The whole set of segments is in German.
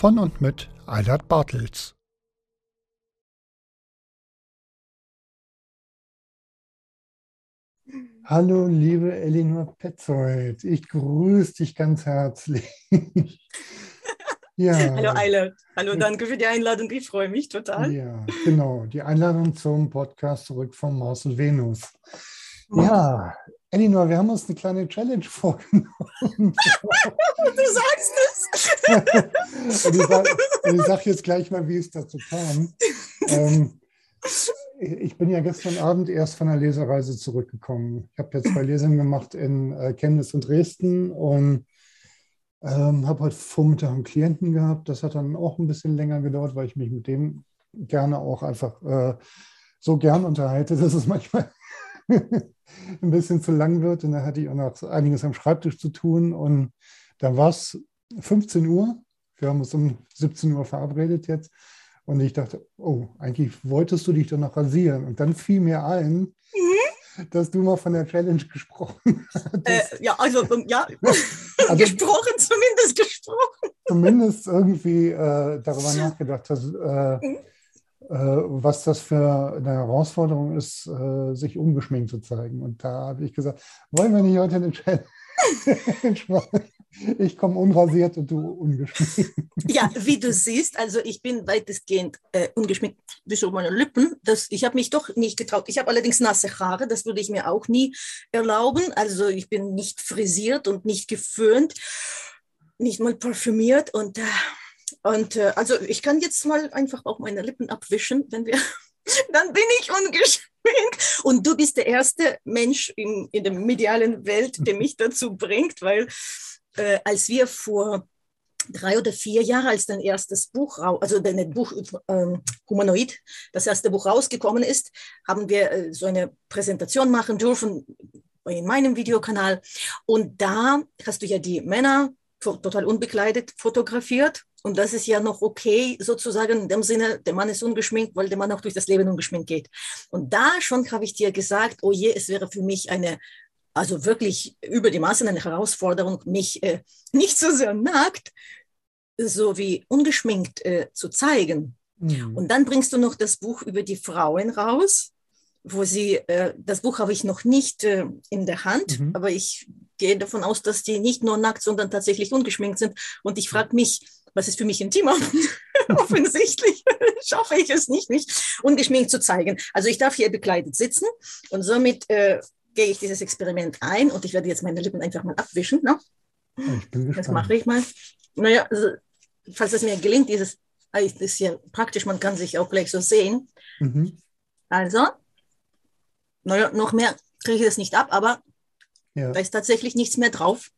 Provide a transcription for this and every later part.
Von und mit Eilert Bartels. Hallo, liebe Elinor Petzold. Ich grüße dich ganz herzlich. ja. Hallo Eilert. Hallo, danke für die Einladung. Ich freue mich total. Ja, genau. Die Einladung zum Podcast zurück von Mars und Venus. Ja, Elinor, wir haben uns eine kleine Challenge vorgenommen. Du sagst es. und ich sage sag jetzt gleich mal, wie es dazu kam. Ähm, ich bin ja gestern Abend erst von der Lesereise zurückgekommen. Ich habe jetzt zwei Lesungen gemacht in äh, Chemnitz und Dresden und ähm, habe heute Vormittag einen Klienten gehabt. Das hat dann auch ein bisschen länger gedauert, weil ich mich mit dem gerne auch einfach äh, so gern unterhalte, dass es manchmal ein bisschen zu lang wird. Und da hatte ich auch noch einiges am Schreibtisch zu tun. Und dann war es 15 Uhr. Wir haben uns um 17 Uhr verabredet jetzt. Und ich dachte, oh, eigentlich wolltest du dich doch noch rasieren. Und dann fiel mir ein, Mhm. dass du mal von der Challenge gesprochen hast. Äh, ja, also, ähm, ja, Also- gesprochen, zumindest gesprochen. zumindest irgendwie äh, darüber nachgedacht hast, äh, Mhm. Äh, was das für eine Herausforderung ist, äh, sich ungeschminkt zu zeigen. Und da habe ich gesagt, wollen wir nicht heute eine Challenge? Ich komme unrasiert und du ungeschminkt. Ja, wie du siehst, also ich bin weitestgehend äh, ungeschminkt bis auf meine Lippen. Das, ich habe mich doch nicht getraut. Ich habe allerdings nasse Haare, das würde ich mir auch nie erlauben. Also ich bin nicht frisiert und nicht geföhnt, nicht mal parfümiert und äh, und äh, also ich kann jetzt mal einfach auch meine Lippen abwischen, wenn wir, dann bin ich ungeschminkt. Und du bist der erste Mensch in, in der medialen Welt, der mich dazu bringt, weil äh, als wir vor drei oder vier Jahren, als dein erstes Buch, also dein Buch ähm, Humanoid, das erste Buch rausgekommen ist, haben wir äh, so eine Präsentation machen dürfen in meinem Videokanal. Und da hast du ja die Männer total unbekleidet fotografiert. Und das ist ja noch okay, sozusagen in dem Sinne, der Mann ist ungeschminkt, weil der Mann auch durch das Leben ungeschminkt geht. Und da schon habe ich dir gesagt, oh je, es wäre für mich eine, also wirklich über die Maßen eine Herausforderung, mich äh, nicht so sehr nackt, so wie ungeschminkt äh, zu zeigen. Mhm. Und dann bringst du noch das Buch über die Frauen raus, wo sie, äh, das Buch habe ich noch nicht äh, in der Hand, Mhm. aber ich gehe davon aus, dass die nicht nur nackt, sondern tatsächlich ungeschminkt sind. Und ich frage mich, was ist für mich intimer? Offensichtlich schaffe ich es nicht, mich ungeschminkt zu zeigen. Also ich darf hier bekleidet sitzen und somit äh, gehe ich dieses Experiment ein und ich werde jetzt meine Lippen einfach mal abwischen. Ne? Ich bin Das mache ich mal. Naja, also, falls es mir gelingt, dieses es ist ja praktisch, man kann sich auch gleich so sehen. Mhm. Also, naja, noch mehr kriege ich das nicht ab, aber Ja, da ist tatsächlich nichts mehr drauf.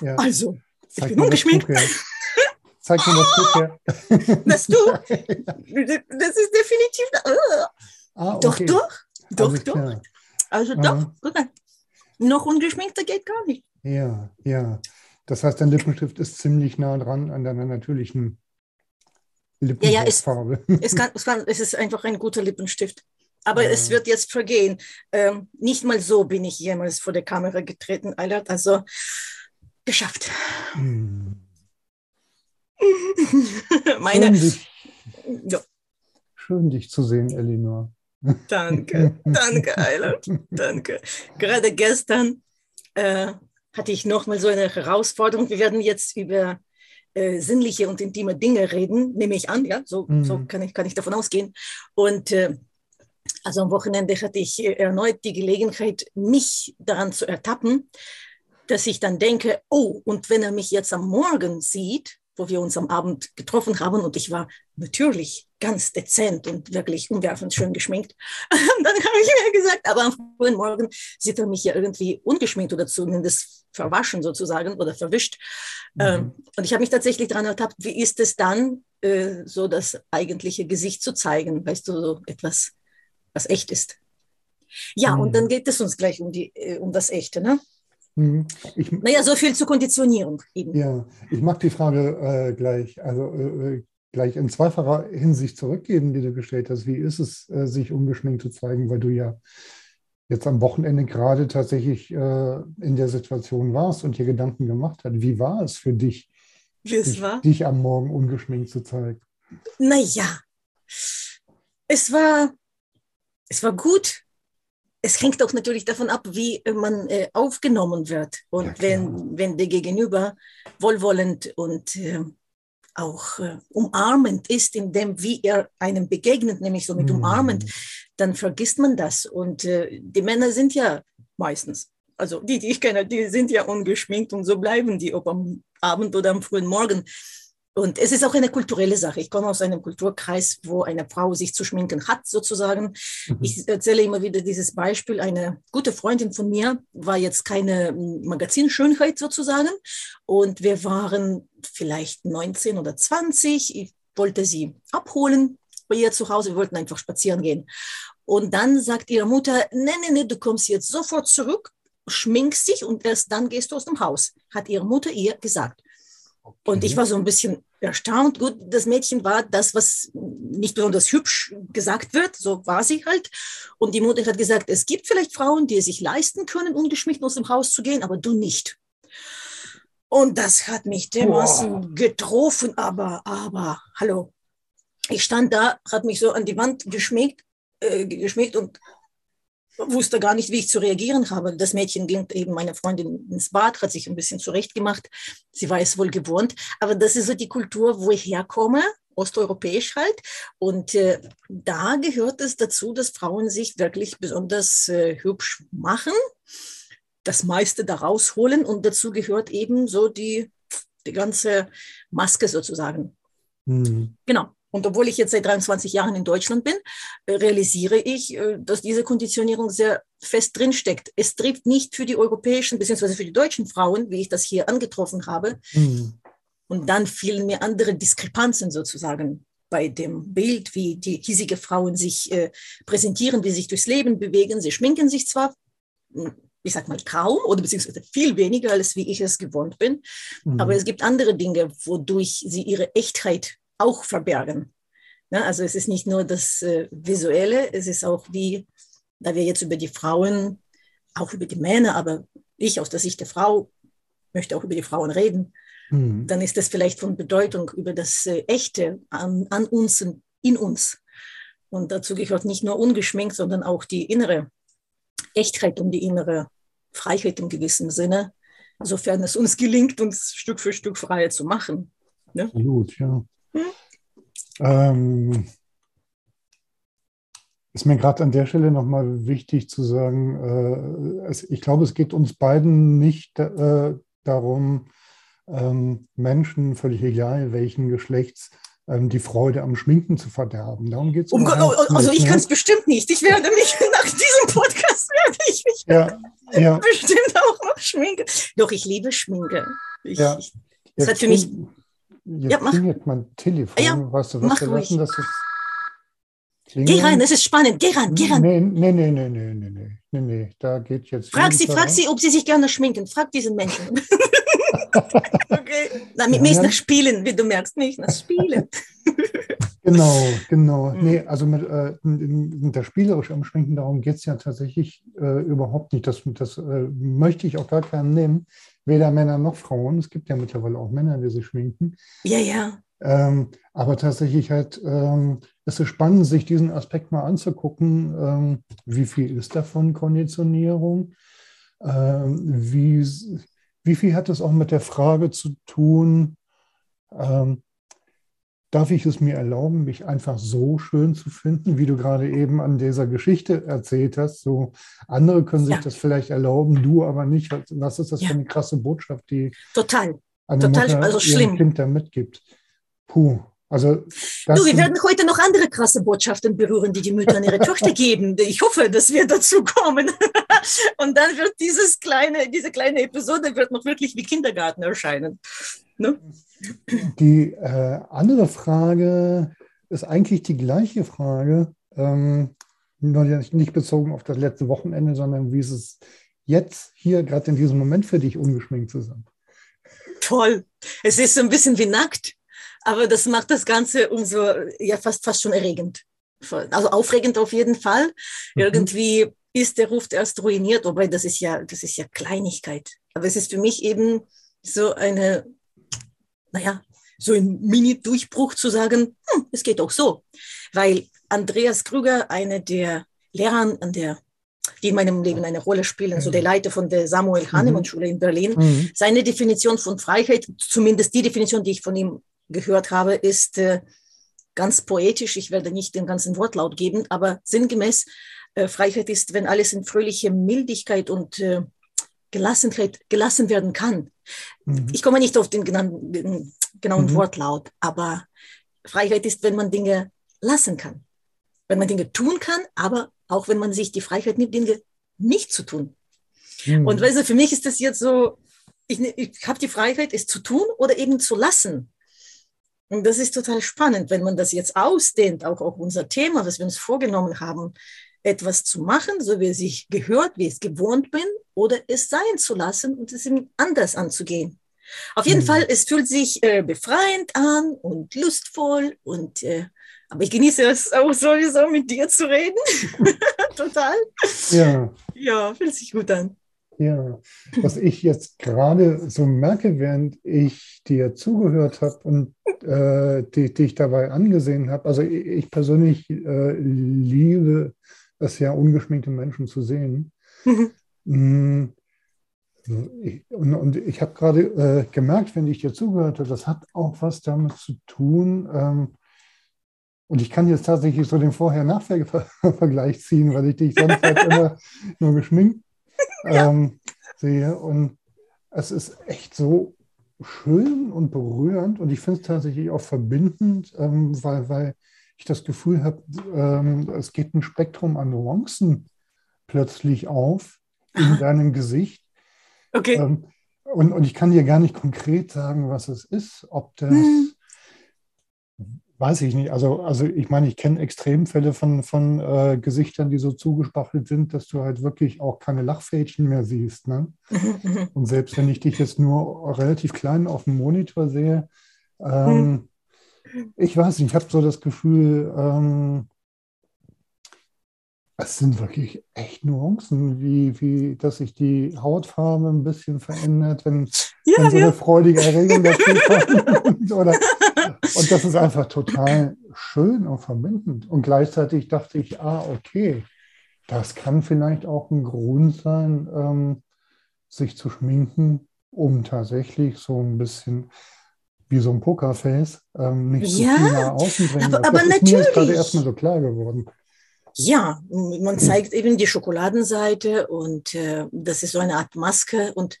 ja. Also, ich Zeig bin ungeschminkt. Zeig mir das her. Das du, das ist definitiv, Ah, doch, okay. doch, doch, Alles doch. klar. Also Ja. doch, guck mal. Noch ungeschminkter geht gar nicht. Ja, ja. Das heißt, dein Lippenstift ist ziemlich nah dran an deiner natürlichen Ja, ja, es-. Es, kann, es, kann, es ist einfach ein guter Lippenstift. Aber Ja. es wird jetzt vergehen. Ähm, nicht mal so bin ich jemals vor der Kamera getreten, Eilert. Also geschafft. Hm. Meine, Schön, dich, ja, schön, dich zu sehen, Elinor. danke, danke, Eilert, danke. Gerade gestern äh, hatte ich nochmal so eine Herausforderung. Wir werden jetzt über äh, sinnliche und intime Dinge reden, nehme ich an, ja, so, Mhm. so kann, ich, kann ich davon ausgehen. Und äh, also am Wochenende hatte ich äh, erneut die Gelegenheit, mich daran zu ertappen, dass ich dann denke, oh, und wenn er mich jetzt am Morgen sieht, wo wir uns am Abend getroffen haben und ich war natürlich ganz dezent und wirklich umwerfend schön geschminkt, dann habe ich mir gesagt, aber am frühen Morgen sieht er mich ja irgendwie ungeschminkt oder zumindest verwaschen sozusagen oder verwischt. Mhm. Ähm, und ich habe mich tatsächlich daran ertappt, wie ist es dann, äh, so das eigentliche Gesicht zu zeigen, weißt du, so etwas, was echt ist. Ja, Mhm. und dann geht es uns gleich um, die, äh, um das Echte, ne? Mhm. Ich, Naja, so viel zur Konditionierung eben. ja, ich mag die Frage äh, gleich, also äh, äh, gleich in zweifacher Hinsicht zurückgeben, die du gestellt hast. Wie ist es, äh, sich ungeschminkt zu zeigen, weil du ja jetzt am Wochenende gerade tatsächlich äh, in der Situation warst und dir Gedanken gemacht hast. Wie war es für dich, dich, dich am Morgen ungeschminkt zu zeigen? Naja, es war, es war gut. Es hängt auch natürlich davon ab, wie äh, man äh, aufgenommen wird. Und Ja, wenn, wenn der Gegenüber wohlwollend und äh, auch äh, umarmend ist, in dem, wie er einem begegnet, nämlich so mit Mhm. umarmend, dann vergisst man das. Und äh, die Männer sind ja meistens, also die, die ich kenne, die sind ja ungeschminkt und so bleiben die, ob am Abend oder am frühen Morgen. Und es ist auch eine kulturelle Sache. Ich komme aus einem Kulturkreis, wo eine Frau sich zu schminken hat, sozusagen. Mhm. Ich erzähle immer wieder dieses Beispiel. Eine gute Freundin von mir war jetzt keine Magazinschönheit sozusagen. Und wir waren vielleicht 19 oder 20. Ich wollte sie abholen bei ihr zu Hause. Wir wollten einfach spazieren gehen. Und dann sagt ihre Mutter, nee, nee, nee, du kommst jetzt sofort zurück, schminkst dich und erst dann gehst du aus dem Haus, hat ihre Mutter ihr gesagt. Und ich war so ein bisschen erstaunt. Gut, das Mädchen war das, was nicht besonders hübsch gesagt wird. So war sie halt. Und die Mutter hat gesagt, es gibt vielleicht Frauen, die es sich leisten können, ungeschminkt aus dem Haus zu gehen, aber du nicht. Und das hat mich dermaßen getroffen. Aber, aber, hallo. Ich stand da, hat mich so an die Wand geschminkt, äh, geschminkt und wusste gar nicht, wie ich zu reagieren habe. Das Mädchen ging eben meine Freundin ins Bad, hat sich ein bisschen zurechtgemacht. Sie war es wohl gewohnt. Aber das ist so die Kultur, wo ich herkomme, osteuropäisch halt. Und äh, da gehört es dazu, dass Frauen sich wirklich besonders äh, hübsch machen, das meiste da rausholen. Und dazu gehört eben so die, die ganze Maske sozusagen. Mhm. Genau. Und obwohl ich jetzt seit 23 Jahren in Deutschland bin, äh, realisiere ich, äh, dass diese Konditionierung sehr fest drinsteckt. Es trifft nicht für die europäischen bzw. für die deutschen Frauen, wie ich das hier angetroffen habe. Mhm. Und dann fielen mir andere Diskrepanzen sozusagen bei dem Bild, wie die hiesige Frauen sich äh, präsentieren, wie sie sich durchs Leben bewegen. Sie schminken sich zwar, hm, ich sag mal kaum oder beziehungsweise viel weniger, als wie ich es gewohnt bin, Mhm. aber es gibt andere Dinge, wodurch sie ihre Echtheit auch verbergen. Ne? Also es ist nicht nur das äh, Visuelle, es ist auch wie, da wir jetzt über die Frauen, auch über die Männer, aber ich aus der Sicht der Frau möchte auch über die Frauen reden, Mhm. dann ist das vielleicht von Bedeutung über das äh, Echte an, an uns und in uns. Und dazu gehört nicht nur ungeschminkt, sondern auch die innere Echtheit und die innere Freiheit im gewissen Sinne, sofern es uns gelingt, uns Stück für Stück freier zu machen. Absolut, ja. Hm? Ähm, ist mir gerade an der Stelle nochmal wichtig zu sagen, äh, es, ich glaube, es geht uns beiden nicht äh, darum, ähm, Menschen, völlig egal welchen Geschlechts, ähm, die Freude am Schminken zu verderben. Darum geht es Um Gott, oh, also ich ne? kann es bestimmt nicht. Ich werde mich nach diesem Podcast werde ich mich Ja, ja, bestimmt auch noch schminken. Doch ich liebe Schminke. Ich, Ja. ich, Das hat für mich- Jetzt Ja, mach. klingelt mein Telefon. Ja, weißt du, was mach wir lassen, es geh rein, es ist spannend. Geh ran, geh ran. Nee, nee, nee, nee, nee, nee, nee, nee, nee. Da geht jetzt. Frag sie, frag sie, ob sie sich gerne schminken. Frag diesen Menschen. okay. Na, mit Ja, mir ist nach Spielen, wie du merkst, nicht nach Spielen. Genau, genau. Mhm. Nee, also mit, äh, mit der spielerisch am Schminken, darum geht es ja tatsächlich äh, überhaupt nicht. Das, das äh, möchte ich auch gar keinen nehmen. Weder Männer noch Frauen. Es gibt ja mittlerweile auch Männer, die sich schminken. Ja, ja. Ähm, aber tatsächlich halt, ähm, es ist spannend, sich diesen Aspekt mal anzugucken. Ähm, wie viel ist davon Konditionierung? Ähm, wie, wie viel hat es auch mit der Frage zu tun, ähm, darf ich es mir erlauben, mich einfach so schön zu finden, wie du gerade eben an dieser Geschichte erzählt hast. So andere können sich Ja. das vielleicht erlauben, du aber nicht. Was ist das Ja. für eine krasse Botschaft, die Total. eine Total, Mutter also schlimm. Kind da mitgibt? Puh, also Du, wir werden heute noch andere krasse Botschaften berühren, die die Mütter an ihre Töchter geben. Ich hoffe, dass wir dazu kommen. Und dann wird dieses kleine, diese kleine Episode wird noch wirklich wie Kindergarten erscheinen. Ne? Die äh, andere Frage ist eigentlich die gleiche Frage, ähm, nicht bezogen auf das letzte Wochenende, sondern wie ist es jetzt hier gerade in diesem Moment für dich ungeschminkt zu sein? Toll. Es ist so ein bisschen wie nackt, aber das macht das Ganze umso, ja, fast, fast schon erregend. Also aufregend auf jeden Fall. Mhm. Irgendwie ist der Ruf erst ruiniert, wobei das ist ja, das ist ja Kleinigkeit. Aber es ist für mich eben so eine, naja, so ein Mini-Durchbruch zu sagen, hm, es geht auch so. Weil Andreas Krüger, eine der Lehrer an der, die in meinem Leben eine Rolle spielen, so der Leiter von der Samuel Hahnemann Schule in Berlin, Mhm. seine Definition von Freiheit, zumindest die Definition, die ich von ihm gehört habe, ist äh, ganz poetisch. Ich werde nicht den ganzen Wortlaut geben, aber sinngemäß, äh, Freiheit ist, wenn alles in fröhliche Mildigkeit und äh, Gelassenheit gelassen werden kann. Mhm. Ich komme nicht auf den genannten, den genauen Mhm. Wortlaut, aber Freiheit ist, wenn man Dinge lassen kann. Wenn man Dinge tun kann, aber auch wenn man sich die Freiheit nimmt, Dinge nicht zu tun. Mhm. Und weißt du, für mich ist das jetzt so, ich, ich habe die Freiheit, es zu tun oder eben zu lassen. Und das ist total spannend, wenn man das jetzt ausdehnt, auch auf unser Thema, was wir uns vorgenommen haben, etwas zu machen, so wie es sich gehört, wie ich es gewohnt bin, oder es sein zu lassen und es eben anders anzugehen. Auf jeden Mhm. Fall, es fühlt sich äh, befreiend an und lustvoll und äh, aber ich genieße es auch sowieso mit dir zu reden. Total. ja, Ja, fühlt sich gut an. Ja. Was ich jetzt gerade so merke, während ich dir zugehört habe und äh, die, dich dabei angesehen habe, also ich, ich persönlich äh, liebe es ja, ungeschminkte Menschen zu sehen. Mm, ich- Und, und ich habe gerade äh, gemerkt, wenn ich dir zugehört habe, das hat auch was damit zu tun. Ähm, und ich kann jetzt tatsächlich so den Vorher-Nachher-Vergleich ziehen, weil ich dich sonst halt immer nur geschminkt ähm, sehe. Und es ist echt so schön und berührend und ich finde es tatsächlich auch verbindend, ähm, weil, weil ich das Gefühl habe, ähm, es geht ein Spektrum an Nuancen plötzlich auf in deinem Gesicht. Okay. Ähm, und, und ich kann dir gar nicht konkret sagen, was es ist, ob das, Hm. Weiß ich nicht. Also, also ich meine, ich kenne Extremfälle von, von äh, Gesichtern, die so zugespachtelt sind, dass du halt wirklich auch keine Lachfädchen mehr siehst. Ne? Und selbst wenn ich dich jetzt nur relativ klein auf dem Monitor sehe, ähm, ich weiß nicht, ich habe so das Gefühl, ähm, es sind wirklich echt Nuancen, wie, wie dass sich die Hautfarbe ein bisschen verändert, wenn, wenn Ja, so eine ja. freudige Erregung dazu kommt. Oder, und das ist einfach total schön und verbindend. Und gleichzeitig dachte ich, ah, okay, das kann vielleicht auch ein Grund sein, ähm, sich zu schminken, um tatsächlich so ein bisschen wie so ein Pokerface ähm, nicht so Ja, viel nach außen bringen. aber- aber das ist mir gerade natürlich. erstmal so klar geworden. Ja, man zeigt eben die Schokoladenseite und äh, das ist so eine Art Maske und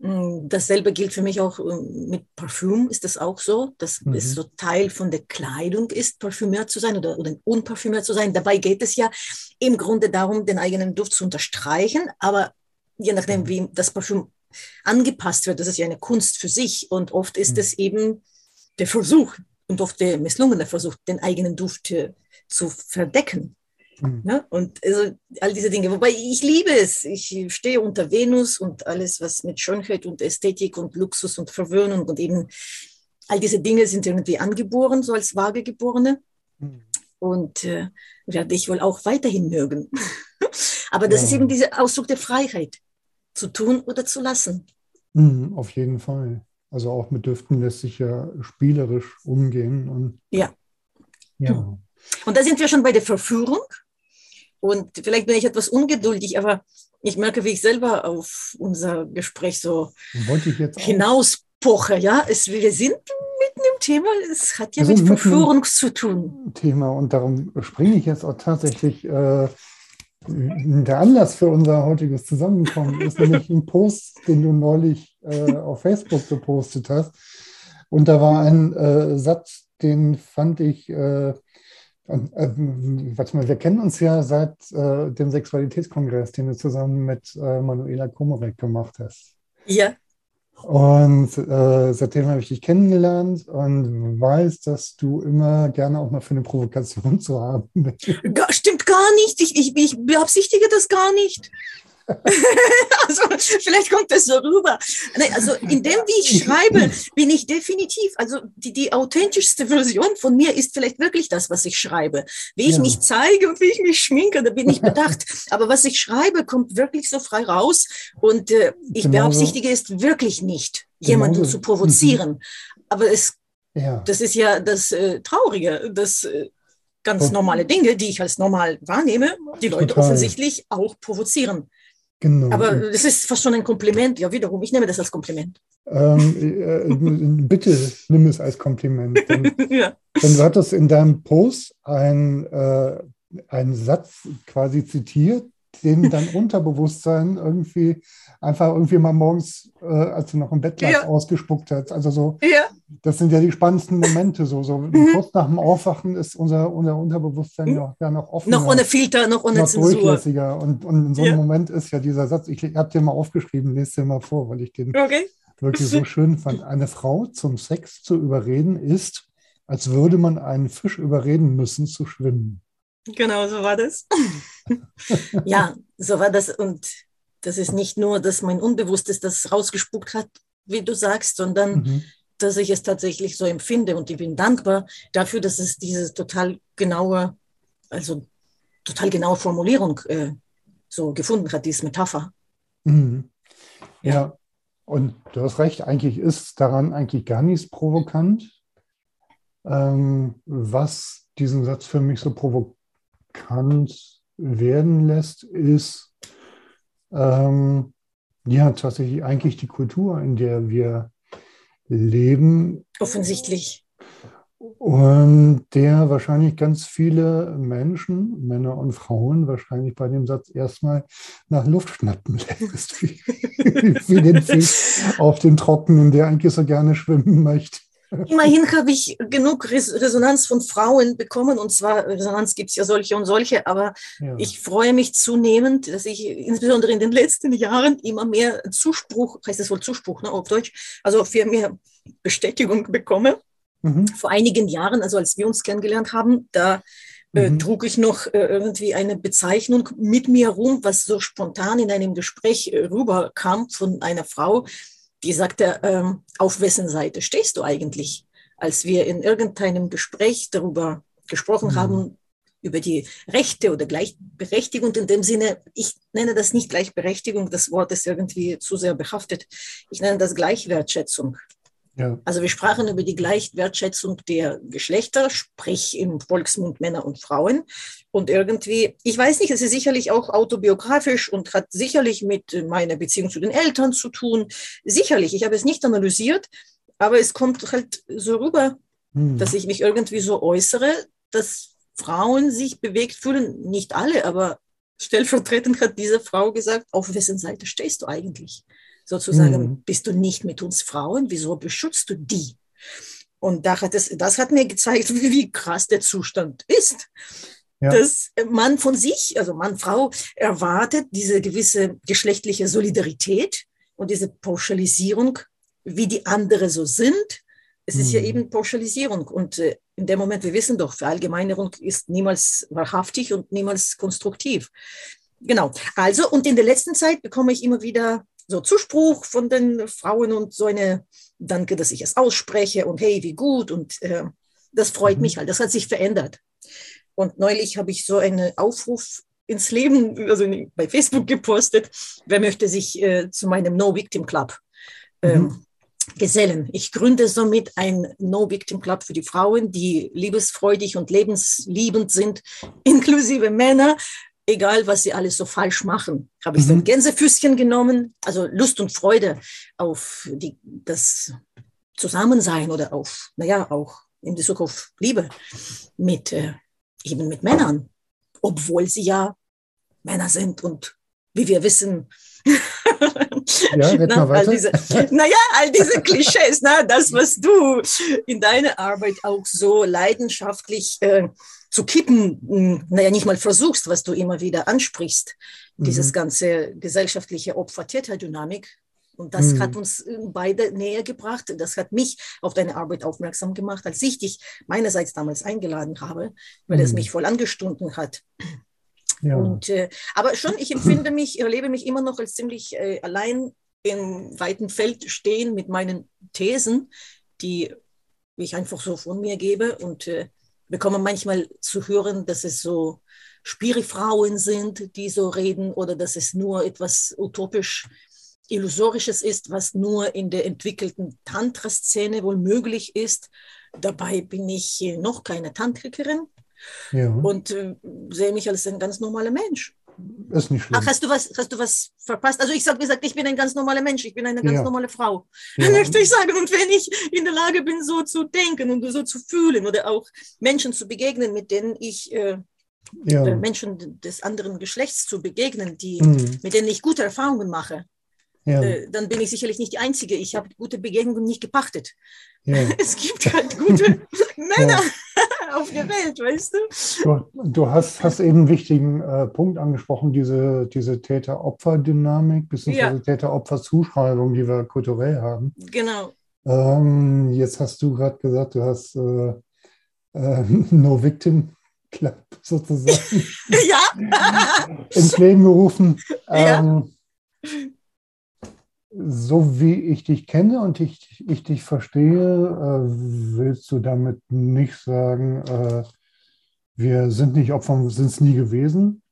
dasselbe gilt für mich auch ähm, mit Parfüm, ist das auch so, dass Mhm. es so Teil von der Kleidung ist, parfümiert zu sein oder, oder unparfümiert zu sein. Dabei geht es ja im Grunde darum, den eigenen Duft zu unterstreichen, aber je nachdem, wie das Parfüm angepasst wird, das ist ja eine Kunst für sich und oft ist Mhm. es eben der Versuch und oft der misslungene Versuch, den eigenen Duft äh, zu verdecken. Mhm. Ne? Und also all diese Dinge. Wobei ich liebe es. Ich stehe unter Venus und alles, was mit Schönheit und Ästhetik und Luxus und Verwöhnung und eben all diese Dinge sind irgendwie angeboren, so als Vagegeborene. Mhm. Und äh, werde ich wohl auch weiterhin mögen. Aber das Ja. ist eben dieser Ausdruck der Freiheit, zu tun oder zu lassen. Mhm, auf jeden Fall. Also auch mit Düften lässt sich ja spielerisch umgehen. Und, Ja. ja. Und da sind wir schon bei der Verführung. Und vielleicht bin ich etwas ungeduldig, aber ich merke, wie ich selber auf unser Gespräch so hinauspoche. Ja, es, wir sind mitten Thema. Es hat ja Wir mit im Verführung zu tun. Thema und darum springe ich jetzt auch tatsächlich. Äh, der Anlass für unser heutiges Zusammenkommen ist nämlich ein Post, den du neulich äh, auf Facebook gepostet hast. Und da war ein äh, Satz, den fand ich, äh, warte mal, wir kennen uns ja seit äh, dem Sexualitätskongress, den du zusammen mit äh, Manuela Komorek gemacht hast. Ja, Und äh, seitdem habe ich dich kennengelernt und weiß, dass du immer gerne auch mal für eine Provokation zu haben bist. Stimmt gar nicht. Ich, ich, ich beabsichtige das gar nicht. also vielleicht kommt das so rüber. Also in dem, wie ich schreibe, bin ich definitiv, also die, die authentischste Version von mir ist vielleicht wirklich das, was ich schreibe. Wie ich Ja. mich zeige und wie ich mich schminke, da bin ich bedacht. Aber was ich schreibe, kommt wirklich so frei raus. Und äh, ich Genauso- beabsichtige es wirklich nicht, jemanden Genauso- zu provozieren. Aber es Ja, das ist ja das äh, Traurige, dass äh, ganz normale Dinge, die ich als normal wahrnehme, die Leute Total. offensichtlich auch provozieren. Genau. Aber das ist fast schon ein Kompliment. Ja, wiederum, ich nehme das als Kompliment. ähm, äh, bitte nimm es als Kompliment. Denn, ja. denn du hattest in deinem Post ein, äh, einen Satz quasi zitiert, den dein Unterbewusstsein irgendwie einfach irgendwie mal morgens, äh, als du noch im Bett lagst, Ja. ausgespuckt hat. Also so, ja, das sind ja die spannendsten Momente. So, so Mhm. kurz nach dem Aufwachen ist unser, unser Unterbewusstsein ja, ja noch offen. noch ohne Filter, noch ohne noch Zensur. durchlässiger. Und, und in so einem Ja. Moment ist ja dieser Satz, ich habe den mal aufgeschrieben, lese den mal vor, weil ich den Okay. wirklich so schön fand. Eine Frau zum Sex zu überreden ist, als würde man einen Fisch überreden müssen zu schwimmen. Genau, so war das. ja, so war das. Und das ist nicht nur, dass mein Unbewusstes das rausgespuckt hat, wie du sagst, sondern Mhm. dass ich es tatsächlich so empfinde. Und ich bin dankbar dafür, dass es diese total genaue, also total genaue Formulierung äh, so gefunden hat, diese Metapher. Mhm. Ja, und du hast recht, eigentlich ist daran eigentlich gar nichts provokant. Ähm, was diesen Satz für mich so provokant werden lässt, ist ähm, ja tatsächlich eigentlich die Kultur, in der wir leben Offensichtlich. und der wahrscheinlich ganz viele Menschen, Männer und Frauen, wahrscheinlich bei dem Satz erstmal nach Luft schnappen lässt, wie, wie den Fisch auf den Trockenen, der eigentlich so gerne schwimmen möchte. Immerhin habe ich genug Res Resonanz von Frauen bekommen. Und zwar, Resonanz gibt es ja solche und solche, aber Ja. ich freue mich zunehmend, dass ich insbesondere in den letzten Jahren immer mehr Zuspruch, heißt das wohl Zuspruch ne, auf Deutsch, also für mehr Bestätigung bekomme. Mhm. Vor einigen Jahren, also als wir uns kennengelernt haben, da äh, Mhm. trug ich noch äh, irgendwie eine Bezeichnung mit mir rum, was so spontan in einem Gespräch äh, rüberkam von einer Frau, die sagte, ähm, auf wessen Seite stehst du eigentlich? Als wir in irgendeinem Gespräch darüber gesprochen Mhm. haben, über die Rechte oder Gleichberechtigung in dem Sinne, ich nenne das nicht Gleichberechtigung, das Wort ist irgendwie zu sehr behaftet. Ich nenne das Gleichwertschätzung. Ja. Also wir sprachen über die Gleichwertschätzung der Geschlechter, sprich im Volksmund Männer und Frauen. Und irgendwie, ich weiß nicht, es ist sicherlich auch autobiografisch und hat sicherlich mit meiner Beziehung zu den Eltern zu tun. Sicherlich, ich habe es nicht analysiert, aber es kommt halt so rüber, Mhm. dass ich mich irgendwie so äußere, dass Frauen sich bewegt fühlen. Nicht alle, aber stellvertretend hat diese Frau gesagt, auf wessen Seite stehst du eigentlich? Sozusagen, Mhm. bist du nicht mit uns Frauen? Wieso beschützt du die? Und da hat es, das hat mir gezeigt, wie, wie krass der Zustand ist. Ja. Dass man von sich, also Mann, Frau, erwartet diese gewisse geschlechtliche Solidarität und diese Pauschalisierung, wie die andere so sind. Es ist ja Mhm. eben Pauschalisierung. Und äh, in dem Moment, wir wissen doch, Verallgemeinerung ist niemals wahrhaftig und niemals konstruktiv. Genau. Also, und in der letzten Zeit bekomme ich immer wieder so Zuspruch von den Frauen und so eine Danke, dass ich es ausspreche und hey, wie gut. Und äh, das freut Mhm. mich halt. Das hat sich verändert. Und neulich habe ich so einen Aufruf ins Leben, also bei Facebook gepostet. Wer möchte sich äh, zu meinem No Victim Club ähm, Mhm. gesellen? Ich gründe somit ein No Victim Club für die Frauen, die liebesfreudig und lebensliebend sind, inklusive Männer. Egal, was sie alles so falsch machen, habe ich so ein Mhm. Gänsefüßchen genommen, also Lust und Freude auf die, das Zusammensein oder auf, naja, auch in Bezug auf Liebe mit äh, eben mit Männern, obwohl sie ja Männer sind und wie wir wissen, ja, na, all diese, naja, all diese Klischees, na, das, was du in deiner Arbeit auch so leidenschaftlich äh, zu kippen, hm, naja, nicht mal versuchst, was du immer wieder ansprichst, mhm. dieses ganze gesellschaftliche Opfer-Täter-Dynamik. Und das mhm. hat uns äh, beide näher gebracht. Das hat mich auf deine Arbeit aufmerksam gemacht, als ich dich meinerseits damals eingeladen habe, weil mhm. es mich voll angestunden hat. Ja. Und, äh, aber schon, ich empfinde mich, erlebe mich immer noch als ziemlich äh, allein im weiten Feld stehen mit meinen Thesen, die ich einfach so von mir gebe und äh, bekomme manchmal zu hören, dass es so Spirifrauen sind, die so reden oder dass es nur etwas utopisch Illusorisches ist, was nur in der entwickelten Tantra-Szene wohl möglich ist. Dabei bin ich noch keine Tantrikerin ja. und äh, sehe mich als ein ganz normaler Mensch. Ist nicht schlimm. Ach, hast du was, hast du was verpasst? Also ich habe gesagt, ich bin ein ganz normaler Mensch, ich bin eine ganz ja. normale Frau. Ja. Möchte ich sagen. Und wenn ich in der Lage bin, so zu denken und so zu fühlen oder auch Menschen zu begegnen, mit denen ich äh, ja. Äh, Menschen des anderen Geschlechts zu begegnen, die, mhm. mit denen ich gute Erfahrungen mache, ja. Äh, dann bin ich sicherlich nicht die Einzige. Ich habe gute Begegnungen nicht gepachtet. Ja. Es gibt halt gute Männer auf der Welt, weißt du? Du, du hast, hast eben einen wichtigen äh, Punkt angesprochen, diese, diese Täter-Opfer-Dynamik, beziehungsweise Täter-Opfer-Zuschreibung, die wir kulturell haben. Genau. Ähm, jetzt hast du gerade gesagt, du hast äh, äh, No Victim Club sozusagen ja. ins Leben gerufen. Ähm, ja so wie ich dich kenne und ich, ich dich verstehe, äh, willst du damit nicht sagen, äh, wir sind nicht Opfer, sind es nie gewesen?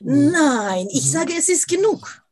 Nein, ich mhm. sage, es ist genug.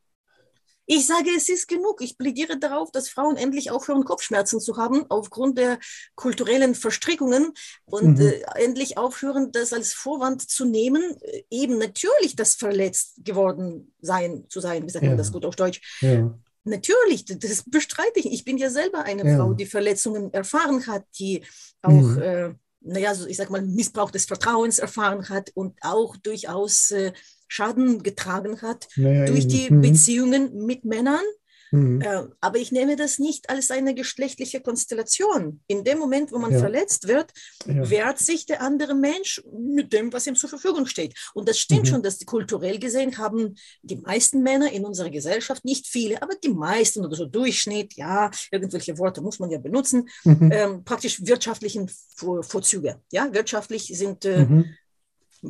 Ich sage, es ist genug. Ich plädiere darauf, dass Frauen endlich aufhören, Kopfschmerzen zu haben aufgrund der kulturellen Verstrickungen und mhm. äh, endlich aufhören, das als Vorwand zu nehmen, äh, eben natürlich das verletzt geworden sein zu sein. Wie sagt ja. man das gut auf Deutsch? Ja. Natürlich, das bestreite ich. Ich bin ja selber eine ja. Frau, die Verletzungen erfahren hat, die auch, mhm. äh, naja, so ich sag mal, Missbrauch des Vertrauens erfahren hat und auch durchaus äh, Schaden getragen hat naja, durch die mhm. Beziehungen mit Männern Mhm. Äh, aber ich nehme das nicht als eine geschlechtliche Konstellation. In dem Moment, wo man ja. verletzt wird, ja. wehrt sich der andere Mensch mit dem, was ihm zur Verfügung steht. Und das stimmt mhm. schon, dass die kulturell gesehen haben die meisten Männer in unserer Gesellschaft, nicht viele, aber die meisten oder so Durchschnitt, ja, irgendwelche Worte muss man ja benutzen, mhm. ähm, praktisch wirtschaftlichen Vorzüge. Ja, wirtschaftlich sind äh, mhm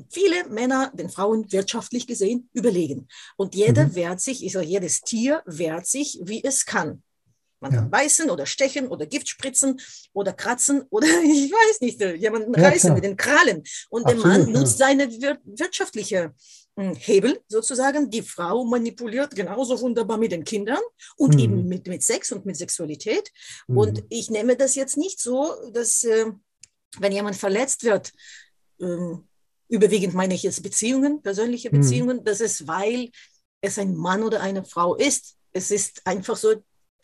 viele Männer den Frauen wirtschaftlich gesehen überlegen. Und jeder mhm. wehrt sich, ich sage, jedes Tier wehrt sich, wie es kann. Man ja. kann beißen oder stechen oder Gift spritzen oder kratzen oder ich weiß nicht, äh, jemanden ja, reißen klar. mit den Krallen. Und Absolut, der Mann nutzt ja. seine wir wirtschaftliche hm, Hebel sozusagen. Die Frau manipuliert genauso wunderbar mit den Kindern und mhm. eben mit, mit Sex und mit Sexualität. Mhm. Und ich nehme das jetzt nicht so, dass äh, wenn jemand verletzt wird, ähm, überwiegend meine ich jetzt Beziehungen, persönliche hm. Beziehungen, mhm. das ist, weil es ein Mann oder eine Frau ist. Es ist einfach so,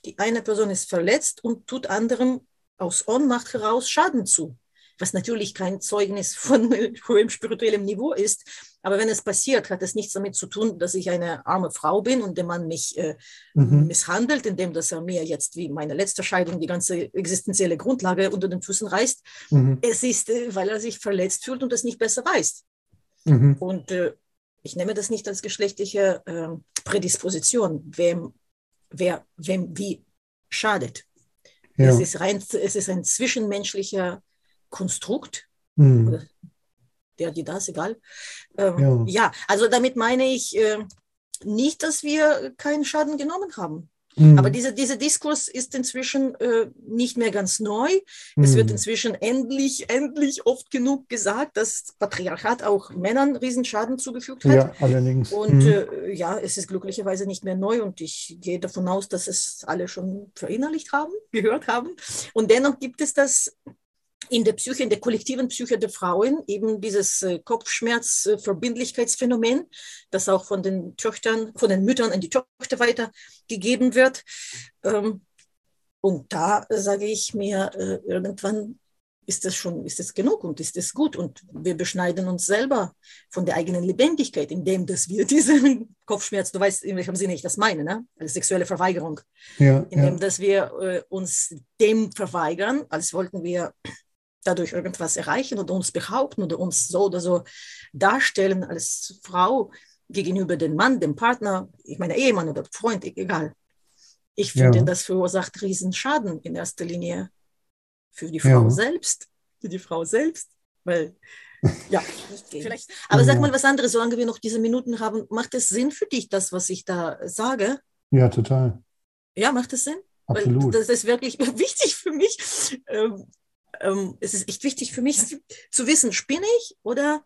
die eine Person ist verletzt und tut anderem aus Ohnmacht heraus Schaden zu was natürlich kein Zeugnis von hohem spirituellem Niveau ist. Aber wenn es passiert, hat es nichts damit zu tun, dass ich eine arme Frau bin und der Mann mich äh, mhm. misshandelt, indem dass er mir jetzt wie meine letzte Scheidung die ganze existenzielle Grundlage unter den Füßen reißt. Mhm. Es ist, äh, weil er sich verletzt fühlt und es nicht besser weiß. Mhm. Und äh, ich nehme das nicht als geschlechtliche äh, Prädisposition, wem, wer wem wie schadet. Ja. Es, ist rein, es ist ein zwischenmenschlicher Konstrukt. Mhm. Der, die, das, egal. Ähm, ja. ja. also damit meine ich äh, nicht, dass wir keinen Schaden genommen haben. Mhm. Aber dieser diese Diskurs ist inzwischen äh, nicht mehr ganz neu. Mhm. Es wird inzwischen endlich, endlich oft genug gesagt, dass Patriarchat auch Männern Riesenschaden zugefügt hat. Ja, allerdings. Und mhm. äh, ja, es ist glücklicherweise nicht mehr neu und ich gehe davon aus, dass es alle schon verinnerlicht haben, gehört haben. Und dennoch gibt es das in der Psyche, in der kollektiven Psyche der Frauen eben dieses äh, Kopfschmerz-Verbindlichkeitsphänomen, das auch von den Töchtern, von den Müttern an die Töchter weitergegeben wird. Ähm, Und da sage ich mir, äh, irgendwann ist das schon, ist das genug und ist das gut. Und wir beschneiden uns selber von der eigenen Lebendigkeit, indem dass wir diesen Kopfschmerz, du weißt, in welchem Sinne ich das meine, ne? Als sexuelle Verweigerung, Ja, indem ja, dass wir äh, uns dem verweigern, als wollten wir dadurch irgendwas erreichen oder uns behaupten oder uns so oder so darstellen als Frau gegenüber dem Mann, dem Partner, ich meine Ehemann oder Freund, egal. Ich finde, Ja. das verursacht Riesenschaden in erster Linie für die Frau Ja. selbst, für die Frau selbst, weil ja, vielleicht. Aber sag Ja. mal was anderes, solange wir noch diese Minuten haben, macht es Sinn für dich, das, was ich da sage? ja, total. Ja, macht es Sinn? Absolut. Weil das ist wirklich wichtig für mich. Ähm, ähm, es ist echt wichtig für mich zu wissen, spinne ich oder,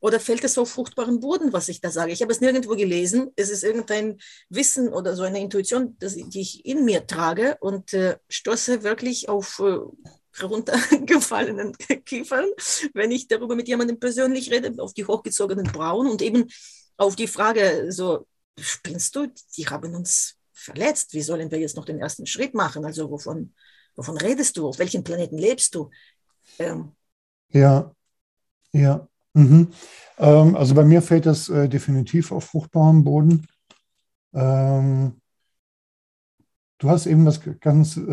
oder fällt es auf fruchtbaren Boden, was ich da sage? Ich habe es nirgendwo gelesen. Es ist irgendein Wissen oder so eine Intuition, das, die ich in mir trage und äh, stoße wirklich auf äh, heruntergefallenen Kiefern, wenn ich darüber mit jemandem persönlich rede, auf die hochgezogenen Brauen und eben auf die Frage, so, spinnst du? Die haben uns verletzt. Wie sollen wir jetzt noch den ersten Schritt machen? Also wovon, wovon redest du? Auf welchem Planeten lebst du? Ähm, Ja, ja. Mhm. Ähm, also bei mir fällt das äh, definitiv auf fruchtbaren Boden. Ähm, du hast eben was ganz äh,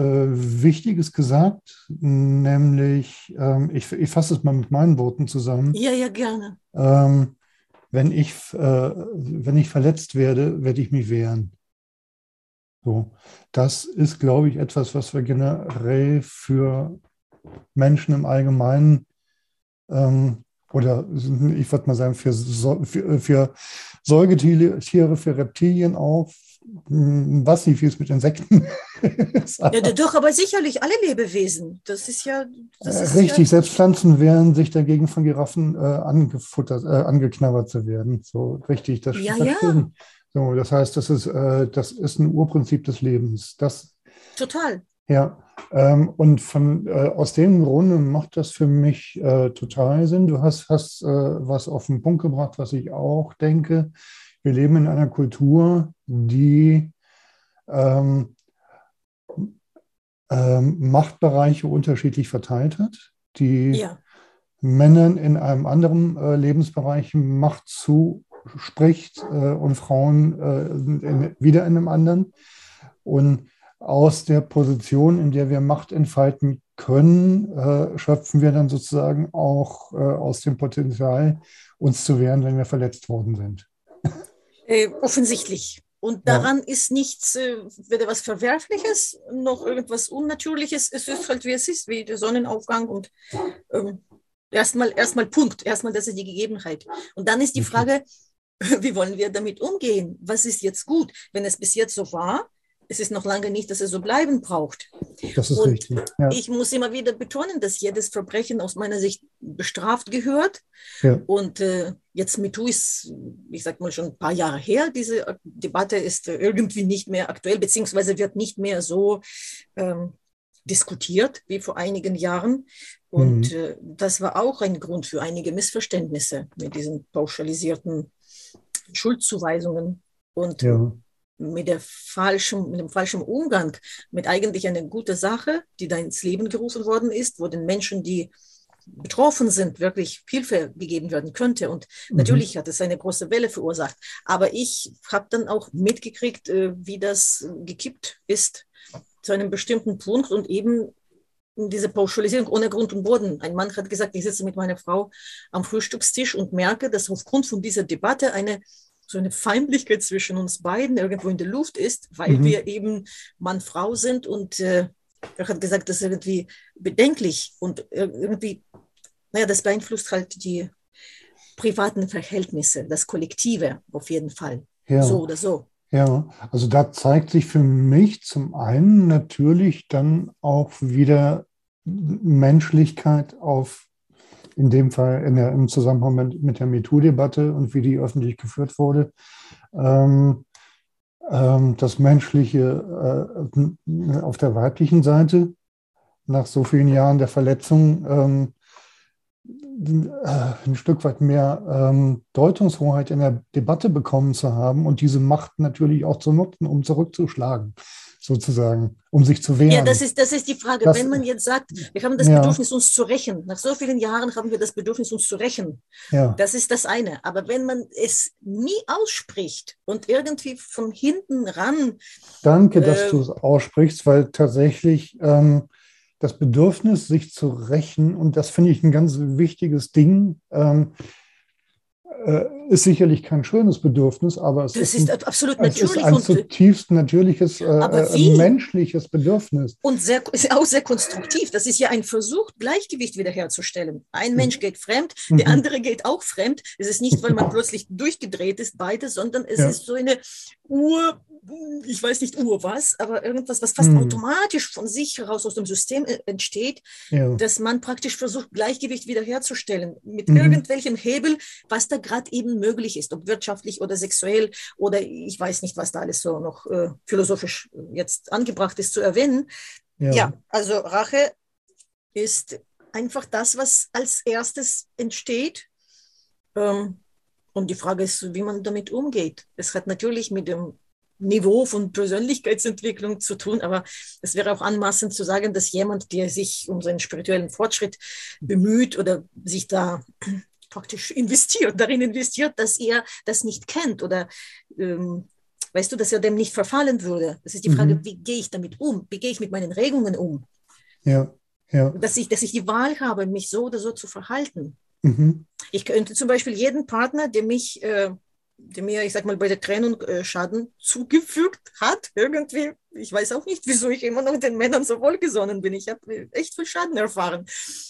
Wichtiges gesagt, nämlich, ähm, ich, ich fasse es mal mit meinen Worten zusammen. ja, ja, gerne. Ähm, wenn ich, äh, wenn ich verletzt werde, werde ich mich wehren. So, das ist, glaube ich, etwas, was wir generell für Menschen im Allgemeinen ähm, oder ich würde mal sagen, für, für, für Säugetiere, Tiere, für Reptilien auch, hm, was nicht, wie es mit Insekten ist. Ja, doch, aber sicherlich alle Lebewesen. Das ist ja. Das Äh, ist Richtig, Ja, selbst Pflanzen wehren sich dagegen von Giraffen äh, angefuttert, äh, angeknabbert zu werden. So richtig, das, Ja, das ja. stimmt. So, das heißt, das ist, äh, das ist ein Urprinzip des Lebens. Das, total. ja, ähm, und von, äh, aus dem Grunde macht das für mich äh, total Sinn. Du hast, hast äh, was auf den Punkt gebracht, was ich auch denke. Wir leben in einer Kultur, die ähm, ähm, Machtbereiche unterschiedlich verteilt hat, die Ja, Männern in einem anderen äh, Lebensbereich Macht zuspricht äh, und Frauen äh, in, wieder in einem anderen. Und aus der Position, in der wir Macht entfalten können, äh, schöpfen wir dann sozusagen auch äh, aus dem Potenzial, uns zu wehren, wenn wir verletzt worden sind. äh, offensichtlich. Und Ja. daran ist nichts, äh, weder was Verwerfliches noch irgendwas Unnatürliches. Es ist halt, wie es ist, wie der Sonnenaufgang und ähm, erstmal erstmal Punkt. Erstmal, das ist die Gegebenheit. Und dann ist die. Frage, wie wollen wir damit umgehen? Was ist jetzt gut? Wenn es bis jetzt so war, es ist noch lange nicht, dass es so bleiben braucht. Das ist Und richtig. Ja. Ich muss immer wieder betonen, dass jedes Verbrechen aus meiner Sicht bestraft gehört. Ja. Und äh, jetzt MeToo ist, ich sag mal, schon ein paar Jahre her. Diese äh, Debatte ist äh, irgendwie nicht mehr aktuell, beziehungsweise wird nicht mehr so ähm, diskutiert wie vor einigen Jahren. Und Mhm. äh, das war auch ein Grund für einige Missverständnisse mit diesen pauschalisierten Schuldzuweisungen. Und Ja. mit, der falschen, mit dem falschen Umgang mit eigentlich einer guten Sache, die da ins Leben gerufen worden ist, wo den Menschen, die betroffen sind, wirklich Hilfe gegeben werden könnte. Und Mhm. natürlich hat es eine große Welle verursacht. Aber ich habe dann auch mitgekriegt, äh, wie das gekippt ist zu einem bestimmten Punkt und eben diese Pauschalisierung ohne Grund und Boden. Ein Mann hat gesagt, ich sitze mit meiner Frau am Frühstückstisch und merke, dass aufgrund von dieser Debatte eine so eine Feindlichkeit zwischen uns beiden irgendwo in der Luft ist, weil Mhm. wir eben Mann-Frau sind und äh, er hat gesagt, das ist irgendwie bedenklich und irgendwie, naja, das beeinflusst halt die privaten Verhältnisse, das Kollektive auf jeden Fall, Ja. so oder so. Ja, also da zeigt sich für mich zum einen natürlich dann auch wieder Menschlichkeit auf, in dem Fall in der, im Zusammenhang mit, mit der MeToo-Debatte und wie die öffentlich geführt wurde. Ähm, ähm, das Menschliche äh, auf der weiblichen Seite nach so vielen Jahren der Verletzung ähm, äh, ein Stück weit mehr ähm, Deutungshoheit in der Debatte bekommen zu haben und diese Macht natürlich auch zu nutzen, um zurückzuschlagen. sozusagen, um sich zu wehren. Ja, das ist, das ist die Frage. Das- Wenn man jetzt sagt, wir haben das Ja. Bedürfnis, uns zu rächen. Nach so vielen Jahren haben wir das Bedürfnis, uns zu rächen. ja. Das ist das eine. Aber wenn man es nie ausspricht und irgendwie von hinten ran, Danke, dass Äh, du es aussprichst, weil tatsächlich ähm, das Bedürfnis, sich zu rächen, und das finde ich ein ganz wichtiges Ding, ähm, äh, ist sicherlich kein schönes Bedürfnis, aber es das ist, ein, absolut es ist natürlich ein und, zutiefst natürliches, äh, äh, menschliches Bedürfnis. und sehr, ist auch sehr konstruktiv. Das ist ja ein Versuch, Gleichgewicht wiederherzustellen. Ein Mensch geht fremd, der Mhm. andere geht auch fremd. Es ist nicht, weil man plötzlich durchgedreht ist, beide, sondern es Ja. ist so eine Ur, ich weiß nicht Ur was, aber irgendwas, was fast Mhm. automatisch von sich heraus aus dem System äh, entsteht, Ja. dass man praktisch versucht, Gleichgewicht wiederherzustellen mit Mhm. irgendwelchem Hebel, was da gerade eben möglich ist, ob wirtschaftlich oder sexuell oder ich weiß nicht, was da alles so noch äh, philosophisch jetzt angebracht ist zu erwähnen. Ja. also Rache ist einfach das, was als erstes entsteht. Ähm, und die Frage ist, wie man damit umgeht. Es hat natürlich mit dem Niveau von Persönlichkeitsentwicklung zu tun, aber es wäre auch anmaßend zu sagen, dass jemand, der sich um seinen spirituellen Fortschritt bemüht oder sich da praktisch investiert, darin investiert, dass er das nicht kennt oder ähm, weißt du, dass er dem nicht verfallen würde. Das ist die Frage, Mhm. wie gehe ich damit um? Wie gehe ich mit meinen Regungen um? ja, ja. Dass ich, dass ich die Wahl habe, mich so oder so zu verhalten. Mhm. Ich könnte zum Beispiel jeden Partner, der mich, äh, der mir, ich sag mal, bei der Trennung äh, Schaden zugefügt hat, irgendwie, ich weiß auch nicht, wieso ich immer noch den Männern so wohlgesonnen bin. Ich habe echt viel Schaden erfahren.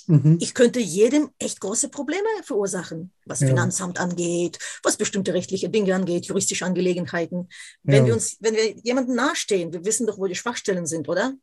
Mhm. Ich könnte jedem echt große Probleme verursachen, was Ja. Finanzamt angeht, was bestimmte rechtliche Dinge angeht, juristische Angelegenheiten. Wenn Ja. wir uns, wenn wir jemandem nahestehen, wir wissen doch, wo die Schwachstellen sind, oder?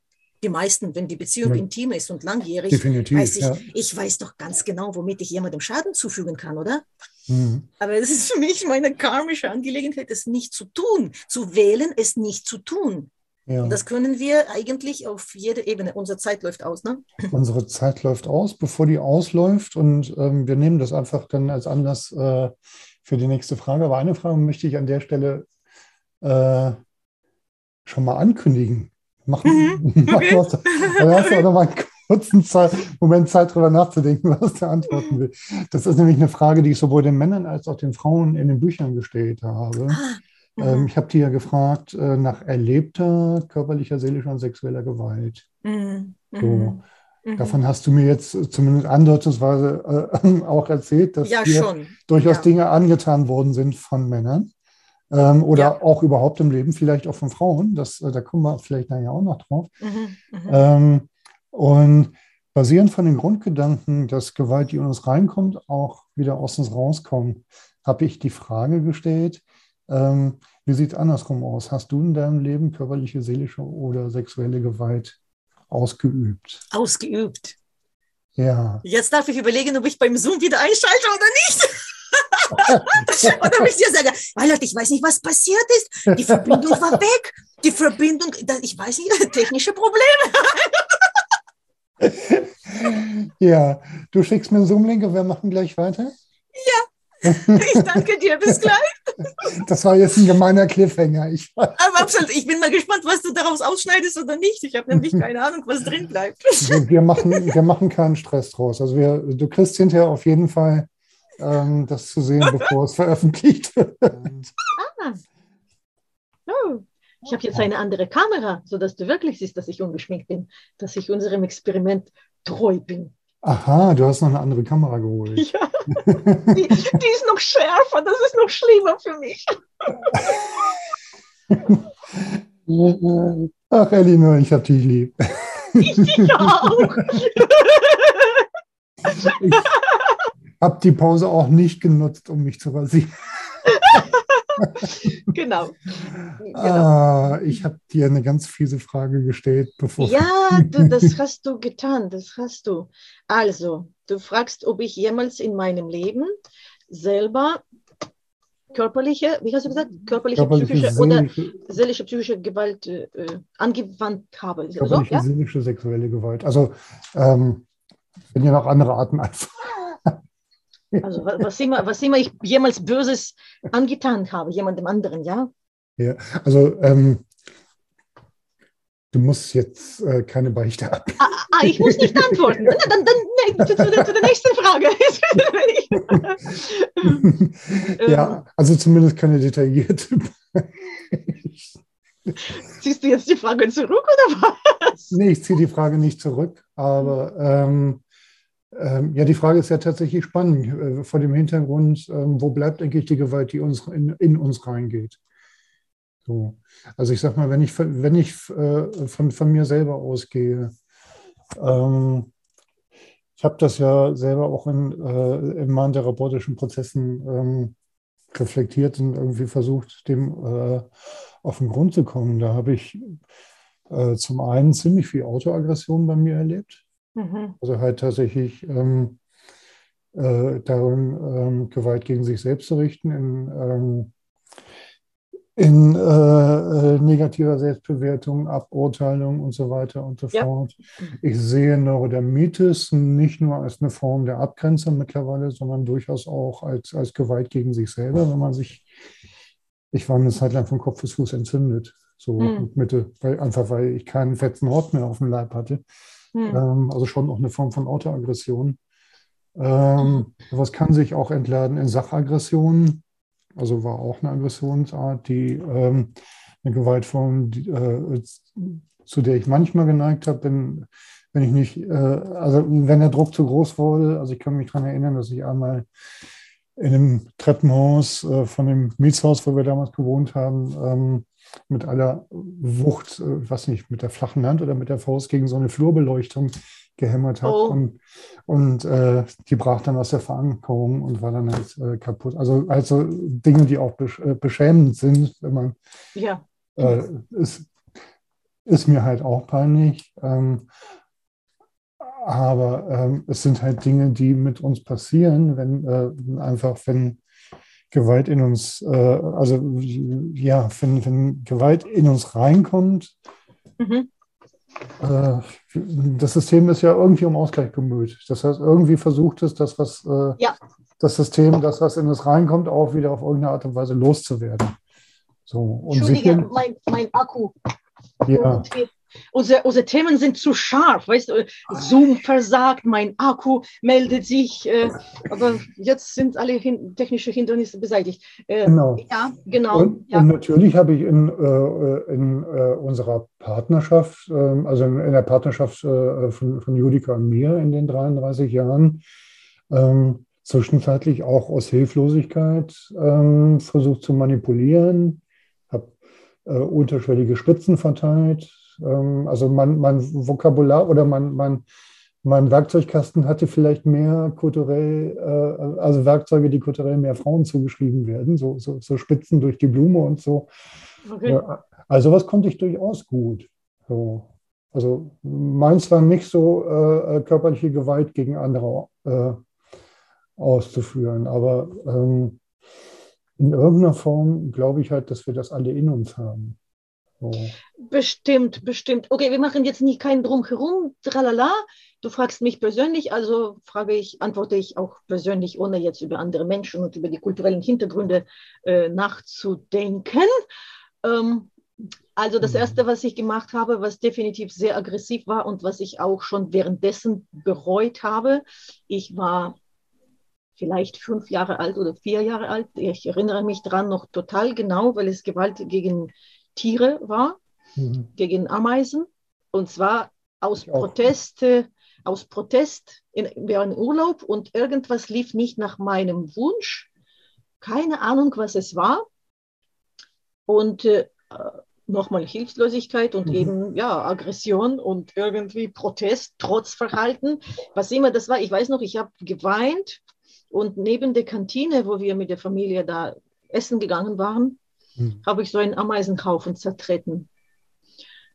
Die meisten, wenn die Beziehung Ja. intim ist und langjährig, Definitiv, weiß ich, ja. ich weiß doch ganz genau, womit ich jemandem Schaden zufügen kann, oder? Mhm. Aber es ist für mich meine karmische Angelegenheit, es nicht zu tun, zu wählen, es nicht zu tun. Ja. Und das können wir eigentlich auf jeder Ebene. Unsere Zeit läuft aus, ne? Unsere Zeit läuft aus, bevor die ausläuft. Und ähm, wir nehmen das einfach dann als Anlass äh, für die nächste Frage. Aber eine Frage möchte ich an der Stelle äh, schon mal ankündigen. Machen, Mhm, machen okay. Dann hast du auch noch mal einen kurzen Zeit, Moment Zeit, darüber nachzudenken, was du antworten will. Das ist nämlich eine Frage, die ich sowohl den Männern als auch den Frauen in den Büchern gestellt habe. Ah, Ähm, mhm, ich habe die ja gefragt äh, nach erlebter körperlicher, seelischer und sexueller Gewalt. mhm, So. mhm, mhm. Davon hast du mir jetzt äh, zumindest andeutungsweise äh, auch erzählt, dass ja, durchaus ja. Dinge angetan worden sind von Männern ähm, oder Ja. auch überhaupt im Leben, vielleicht auch von Frauen. Das, äh, da kommen wir vielleicht nachher auch noch drauf. Mhm, mhm. Ähm, und basierend von den Grundgedanken, dass Gewalt, die in uns reinkommt, auch wieder aus uns rauskommt, habe ich die Frage gestellt, ähm, wie sieht es andersrum aus? Hast du in deinem Leben körperliche, seelische oder sexuelle Gewalt ausgeübt? Ausgeübt. Ja. Jetzt darf ich überlegen, ob ich beim Zoom wieder einschalte oder nicht. oder ob ich dir sage, weil Leute, ich weiß nicht, was passiert ist. Die Verbindung war weg. Die Verbindung, ich weiß nicht, technische Probleme. Ja, du schickst mir einen Zoom-Link und wir machen gleich weiter. Ich danke dir, bis gleich. Das war jetzt ein gemeiner Cliffhanger. Ich, Aber absolut, ich bin mal gespannt, was du daraus ausschneidest oder nicht. Ich habe nämlich keine Ahnung, was drin bleibt. wir, wir, machen, wir machen keinen Stress draus. Also wir, du kriegst hinterher auf jeden Fall ähm, das zu sehen, bevor es veröffentlicht wird. Oh, ich habe jetzt eine andere Kamera, sodass du wirklich siehst, dass ich ungeschminkt bin, dass ich unserem Experiment treu bin. Aha, du hast noch eine andere Kamera geholt. Ja, die, die ist noch schärfer, das ist noch schlimmer für mich. Ach, Elinor, ich hab dich lieb. Ich auch. Ich habe die Pause auch nicht genutzt, um mich zu rasieren. Genau. genau. Ah, ich habe dir eine ganz fiese Frage gestellt, bevor. Ja, du, das hast du getan, das hast du. Also, du fragst, ob ich jemals in meinem Leben selber körperliche, wie hast du gesagt, körperliche, körperliche, psychische oder seelische, seelische, psychische Gewalt äh, angewandt habe. So, körperliche ja? seelische, sexuelle Gewalt. Also, ähm, wenn ihr noch andere Arten einfach. Also wa- was immer, was immer ich jemals Böses angetan habe, jemandem anderen, ja? Ja, also ähm, Du musst jetzt äh, keine Beichte ab. Ah, ah, ich muss nicht antworten. Na, dann, dann zu, zu, der, zu der nächsten Frage. ja, also zumindest keine detaillierte. Ziehst du jetzt die Frage zurück oder was? Nee, ich ziehe die Frage nicht zurück, aber ähm, ja, die Frage ist ja tatsächlich spannend äh, vor dem Hintergrund, ähm, wo bleibt eigentlich die Gewalt, die uns in, in uns reingeht? So. Also ich sag mal, wenn ich, wenn ich äh, von, von mir selber ausgehe, ähm, ich habe das ja selber auch in, äh, in meinen therapeutischen Prozessen ähm, reflektiert und irgendwie versucht, dem äh, auf den Grund zu kommen. Da habe ich zum einen ziemlich viel Autoaggression bei mir erlebt. Mhm. Also halt tatsächlich ähm, äh, darin, ähm, Gewalt gegen sich selbst zu richten, in ähm, in äh, äh, negativer Selbstbewertung, Aburteilung und so weiter und so ja. fort. Ich sehe Neurodermitis nicht nur als eine Form der Abgrenzung mittlerweile, sondern durchaus auch als, als Gewalt gegen sich selber, wenn man sich, ich war eine Zeit lang von Kopf bis Fuß entzündet, so mhm. Mitte, weil, einfach weil ich keinen fetten Hort mehr auf dem Leib hatte. Mhm. Also schon auch eine Form von Autoaggression. Ähm, was kann sich auch entladen in Sachaggressionen? Also war auch eine Aggressionsart, die ähm, eine Gewaltform, die, äh, zu der ich manchmal geneigt habe, wenn, wenn ich nicht, äh, also wenn der Druck zu groß wurde. Also ich kann mich daran erinnern, dass ich einmal in einem Treppenhaus äh, von dem Mietshaus, wo wir damals gewohnt haben, ähm, mit aller Wucht, äh, was nicht, mit der flachen Hand oder mit der Faust gegen so eine Flurbeleuchtung gehämmert hat. Oh. Und, und äh, die brach dann aus der Verankerung und war dann halt äh, kaputt. Also also Dinge, die auch besch äh, beschämend sind, wenn man ja. Äh, ist, ist mir halt auch peinlich. Ähm, aber ähm, es sind halt Dinge, die mit uns passieren, wenn äh, einfach, wenn Gewalt in uns, äh, also ja, wenn, wenn Gewalt in uns reinkommt, mhm. Äh, das System ist ja irgendwie um Ausgleich bemüht. Das heißt, irgendwie versucht es, das, was äh, ja. das System, das, was in es reinkommt, auch wieder auf irgendeine Art und Weise loszuwerden. So, und Entschuldige, mein, mein Akku. Ja unsere, unsere Themen sind zu scharf, weißt du, Zoom versagt, mein Akku meldet sich, äh, aber jetzt sind alle hin, technische Hindernisse beseitigt. Äh, genau. Ja, genau. Und, ja. und natürlich habe ich in, äh, in äh, unserer Partnerschaft, ähm, also in, in, der Partnerschaft äh, von, von Judika und mir in den 33 Jahren, ähm, zwischenzeitlich auch aus Hilflosigkeit ähm, versucht zu manipulieren, habe äh, unterschwellige Spitzen verteilt, also mein, mein Vokabular oder mein, mein, mein Werkzeugkasten hatte vielleicht mehr kulturell, äh, also Werkzeuge, die kulturell mehr Frauen zugeschrieben werden, so, so, so Spitzen durch die Blume und so. Okay. Ja, also was konnte ich durchaus gut. So. Also meins war nicht so äh, äh, körperliche Gewalt gegen andere äh, auszuführen, aber ähm, in irgendeiner Form glaube ich halt, dass wir das alle in uns haben. Bestimmt, bestimmt. Okay, wir machen jetzt nicht keinen Drumherum, tralala. Du fragst mich persönlich, also frage ich, antworte ich auch persönlich, ohne jetzt über andere Menschen und über die kulturellen Hintergründe äh, nachzudenken. Ähm, also das mhm. Erste, was ich gemacht habe, was definitiv sehr aggressiv war und was ich auch schon währenddessen bereut habe, ich war vielleicht fünf Jahre alt oder vier Jahre alt. Ich erinnere mich daran noch total genau, weil es Gewalt gegen Tiere war, mhm. gegen Ameisen. Und zwar aus Protest, aus Protest in, während Urlaub und irgendwas lief nicht nach meinem Wunsch. Keine Ahnung, was es war. Und äh, nochmal Hilflosigkeit und mhm. eben ja Aggression und irgendwie Protest, Trotzverhalten, was immer das war. Ich weiß noch, ich habe geweint und neben der Kantine, wo wir mit der Familie da essen gegangen waren, hm. habe ich so einen Ameisenhaufen zertreten.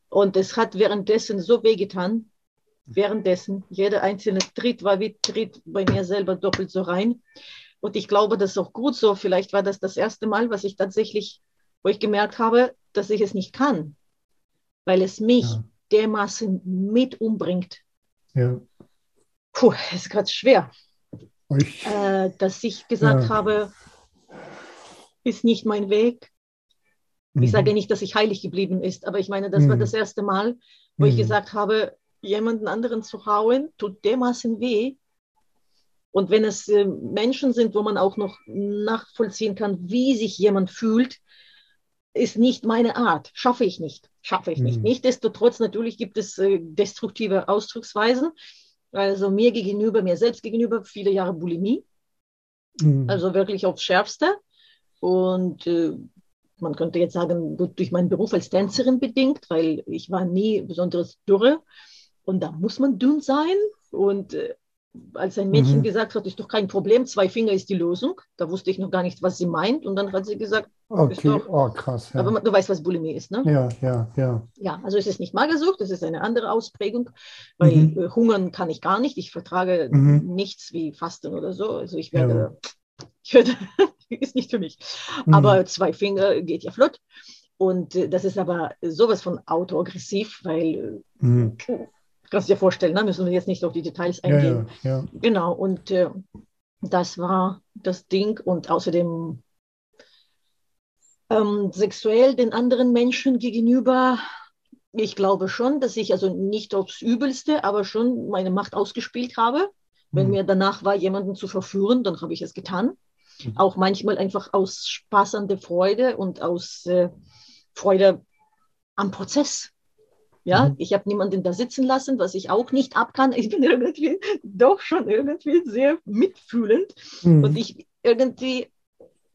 Und es hat währenddessen so wehgetan, währenddessen, jeder einzelne Tritt war wie Tritt bei mir selber doppelt so rein. Und ich glaube, das ist auch gut so. Vielleicht war das das erste Mal, was ich tatsächlich, wo ich gemerkt habe, dass ich es nicht kann, weil es mich ja. dermaßen mit umbringt. Ja. Puh, ist gerade schwer. Äh, dass ich gesagt ja. habe, ist nicht mein Weg, Ich sage nicht, dass ich heilig geblieben ist, aber ich meine, das war Mhm. das erste Mal, wo ich Mhm. gesagt habe, jemanden anderen zu hauen, tut dermaßen weh. Und wenn es äh, Menschen sind, wo man auch noch nachvollziehen kann, wie sich jemand fühlt, ist nicht meine Art. Schaffe ich nicht. Schaffe ich nicht. Mhm. Nichtsdestotrotz, natürlich gibt es äh, destruktive Ausdrucksweisen. Also mir gegenüber, mir selbst gegenüber, viele Jahre Bulimie, Mhm. also wirklich aufs Schärfste. Und äh, man könnte jetzt sagen, gut, durch meinen Beruf als Tänzerin bedingt, weil ich war nie besonders dürre. Und da muss man dünn sein. Und äh, als ein Mädchen Mhm. gesagt hat, ist doch kein Problem, zwei Finger ist die Lösung. Da wusste ich noch gar nicht, was sie meint. Und dann hat sie gesagt, Okay, doch- oh krass. Ja. aber man- du weißt, was Bulimie ist, ne? ja, ja, ja. Ja, also es ist nicht Magersucht, es ist eine andere Ausprägung, weil Mhm. äh, hungern kann ich gar nicht. Ich vertrage Mhm. nichts wie Fasten oder so. Also ich Ja. Ich werde, ist nicht für mich. Mhm. Aber zwei Finger geht ja flott. Und äh, das ist aber sowas von autoaggressiv, weil, Mhm. äh, kannst du dir vorstellen, ne? müssen wir jetzt nicht auf die Details eingehen. ja, ja. Genau, und äh, das war das Ding. Und außerdem ähm, sexuell den anderen Menschen gegenüber, ich glaube schon, dass ich also nicht aufs Übelste, aber schon meine Macht ausgespielt habe. Wenn Mhm. mir danach war, jemanden zu verführen, dann habe ich es getan. Mhm. Auch manchmal einfach aus Spaß an der Freude und aus äh, Freude am Prozess. Ja, Mhm. ich habe niemanden da sitzen lassen, was ich auch nicht ab kann. Ich bin irgendwie doch schon irgendwie sehr mitfühlend. Mhm. Und ich irgendwie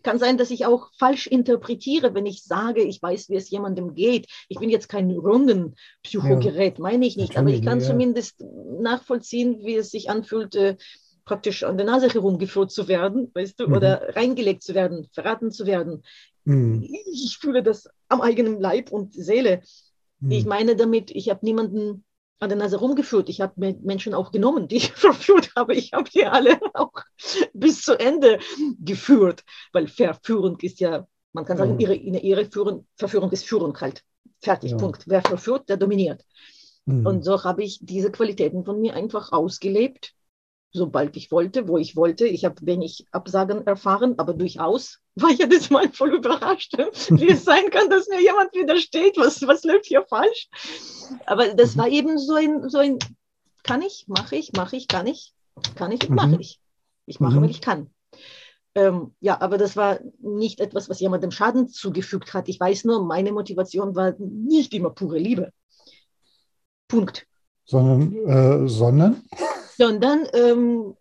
kann sein, dass ich auch falsch interpretiere, wenn ich sage, ich weiß, wie es jemandem geht. Ich bin jetzt kein Rungenpsychogerät, meine ich nicht, aber ich kann Ja. zumindest nachvollziehen, wie es sich anfühlt, äh, praktisch an der Nase herumgeführt zu werden, weißt du, Mhm. oder reingelegt zu werden, verraten zu werden. Mhm. Ich fühle das am eigenen Leib und Seele. Mhm. Ich meine damit, ich habe niemanden an der Nase rumgeführt. Ich habe Menschen auch genommen, die ich verführt habe. Ich habe die alle auch bis zu Ende geführt, weil Verführung ist ja, man kann sagen, Ja. ihre, eine Ehre führen, Verführung ist Führung halt. Fertig, Ja. Punkt. Wer verführt, der dominiert. Mhm. Und so habe ich diese Qualitäten von mir einfach ausgelebt, sobald ich wollte, wo ich wollte. Ich habe wenig Absagen erfahren, aber durchaus war ich jedes Mal voll überrascht, wie es sein kann, dass mir jemand widersteht. Was, was läuft hier falsch? Aber das Mhm. war eben so ein, so ein, kann ich, mache ich, mache ich, kann ich, kann ich, Mhm. mache ich. Ich mache, Mhm. weil ich kann. Ähm, ja, aber das war nicht etwas, was jemandem Schaden zugefügt hat. Ich weiß nur, meine Motivation war nicht immer pure Liebe. Punkt. sondern, äh, sondern? Sondern ähm,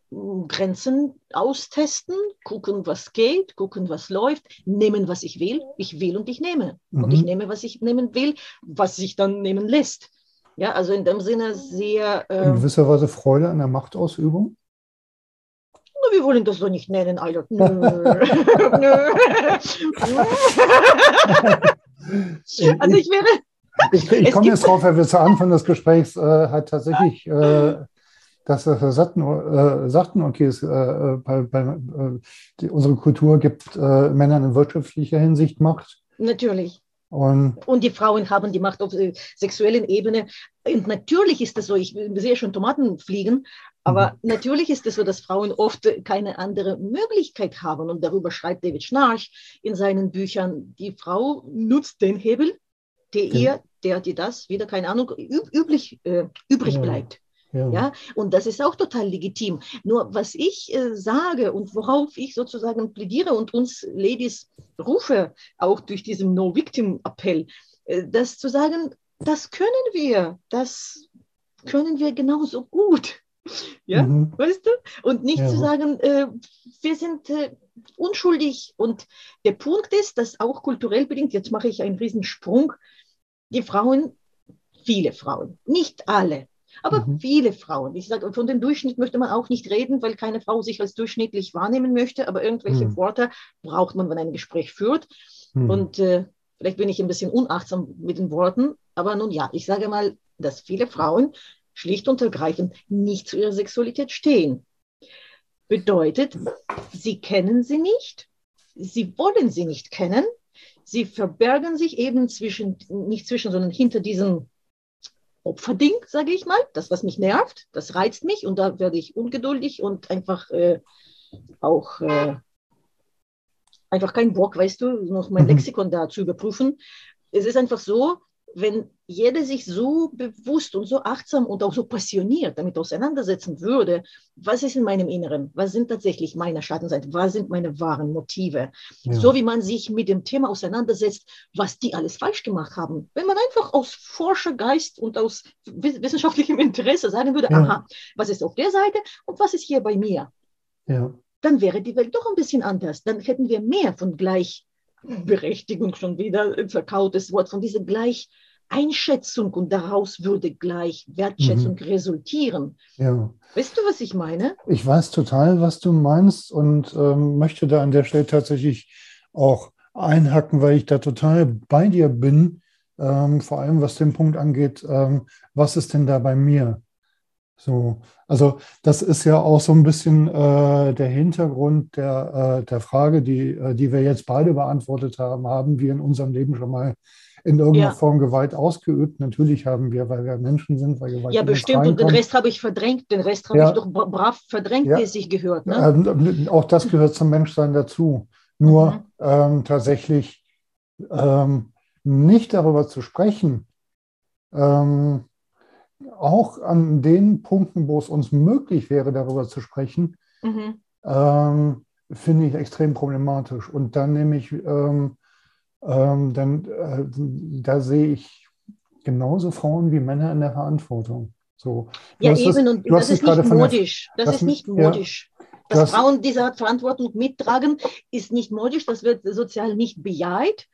Grenzen austesten, gucken, was geht, gucken, was läuft, nehmen, was ich will. Ich will und ich nehme. Und Mhm. ich nehme, was ich nehmen will, was sich dann nehmen lässt. Ja, also in dem Sinne sehr, In äh, gewisser Weise Freude an der Machtausübung? wir wollen das so nicht nennen, Alter. Nö. Nö. also ich wäre, Ich, ich komme jetzt drauf, Herr wir zu Anfang des Gesprächs äh, hat tatsächlich, äh, dass wir sagten, äh, sagten, okay, es, äh, bei, bei, äh, die, unsere Kultur gibt äh, Männern in wirtschaftlicher Hinsicht Macht. natürlich. Und Und die Frauen haben die Macht auf der sexuellen Ebene. Und natürlich ist es so, ich sehe schon Tomaten fliegen, aber natürlich ist es so, dass Frauen oft keine andere Möglichkeit haben. Und darüber schreibt David Schnarch in seinen Büchern, die Frau nutzt den Hebel, der Genau. ihr, der, die das, wieder keine Ahnung, üb üblich, äh, übrig Ja. bleibt. Ja, Ja, und das ist auch total legitim. Nur was ich äh, sage und worauf ich sozusagen plädiere und uns Ladies rufe, auch durch diesen No-Victim-Appell, äh, das zu sagen, das können wir, das können wir genauso gut. Ja, Mhm. weißt du? Und nicht Ja. zu sagen, äh, wir sind äh, unschuldig. Und der Punkt ist, dass auch kulturell bedingt, jetzt mache ich einen Riesensprung, die Frauen, viele Frauen, nicht alle, aber Mhm. viele Frauen. Ich sage, von dem Durchschnitt möchte man auch nicht reden, weil keine Frau sich als durchschnittlich wahrnehmen möchte, aber irgendwelche Mhm. Worte braucht man, wenn ein Gespräch führt. Mhm. Und äh, vielleicht bin ich ein bisschen unachtsam mit den Worten, aber nun ja, ich sage mal, dass viele Frauen schlicht und ergreifend nicht zu ihrer Sexualität stehen. Bedeutet, sie kennen sie nicht, sie wollen sie nicht kennen, sie verbergen sich eben zwischen, nicht zwischen, sondern hinter diesem Opferding, sage ich mal, das, was mich nervt, das reizt mich und da werde ich ungeduldig und einfach äh, auch äh, einfach keinen Bock, weißt du, noch mein Mhm. Lexikon da zu überprüfen. Es ist einfach so, wenn jeder sich so bewusst und so achtsam und auch so passioniert damit auseinandersetzen würde, was ist in meinem Inneren, was sind tatsächlich meine Schattenseiten, was sind meine wahren Motive, Ja. so wie man sich mit dem Thema auseinandersetzt, was die alles falsch gemacht haben. Wenn man einfach aus Forschergeist und aus wiss- wissenschaftlichem Interesse sagen würde, Ja. aha, was ist auf der Seite und was ist hier bei mir, ja. dann wäre die Welt doch ein bisschen anders. Dann hätten wir mehr von Gleichberechtigung, schon wieder ein verkautes Wort, von dieser Gleicheinschätzung und daraus würde Gleichwertschätzung Mhm. resultieren. ja. Weißt du, was ich meine? Ich weiß total, was du meinst und ähm, möchte da an der Stelle tatsächlich auch einhacken, weil ich da total bei dir bin, ähm, vor allem was den Punkt angeht, ähm, was ist denn da bei mir? So, also das ist ja auch so ein bisschen äh, der Hintergrund der, äh, der Frage, die, äh, die wir jetzt beide beantwortet haben. Haben wir in unserem Leben schon mal in irgendeiner Ja. Form Gewalt ausgeübt? Natürlich haben wir, weil wir Menschen sind, weil Gewalt Ja, bestimmt. Und den. Rest habe ich verdrängt. Den Rest habe Ja. ich doch bra- brav verdrängt, Ja. wie es sich gehört. Ne? Ähm, auch das gehört zum Menschsein dazu. Nur Mhm. ähm, tatsächlich ähm, nicht darüber zu sprechen, ähm, auch an den Punkten, wo es uns möglich wäre, darüber zu sprechen, Mhm. ähm, finde ich extrem problematisch. Und dann nehme ich, ähm, ähm, dann, äh, da sehe ich genauso Frauen wie Männer in der Verantwortung. So. Du Ja, eben. Und du hast das es ist nicht der- modisch. Das das- ist nicht modisch. Dass Frauen diese Verantwortung mittragen, ist nicht modisch. Das wird sozial nicht bejaht.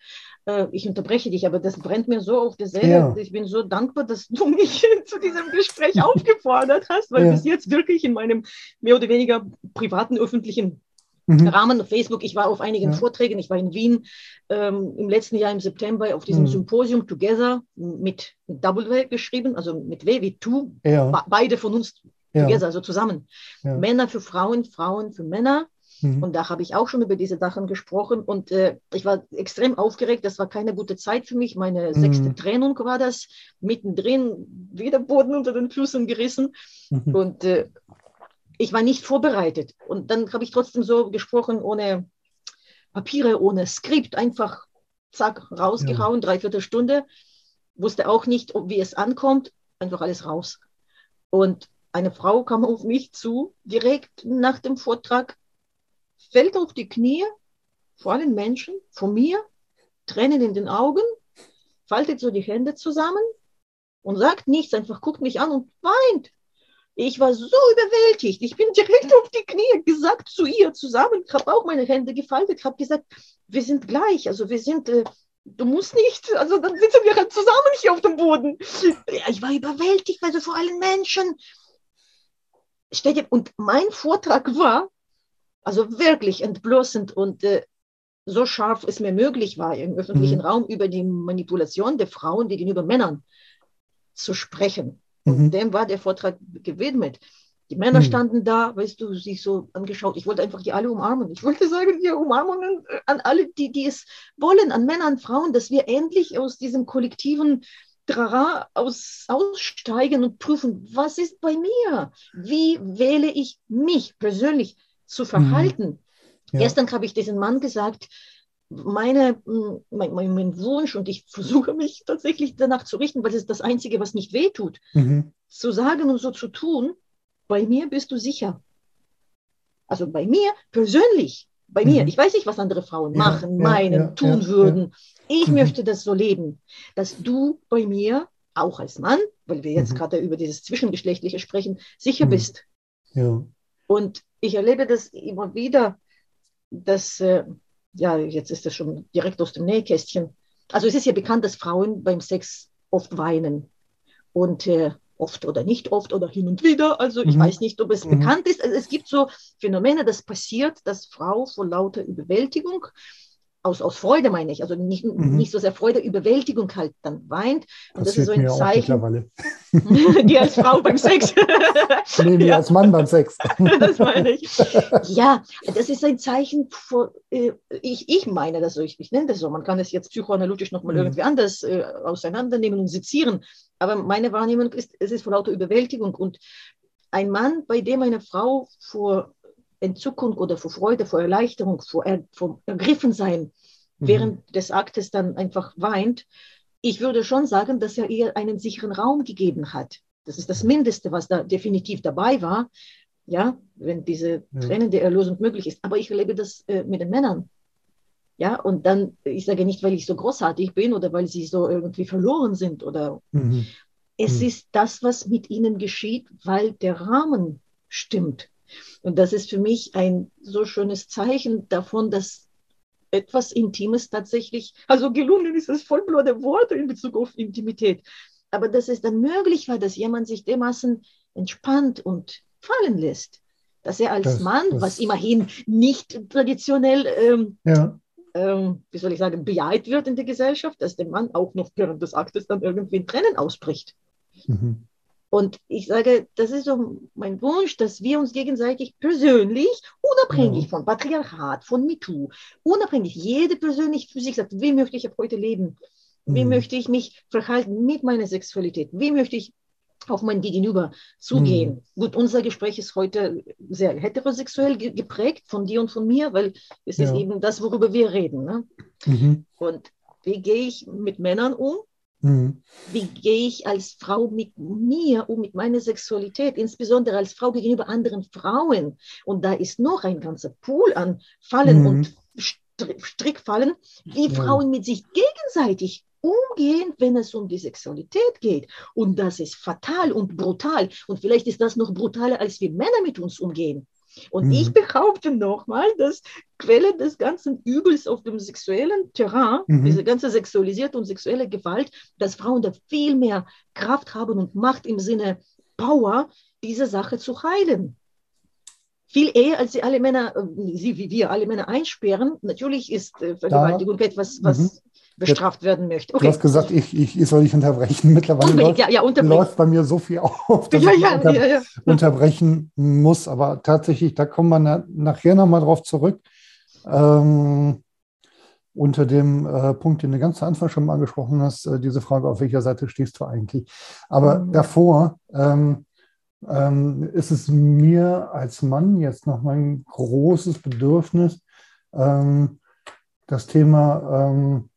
Äh, Ich unterbreche dich, aber das brennt mir so auf der Seele. Ja. Ich bin so dankbar, dass du mich zu diesem Gespräch aufgefordert hast, weil Ja. bis jetzt wirklich in meinem mehr oder weniger privaten, öffentlichen Mhm. Rahmen auf Facebook. Ich war auf einigen Ja. Vorträgen. Ich war in Wien ähm, im letzten Jahr im September auf diesem Mhm. Symposium Together mit W geschrieben, also mit W wie Two. Beide von uns ja, together, also zusammen. Ja. Männer für Frauen, Frauen für Männer. Mhm. Und da habe ich auch schon über diese Sachen gesprochen. Und äh, ich war extrem aufgeregt. Das war keine gute Zeit für mich. Meine Mhm. sechste Trennung war das. Mittendrin wieder Boden unter den Füßen gerissen. Mhm. Und äh, ich war nicht vorbereitet. Und dann habe ich trotzdem so gesprochen, ohne Papiere, ohne Skript, einfach zack, rausgehauen, dreiviertel Stunde. Wusste auch nicht, wie es ankommt. Einfach alles raus. Und eine Frau kam auf mich zu, direkt nach dem Vortrag, fällt auf die Knie vor allen Menschen, vor mir, Tränen in den Augen, faltet so die Hände zusammen und sagt nichts, einfach guckt mich an und weint. Ich war so überwältigt. Ich bin direkt auf die Knie gesagt zu ihr zusammen. Habe auch meine Hände gefaltet, habe gesagt, wir sind gleich. Also wir sind, äh, du musst nicht, also dann sitzen wir halt zusammen hier auf dem Boden. Ich war überwältigt, also vor allen Menschen. Und mein Vortrag war, also wirklich entblößend und äh, so scharf es mir möglich war, im öffentlichen Mhm. Raum über die Manipulation der Frauen gegenüber Männern zu sprechen. Mhm. Dem war der Vortrag gewidmet. Die Männer Mhm. standen da, weißt du, sich so angeschaut. Ich wollte einfach die alle umarmen. Ich wollte sagen, hier Umarmungen äh, an alle, die, die es wollen, an Männer, an Frauen, dass wir endlich aus diesem kollektiven Trara aus, aussteigen und prüfen, was ist bei mir? Wie wähle ich mich persönlich zu verhalten? Ja. Gestern habe ich diesem Mann gesagt, meine, mein, mein, Wunsch, und ich versuche mich tatsächlich danach zu richten, weil es ist das Einzige, was nicht wehtut, Mhm. zu sagen und so zu tun, bei mir bist du sicher. Also bei mir persönlich, bei mir. Mhm. Ich weiß nicht, was andere Frauen Ja, machen, ja, meinen, ja, tun würden. Ich Mhm. möchte das so leben, dass du bei mir, auch als Mann, weil wir jetzt Mhm. gerade über dieses Zwischengeschlechtliche sprechen, sicher Mhm. bist. Ja. Und ich erlebe das immer wieder, dass, äh, ja, jetzt ist das schon direkt aus dem Nähkästchen. Also es ist ja bekannt, dass Frauen beim Sex oft weinen. Und äh, oft oder nicht oft oder hin und wieder. Also ich Mhm. weiß nicht, ob es Mhm. bekannt ist. Also es gibt so Phänomene, das passiert, dass Frau vor lauter Überwältigung aus, aus Freude meine ich, also nicht, Mhm. nicht so sehr Freude, Überwältigung halt dann weint. Und das ist Passiert so ein Zeichen, mittlerweile. die als Frau beim Sex. Nee, mir Ja. als Mann beim Sex. das meine ich. Ja, das ist ein Zeichen, vor, äh, ich, ich meine das so, ich, ich nenne das so, man kann es jetzt psychoanalytisch nochmal Mhm. irgendwie anders äh, auseinandernehmen und sezieren, aber meine Wahrnehmung ist, es ist vor lauter Überwältigung und ein Mann, bei dem eine Frau vor Entzückung oder vor Freude, vor Erleichterung, vor, er, vor Ergriffensein Mhm. während des Aktes dann einfach weint. Ich würde schon sagen, dass er ihr einen sicheren Raum gegeben hat. Das ist das Mindeste, was da definitiv dabei war. Ja, wenn diese Ja. Der Erlösung möglich ist. Aber ich erlebe das äh, mit den Männern. Ja, und dann, ich sage nicht, weil ich so großartig bin oder weil sie so irgendwie verloren sind oder Mhm. es Mhm. ist das, was mit ihnen geschieht, weil der Rahmen stimmt. Und das ist für mich ein so schönes Zeichen davon, dass etwas Intimes tatsächlich, also gelungen ist das vollblöde Wort in Bezug auf Intimität, aber dass es dann möglich war, dass jemand sich dermaßen entspannt und fallen lässt, dass er als Das- Mann, das- was immerhin nicht traditionell ähm, Ja, ähm, wie soll ich sagen, bejaht wird in der Gesellschaft, dass der Mann auch noch während des Aktes dann irgendwie in Tränen ausbricht. mhm. Und ich sage, das ist so mein Wunsch, dass wir uns gegenseitig persönlich, unabhängig Ja. von Patriarchat, von MeToo, unabhängig, jede persönlich für sich sagt, wie möchte ich ab heute leben? Wie Mhm. möchte ich mich verhalten mit meiner Sexualität? Wie möchte ich auf mein Gegenüber zugehen? Gut, unser Gespräch ist heute sehr heterosexuell ge- geprägt von dir und von mir, weil es ist Ja. eben das, worüber wir reden. Ne? Mhm. Und wie gehe ich mit Männern um? Mhm. Wie gehe ich als Frau mit mir um, mit meiner Sexualität, insbesondere als Frau gegenüber anderen Frauen? Und da ist noch ein ganzer Pool an Fallen Mhm. und Str- Strickfallen, wie Ja. Frauen mit sich gegenseitig umgehen, wenn es um die Sexualität geht. Und das ist fatal und brutal. Und vielleicht ist das noch brutaler, als wir Männer mit uns umgehen. Und Mhm. ich behaupte nochmal, dass Quelle des ganzen Übels auf dem sexuellen Terrain, Mhm. diese ganze sexualisierte und sexuelle Gewalt, dass Frauen da viel mehr Kraft haben und Macht im Sinne Power, diese Sache zu heilen. Viel eher, als sie alle Männer, äh, sie wie wir, alle Männer einsperren. Natürlich ist äh, Vergewaltigung etwas, was Mhm. Bestraft werden möchte. Du Okay. hast gesagt, ich, ich, ich soll dich unterbrechen. Mittlerweile läuft, ja, ja, läuft bei mir so viel auf, dass Ja, ich ja, unter, ja, ja. unterbrechen muss. Aber tatsächlich, da kommen wir na, nachher nochmal drauf zurück. Ähm, unter dem äh, Punkt, den du ganz zu Anfang schon mal angesprochen hast, äh, diese Frage, auf welcher Seite stehst du eigentlich? Aber Mhm. davor ähm, ähm, ist es mir als Mann jetzt noch mein großes Bedürfnis, ähm, das Thema ähm,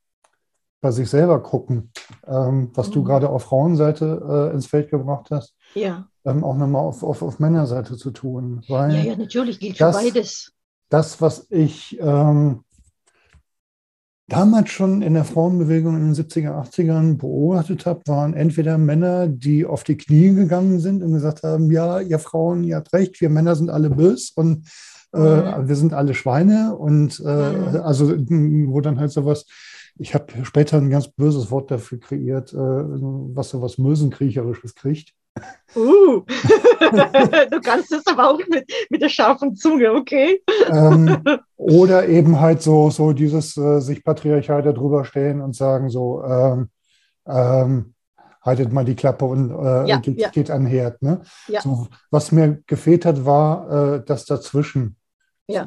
bei sich selber gucken, ähm, was du Mhm. gerade auf Frauenseite äh, ins Feld gebracht hast, Ja. ähm, auch nochmal auf, auf, auf Männerseite zu tun. Weil ja, ja, natürlich gilt das- für beides. das, was ich ähm, damals schon in der Frauenbewegung in den 70er, 80ern beobachtet habe, waren entweder Männer, die auf die Knie gegangen sind und gesagt haben, ja, ihr Frauen, ihr habt recht, wir Männer sind alle bös und äh, Mhm. wir sind alle Schweine und äh, Mhm. also wo dann halt sowas, ich habe später ein ganz böses Wort dafür kreiert, äh, was so was Mösenkriecherisches kriegt. Uh. du kannst es aber auch mit, mit der scharfen Zunge, okay? ähm, oder eben halt so, so dieses äh, sich patriarchal darüber stellen und sagen so, ähm, ähm, haltet mal die Klappe und äh, Ja, geht, ja. geht an den Herd. Ne? Ja. So, was mir gefehlt hat, war äh, das dazwischen.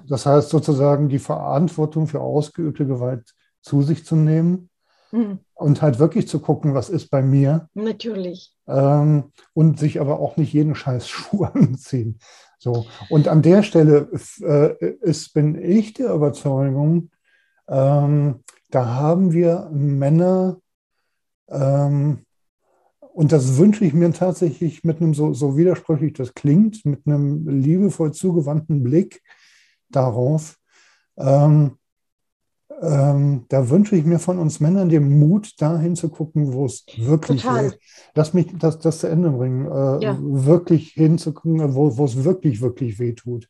Das heißt sozusagen die Verantwortung für ausgeübte Gewalt zu sich zu nehmen Hm, und halt wirklich zu gucken, was ist bei mir natürlich. ähm, und sich aber auch nicht jeden Scheiß Schuh anziehen. So. Und an der Stelle äh, ist, bin ich der Überzeugung, ähm, da haben wir Männer, ähm, und das wünsche ich mir tatsächlich mit einem, so, so widersprüchlich das klingt, mit einem liebevoll zugewandten Blick darauf. Ähm, ähm, da wünsche ich mir von uns Männern den Mut, dahin zu gucken, wo es wirklich Total. weh. Lass mich das, das zu Ende bringen. Äh, Ja. Wirklich hinzugucken, wo, es wirklich, wirklich weh tut.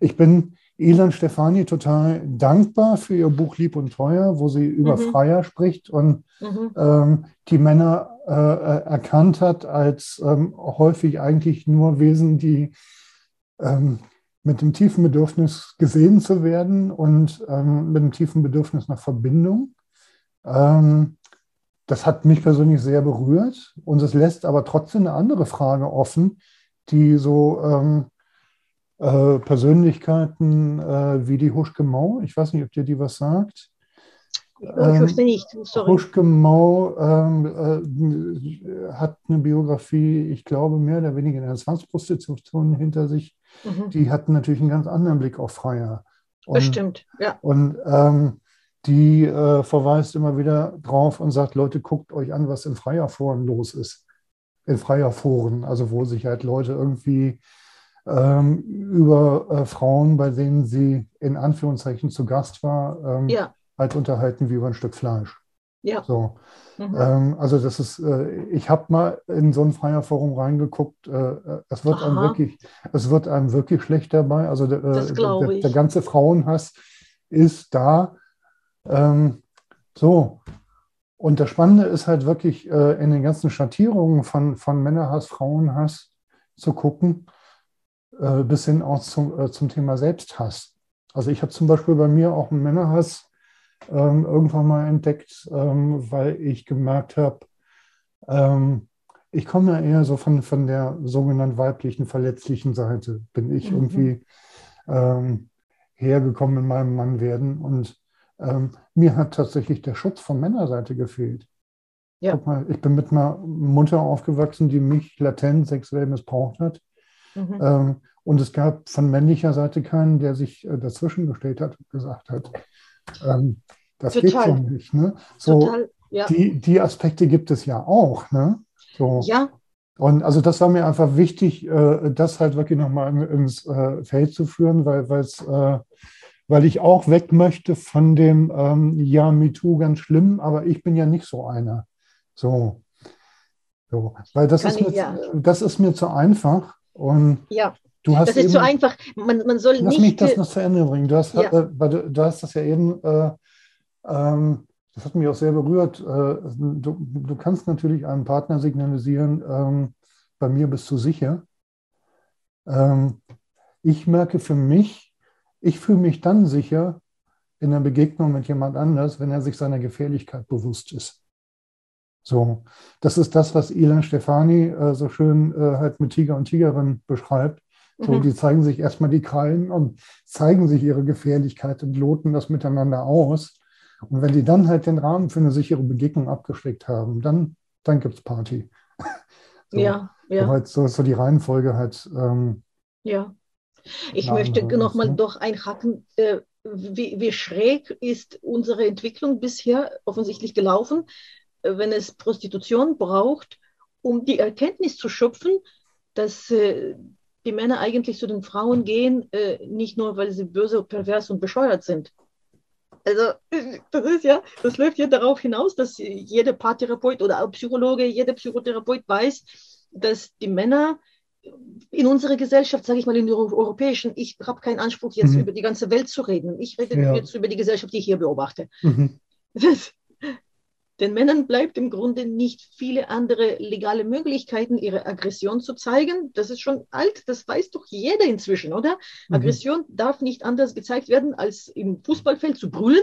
Ich bin Ilan Stefani total dankbar für ihr Buch Lieb und Teuer, wo sie über Mhm. Freier spricht und Mhm. ähm, die Männer äh, äh, erkannt hat als ähm, häufig eigentlich nur Wesen, die ähm, mit dem tiefen Bedürfnis gesehen zu werden und ähm, mit dem tiefen Bedürfnis nach Verbindung. Ähm, das hat mich persönlich sehr berührt und es lässt aber trotzdem eine andere Frage offen, die so ähm, äh, Persönlichkeiten äh, wie die Huschke Mau, ich weiß nicht, ob dir die was sagt. ich Ähm, wusste nicht, sorry. Huschke Mau ähm, äh, hat eine Biografie, ich glaube, mehr oder weniger in der Zwangsprostitution hinter sich. Mhm. die hatten natürlich einen ganz anderen Blick auf Freier. Und, Bestimmt, ja. Und ähm, die äh, verweist immer wieder drauf und sagt, Leute, guckt euch an, was in Freierforen los ist. In Freierforen, also wo sich halt Leute irgendwie ähm, über äh, Frauen, bei denen sie in Anführungszeichen zu Gast war, ähm, Ja, halt unterhalten wie über ein Stück Fleisch. Ja. So. Mhm. Ähm, also das ist, äh, ich habe mal in so ein Freierforum reingeguckt. Äh, es wird einem wirklich, es wird einem wirklich schlecht dabei. Also der, äh, der, der ganze Frauenhass ist da. Ähm, so. Und das Spannende ist halt wirklich äh, in den ganzen Schattierungen von, von Männerhass, Frauenhass zu gucken, äh, bis hin auch zum, äh, zum Thema Selbsthass. Also ich habe zum Beispiel bei mir auch einen Männerhass ähm, irgendwann mal entdeckt, ähm, weil ich gemerkt habe, ähm, ich komme ja eher so von, von der sogenannten weiblichen, verletzlichen Seite, bin ich Mhm. irgendwie ähm, hergekommen in meinem Mannwerden und ähm, mir hat tatsächlich der Schutz von Männerseite gefehlt. Ja. Guck mal, ich bin mit einer Mutter aufgewachsen, die mich latent sexuell missbraucht hat. Mhm. Ähm, und es gab von männlicher Seite keinen, der sich äh, dazwischen gestellt hat und gesagt hat, ähm, das geht Total. so nicht. Ne? So, Total, ja. die, die Aspekte gibt es ja auch. Ne? So. Ja, Und also das war mir einfach wichtig, äh, das halt wirklich nochmal in, ins äh, Feld zu führen, weil, weil's, äh, weil ich auch weg möchte von dem, ähm, ja, MeToo ganz schlimm, aber ich bin ja nicht so einer. So. so. Weil das Kann ist, ich- mir, ja. das ist mir zu einfach. Und ja. Du hast Das ist eben, so einfach. Man, man soll Lass mich nicht. das äh, noch zu Ende bringen. Du hast, Ja. äh, du, du hast das ja eben, äh, ähm, das hat mich auch sehr berührt. Äh, du, du kannst natürlich einem Partner signalisieren, ähm, bei mir bist du sicher. Ähm, ich merke für mich, ich fühle mich dann sicher in der Begegnung mit jemand anders, wenn er sich seiner Gefährlichkeit bewusst ist. So, das ist das, was Ilan Stefani äh, so schön äh, halt mit Tiger und Tigerin beschreibt. So, Mhm. die zeigen sich erstmal die Krallen und zeigen sich ihre Gefährlichkeit und loten das miteinander aus. Und wenn die dann halt den Rahmen für eine sichere Begegnung abgesteckt haben, dann, dann gibt es Party. So, ja, So, ja, halt, so ist so die Reihenfolge halt. Ähm, ja. Ich Ja, möchte also, noch mal ne? doch einhaken. Äh, wie, wie schräg ist unsere Entwicklung bisher offensichtlich gelaufen, äh, wenn es Prostitution braucht, um die Erkenntnis zu schöpfen, dass äh, die Männer eigentlich zu den Frauen gehen, äh, nicht nur, weil sie böse, pervers und bescheuert sind. Also, das ist ja, das läuft ja darauf hinaus, dass jeder Paartherapeut oder auch Psychologe, jeder Psychotherapeut weiß, dass die Männer in unserer Gesellschaft, sage ich mal, in der europäischen, ich habe keinen Anspruch, jetzt Mhm. über die ganze Welt zu reden. Ich rede Ja. jetzt über die Gesellschaft, die ich hier beobachte. mhm. Das, den Männern bleibt im Grunde nicht viele andere legale Möglichkeiten, ihre Aggression zu zeigen. Das ist schon alt, das weiß doch jeder inzwischen, oder? Mhm. Aggression darf nicht anders gezeigt werden, als im Fußballfeld zu brüllen.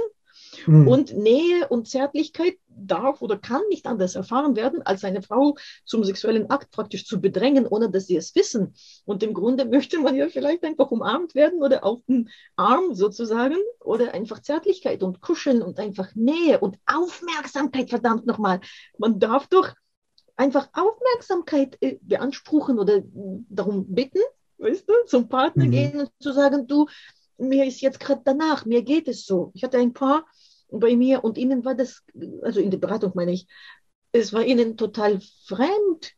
Mhm. Und Nähe und Zärtlichkeit darf oder kann nicht anders erfahren werden, als eine Frau zum sexuellen Akt praktisch zu bedrängen, ohne dass sie es wissen. Und im Grunde möchte man ja vielleicht einfach umarmt werden oder auf den Arm sozusagen oder einfach Zärtlichkeit und Kuscheln und einfach Nähe und Aufmerksamkeit, verdammt nochmal. Man darf doch einfach Aufmerksamkeit äh, beanspruchen oder darum bitten, weißt du, zum Partner Mhm. gehen und zu sagen, du, mir ist jetzt gerade danach, mir geht es so. Ich hatte ein Paar bei mir und ihnen war das, also in der Beratung meine ich, es war ihnen total fremd,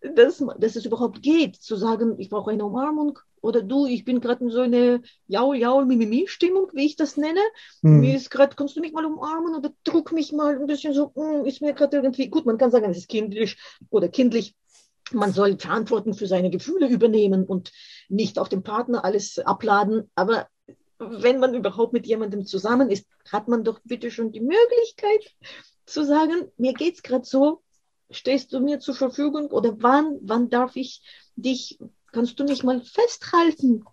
dass, dass es überhaupt geht, zu sagen, ich brauche eine Umarmung oder du, ich bin gerade in so eine Jaul, Jaul, Mimimi Stimmung, wie ich das nenne. Mir Mhm. ist gerade, kannst du mich mal umarmen oder druck mich mal ein bisschen so, mm, ist mir gerade irgendwie, gut, man kann sagen, es ist kindlich oder kindlich. Man soll Verantwortung für seine Gefühle übernehmen und nicht auf den Partner alles abladen. Aber wenn man überhaupt mit jemandem zusammen ist, hat man doch bitte schon die Möglichkeit zu sagen, mir geht's gerade so, stehst du mir zur Verfügung oder wann, wann darf ich dich, kannst du mich mal festhalten?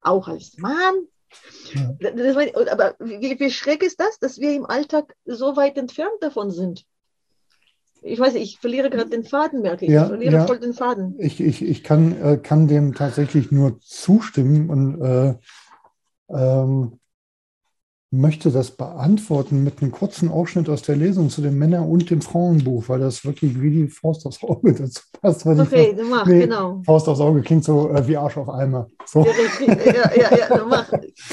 Auch als Mann. Ja. Aber wie, wie schräg ist das, dass wir im Alltag so weit entfernt davon sind? Ich weiß nicht, ich verliere gerade den Faden, merke ich. Ja, ich verliere ja. voll den Faden. Ich, ich, ich kann, äh, kann dem tatsächlich nur zustimmen und äh, ähm, möchte das beantworten mit einem kurzen Ausschnitt aus der Lesung zu dem Männer- und dem Frauenbuch, weil das wirklich wie die Faust aufs Auge dazu passt. okay, du mach, nee, genau. Faust aufs Auge klingt so äh, wie Arsch auf Eimer. So. Ja, richtig. ja, ja, ja, du mach.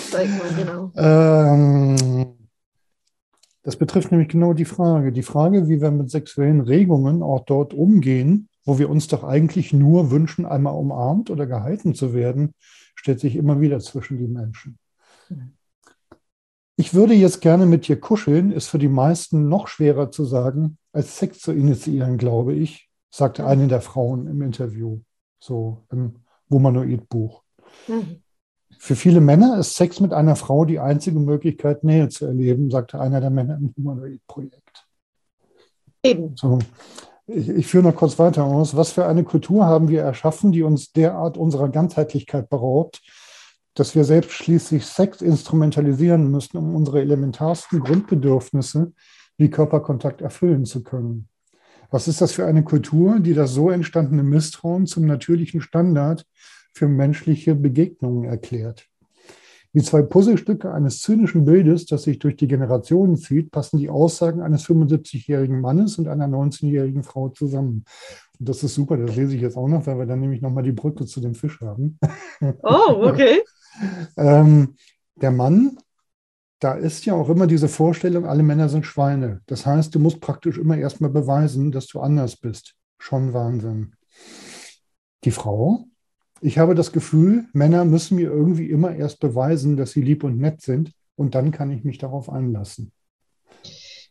Zeig mal, genau. Ähm, das betrifft nämlich genau die Frage. Die Frage, wie wir mit sexuellen Regungen auch dort umgehen, wo wir uns doch eigentlich nur wünschen, einmal umarmt oder gehalten zu werden, stellt sich immer wieder zwischen die Menschen. Ich würde jetzt gerne mit dir kuscheln, ist für die meisten noch schwerer zu sagen, als Sex zu initiieren, glaube ich, sagte eine der Frauen im Interview, so im Womanoid-Buch. Mhm. Für viele Männer ist Sex mit einer Frau die einzige Möglichkeit, Nähe zu erleben, sagte einer der Männer im Humanoid-Projekt. Eben. So. Ich, ich, führe noch kurz weiter aus. Was für eine Kultur haben wir erschaffen, die uns derart unserer Ganzheitlichkeit beraubt, dass wir selbst schließlich Sex instrumentalisieren müssen, um unsere elementarsten Grundbedürfnisse wie Körperkontakt erfüllen zu können. Was ist das für eine Kultur, die das so entstandene Misstrauen zum natürlichen Standard für menschliche Begegnungen erklärt? Wie zwei Puzzlestücke eines zynischen Bildes, das sich durch die Generationen zieht, passen die Aussagen eines 75-jährigen Mannes und einer 19-jährigen Frau zusammen. Und das ist super, das lese ich jetzt auch noch, weil wir dann nämlich nochmal die Brücke zu dem Fisch haben. Oh, okay. ähm, der Mann, da ist ja auch immer diese Vorstellung, alle Männer sind Schweine. Das heißt, du musst praktisch immer erstmal beweisen, dass du anders bist. Schon Wahnsinn. Die Frau, ich habe das Gefühl, Männer müssen mir irgendwie immer erst beweisen, dass sie lieb und nett sind und dann kann ich mich darauf einlassen.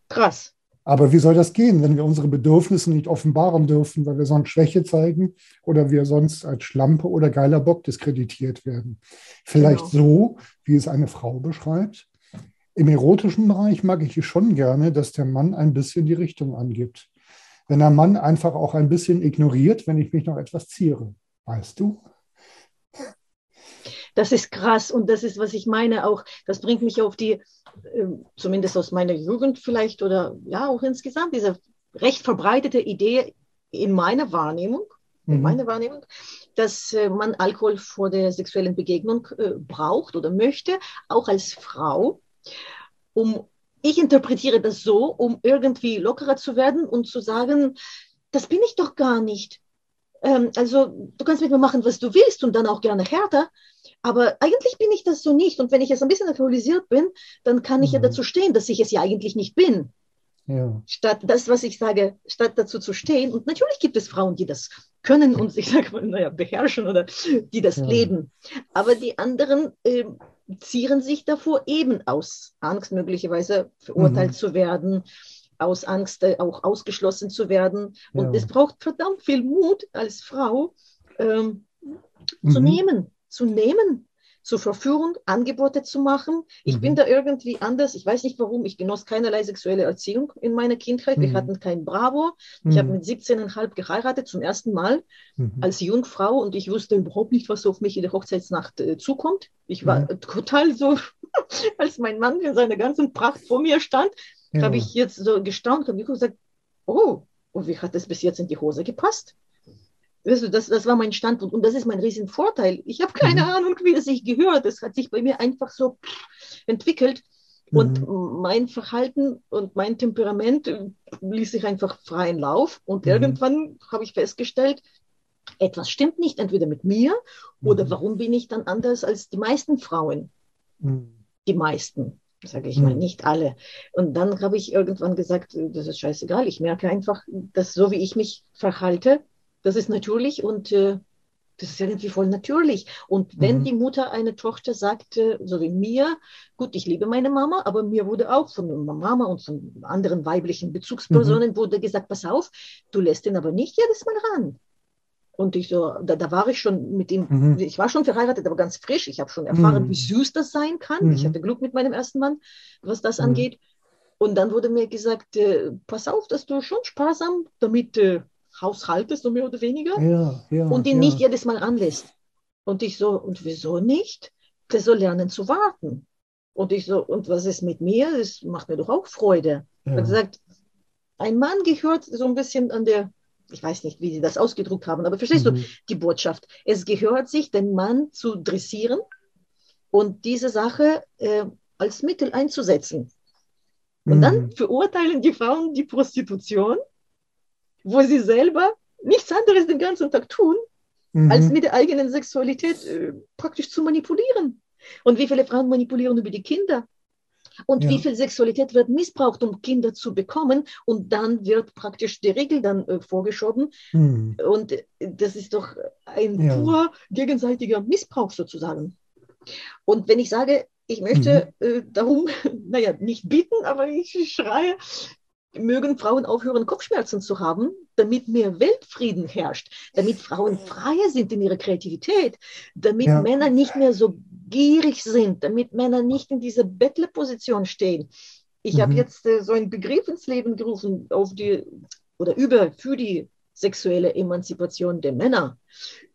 Krass. Aber wie soll das gehen, wenn wir unsere Bedürfnisse nicht offenbaren dürfen, weil wir sonst Schwäche zeigen oder wir sonst als Schlampe oder geiler Bock diskreditiert werden? Vielleicht genau. so, wie es eine Frau beschreibt. Im erotischen Bereich mag ich es schon gerne, dass der Mann ein bisschen die Richtung angibt. Wenn der Mann einfach auch ein bisschen ignoriert, wenn ich mich noch etwas ziere. Weißt du? Das ist krass und das ist, was ich meine auch. Das bringt mich auf die, äh, zumindest aus meiner Jugend vielleicht oder ja auch insgesamt, diese recht verbreitete Idee in meiner Wahrnehmung, mhm. in meiner Wahrnehmung, dass äh, man Alkohol vor der sexuellen Begegnung äh, braucht oder möchte, auch als Frau, um ich interpretiere das so, um irgendwie lockerer zu werden und zu sagen, das bin ich doch gar nicht. Ähm, also du kannst mit mir machen, was du willst und dann auch gerne härter, aber eigentlich bin ich das so nicht. Und wenn ich jetzt ein bisschen alkoholisiert bin, dann kann ich mhm. ja dazu stehen, dass ich es ja eigentlich nicht bin. Ja. Statt das, was ich sage, statt dazu zu stehen. Und natürlich gibt es Frauen, die das können und ich sage mal, naja, beherrschen oder die das ja. leben. Aber die anderen äh, zieren sich davor eben aus Angst, möglicherweise verurteilt mhm. zu werden, aus Angst äh, auch ausgeschlossen zu werden. Und ja. es braucht verdammt viel Mut als Frau ähm, mhm. zu nehmen zu nehmen, zur Verführung, Angebote zu machen. Ich mhm. bin da irgendwie anders. Ich weiß nicht warum. Ich genoss keinerlei sexuelle Erziehung in meiner Kindheit. Mhm. Wir hatten kein Bravo. Ich mhm. habe mit 17,5 geheiratet zum ersten Mal mhm. als Jungfrau und ich wusste überhaupt nicht, was auf mich in der Hochzeitsnacht äh, zukommt. Ich war mhm. total so, als mein Mann in seiner ganzen Pracht vor mir stand, ja. habe ich jetzt so gestaunt, habe gesagt, oh, und wie hat das bis jetzt in die Hose gepasst? Weißt du, das, das war mein Standpunkt und das ist mein Riesenvorteil. Ich habe keine mhm. Ahnung, wie es sich gehört. Es hat sich bei mir einfach so entwickelt. Und mhm. mein Verhalten und mein Temperament ließ sich einfach freien Lauf. Und mhm. irgendwann habe ich festgestellt, etwas stimmt nicht, entweder mit mir oder mhm. warum bin ich dann anders als die meisten Frauen? Mhm. Die meisten, sage ich mal, mhm. nicht alle. Und dann habe ich irgendwann gesagt, das ist scheißegal. Ich merke einfach, dass so wie ich mich verhalte, das ist natürlich und äh, das ist irgendwie voll natürlich. Und wenn mhm. die Mutter eine Tochter sagt, äh, so wie mir, gut, ich liebe meine Mama, aber mir wurde auch von Mama und von anderen weiblichen Bezugspersonen mhm. wurde gesagt, pass auf, du lässt ihn aber nicht jedes Mal ran. Und ich so, da, da war ich schon mit ihm, mhm. ich war schon verheiratet, aber ganz frisch. Ich habe schon erfahren, wie mhm. süß das sein kann. Ich mhm. hatte Glück mit meinem ersten Mann, was das mhm. angeht. Und dann wurde mir gesagt, äh, pass auf, dass du schon sparsam damit äh, haushaltest, so mehr oder weniger, ja, ja, und ihn ja. nicht jedes Mal anlässt. Und ich so, und wieso nicht? Der soll lernen zu warten. Und ich so, und was ist mit mir? Das macht mir doch auch Freude. Ja. Er sagt, ein Mann gehört so ein bisschen an der, ich weiß nicht, wie sie das ausgedruckt haben, aber verstehst mhm. du die Botschaft? Es gehört sich, den Mann zu dressieren und diese Sache äh, als Mittel einzusetzen. Und Mhm. dann verurteilen die Frauen die Prostitution, wo sie selber nichts anderes den ganzen Tag tun, Mhm. als mit der eigenen Sexualität äh, praktisch zu manipulieren. Und wie viele Frauen manipulieren über die Kinder? Und Ja. wie viel Sexualität wird missbraucht, um Kinder zu bekommen? Und dann wird praktisch die Regel dann äh, vorgeschoben. Mhm. Und äh, das ist doch ein Ja. purer gegenseitiger Missbrauch sozusagen. Und wenn ich sage, ich möchte Mhm. äh, darum, naja, nicht bitten, aber ich schreie, mögen Frauen aufhören, Kopfschmerzen zu haben, damit mehr Weltfrieden herrscht, damit Frauen freier sind in ihrer Kreativität, damit Ja. Männer nicht mehr so gierig sind, damit Männer nicht in dieser Bettlerposition stehen. Ich habe Mhm. jetzt äh, so einen Begriff ins Leben gerufen auf die oder über für die sexuelle Emanzipation der Männer.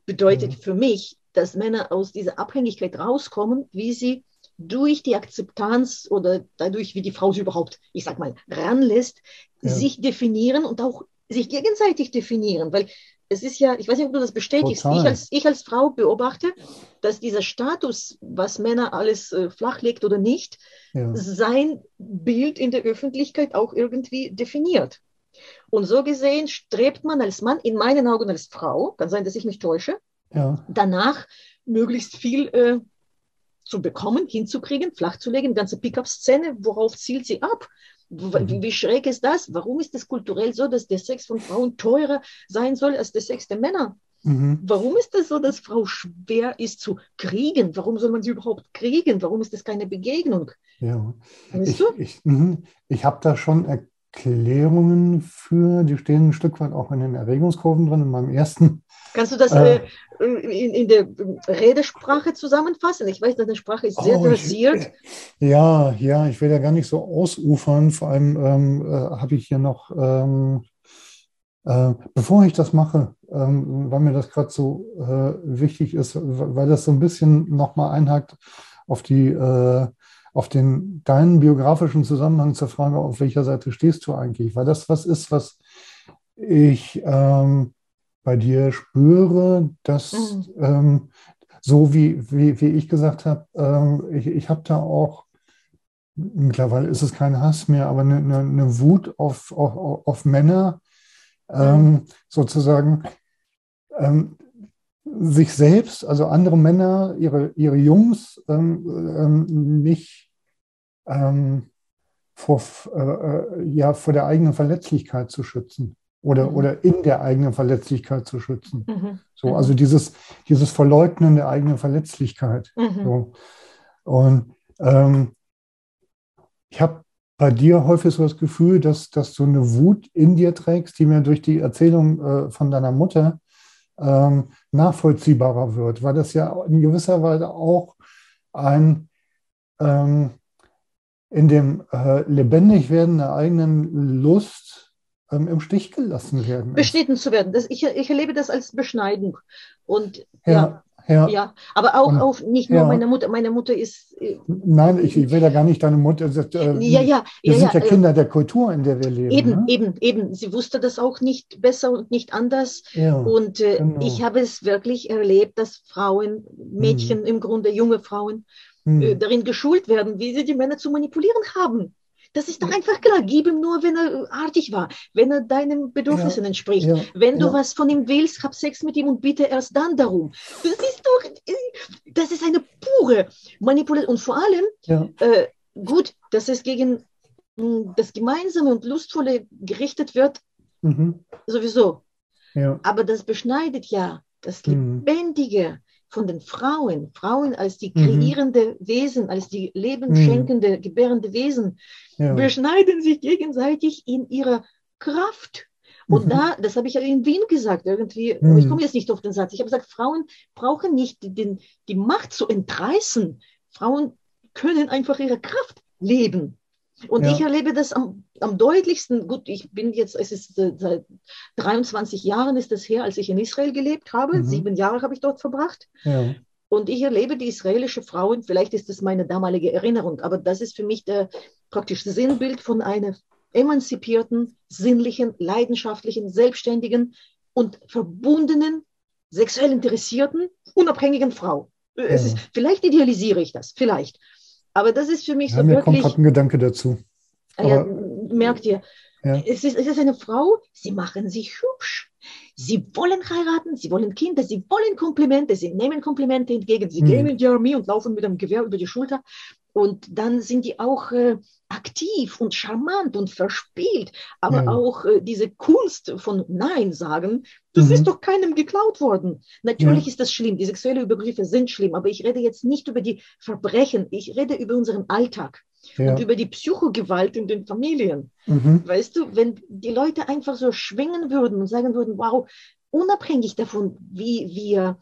Bedeutet Mhm. für mich, dass Männer aus dieser Abhängigkeit rauskommen, wie sie durch die Akzeptanz oder dadurch, wie die Frau sie überhaupt, ich sag mal, ranlässt, Ja. sich definieren und auch sich gegenseitig definieren. Weil es ist ja, ich weiß nicht, ob du das bestätigst, Total. ich als, ich als Frau beobachte, dass dieser Status, was Männer alles äh, flachlegt oder nicht, Ja. sein Bild in der Öffentlichkeit auch irgendwie definiert. Und so gesehen strebt man als Mann, in meinen Augen als Frau, kann sein, dass ich mich täusche, Ja. danach möglichst viel äh, zu bekommen, hinzukriegen, flachzulegen, ganze Pickup-Szene, worauf zielt sie ab? W- Mhm. Wie, wie schräg ist das? Warum ist es kulturell so, dass der Sex von Frauen teurer sein soll als der Sex der Männer? Mhm. Warum ist es so, dass Frau schwer ist zu kriegen? Warum soll man sie überhaupt kriegen? Warum ist das keine Begegnung? Ja. Weißt Ich, du? ich, mhm. ich habe da schon Erklärungen für, die stehen ein Stück weit auch in den Erregungskurven drin, in meinem ersten. Kannst du das Äh. äh, in, in der Redesprache zusammenfassen? Ich weiß, deine Sprache ist sehr Oh, versiert. Ja, ja, ich will ja gar nicht so ausufern. Vor allem ähm, äh, habe ich hier noch, ähm, äh, bevor ich das mache, ähm, weil mir das gerade so äh, wichtig ist, weil das so ein bisschen nochmal einhakt auf die, äh, auf den deinen biografischen Zusammenhang zur Frage, auf welcher Seite stehst du eigentlich? Weil das was ist, was ich ähm, bei dir spüre, dass Mhm. ähm, so wie, wie, wie ich gesagt habe, ähm, ich, ich habe da auch, mittlerweile ist es kein Hass mehr, aber eine, eine, eine Wut auf, auf, auf Männer, ähm, sozusagen ähm, sich selbst, also andere Männer, ihre, ihre Jungs ähm, ähm, nicht ähm, vor, äh, äh, ja, vor der eigenen Verletzlichkeit zu schützen oder, Mhm. oder in der eigenen Verletzlichkeit zu schützen. Mhm. So, Mhm. also dieses, dieses Verleugnen der eigenen Verletzlichkeit. Mhm. So. Und ähm, ich habe bei dir häufig so das Gefühl, dass, dass du eine Wut in dir trägst, die mir durch die Erzählung äh, von deiner Mutter ähm, nachvollziehbarer wird, weil das ja in gewisser Weise auch ein ähm, in dem äh, Lebendigwerden der eigenen Lust ähm, im Stich gelassen werden ist. Beschnitten zu werden. Das, ich, ich erlebe das als Beschneidung. Und ja, Ja, ja. ja, aber auch Und- auf nicht nur ja. meine Mutter. Meine Mutter ist. äh, Nein, ich, ich will ja gar nicht deine Mutter. das, Äh, Ja, ja, Wir ja, sind ja äh, Kinder der Kultur, in der wir leben. Eben, ne? eben, eben. Sie wusste das auch nicht besser und nicht anders. Und äh, genau. ich habe es wirklich erlebt, dass Frauen, Mädchen im Grunde, junge Frauen, Hm. darin geschult werden, wie sie die Männer zu manipulieren haben. Das ist doch einfach klar. Gib ihm nur, wenn er äh, artig war, wenn er deinen Bedürfnissen Ja, entspricht. ja, Wenn du ja. was von ihm willst, hab Sex mit ihm und bitte erst dann darum. Das ist doch, äh, das ist eine pure Manipulation. Und vor allem, äh, gut, dass es gegen mh, das Gemeinsame und Lustvolle gerichtet wird, mhm, sowieso. Aber das beschneidet ja das Mhm. Von den Frauen. Frauen als die Mhm. kreierende Wesen, als die lebenschenkende, gebärende Wesen, ja. beschneiden sich gegenseitig in ihrer Kraft. Und Mhm. da, das habe ich ja in Wien gesagt, irgendwie, Mhm. ich komme jetzt nicht auf den Satz. Ich habe gesagt, Frauen brauchen nicht den, die Macht zu entreißen. Frauen können einfach ihre Kraft leben. Und Ja. ich erlebe das am, am deutlichsten. Gut, ich bin jetzt, es ist äh, seit 23 Jahren ist es her, als ich in Israel gelebt habe. Mhm. Sieben Jahre habe ich dort verbracht. ja. Und ich erlebe die israelische Frauen, vielleicht ist das meine damalige Erinnerung, aber das ist für mich der praktische Sinnbild von einer emanzipierten, sinnlichen, leidenschaftlichen, selbstständigen und verbundenen, sexuell interessierten, unabhängigen Frau. Ja. ist, vielleicht idealisiere ich das, vielleicht. Aber das ist für mich Ja, so mir kommt wirklich, gerade ein Gedanke dazu. Ah ja, aber- merkt ihr, Ja. es, ist, es ist eine Frau, sie machen sich hübsch. Sie wollen heiraten, sie wollen Kinder, sie wollen Komplimente, sie nehmen Komplimente entgegen, sie Mhm. gehen in die Armee und laufen mit einem Gewehr über die Schulter. Und dann sind die auch äh, aktiv und charmant und verspielt. Aber Ja. auch äh, diese Kunst von Nein sagen, das Mhm. ist doch keinem geklaut worden. Natürlich Ja. ist das schlimm, die sexuellen Übergriffe sind schlimm, aber ich rede jetzt nicht über die Verbrechen, ich rede über unseren Alltag Ja. und über die Psychogewalt in den Familien. Mhm. Weißt du, wenn die Leute einfach so schwingen würden und sagen würden, wow, unabhängig davon, wie wir,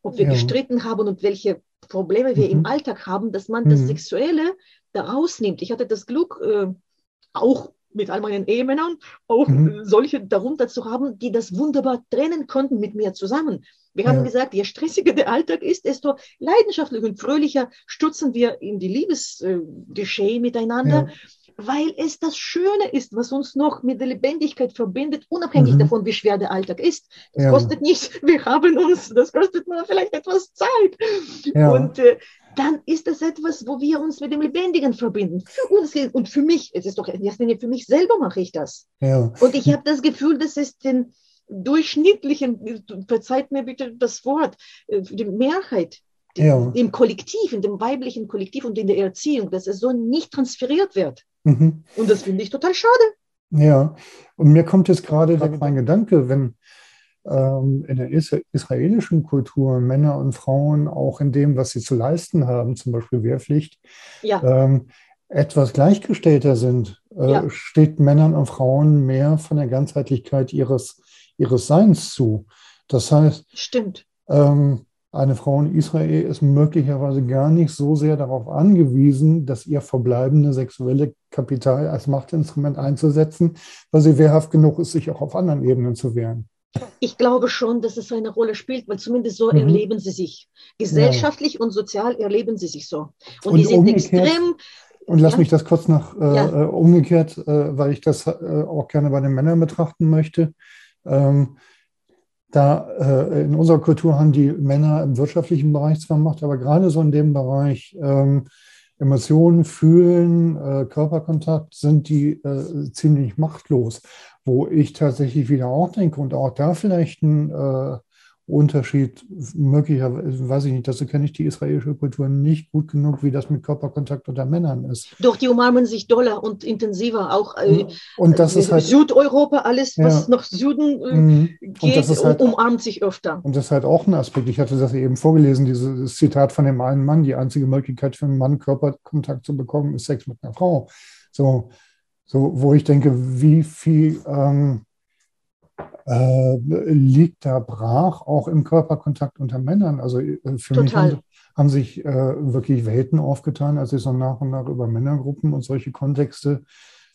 ob wir Ja. gestritten haben und welche Probleme wir Mhm. im Alltag haben, dass man das Mhm. Sexuelle da rausnimmt. Ich hatte das Glück, äh, auch mit all meinen Ehemännern, auch Mhm. äh, solche darunter zu haben, die das wunderbar trennen konnten mit mir zusammen. Wir haben Ja. gesagt, je stressiger der Alltag ist, desto leidenschaftlicher und fröhlicher stürzen wir in die Liebesgeschehen miteinander Ja. Weil es das Schöne ist, was uns noch mit der Lebendigkeit verbindet, unabhängig Mhm. davon, wie schwer der Alltag ist. Das Ja. kostet nichts, wir haben uns, das kostet nur vielleicht etwas Zeit. Ja. Und äh, dann ist das etwas, wo wir uns mit dem Lebendigen verbinden. Für uns und für mich, es ist doch für mich selber mache ich das. Ja. Und ich habe das Gefühl, dass es den durchschnittlichen, verzeiht mir bitte das Wort, äh, die Mehrheit Ja. im Kollektiv, in dem weiblichen Kollektiv und in der Erziehung, dass es so nicht transferiert wird. Mhm. Und das finde ich total schade. Ja, und mir kommt jetzt gerade der ein Gedanke, wenn ähm, in der is israelischen Kultur Männer und Frauen auch in dem, was sie zu leisten haben, zum Beispiel Wehrpflicht, Ja, ähm, etwas gleichgestellter sind, äh, Ja. steht Männern und Frauen mehr von der Ganzheitlichkeit ihres, ihres Seins zu. Das heißt, stimmt. ähm, eine Frau in Israel ist möglicherweise gar nicht so sehr darauf angewiesen, dass ihr verbleibende sexuelle Kapital als Machtinstrument einzusetzen, weil sie wehrhaft genug ist, sich auch auf anderen Ebenen zu wehren. Ich glaube schon, dass es eine Rolle spielt, weil zumindest so Mhm. erleben sie sich. Gesellschaftlich und sozial erleben sie sich so. Und, Und die sind extrem, Und lass Ja. mich das kurz noch äh, Ja. äh, umgekehrt, äh, weil ich das äh, auch gerne bei den Männern betrachten möchte. Ähm, da äh, in unserer Kultur haben die Männer im wirtschaftlichen Bereich zwar Macht, aber gerade so in dem Bereich ähm, Emotionen, Fühlen, äh, Körperkontakt sind die äh, ziemlich machtlos, wo ich tatsächlich wieder auch denke und auch da vielleicht ein äh, Unterschied, möglicherweise, weiß ich nicht, dazu kenne ich die israelische Kultur nicht gut genug, wie das mit Körperkontakt unter Männern ist. doch die umarmen sich doller und intensiver. Auch äh, Und das ist halt, Südeuropa, alles, was Ja. nach Süden äh, Mhm. geht, halt- um, umarmt sich öfter. und das ist halt auch ein Aspekt. Ich hatte das eben vorgelesen, dieses Zitat von dem einen Mann, die einzige Möglichkeit für einen Mann, Körperkontakt zu bekommen, ist Sex mit einer Frau. So, so wo ich denke, wie viel ähm, äh, liegt da brach, auch im Körperkontakt unter Männern. Also äh, für mich Total. haben, haben sich äh, wirklich Welten aufgetan, als ich so nach und nach über Männergruppen und solche Kontexte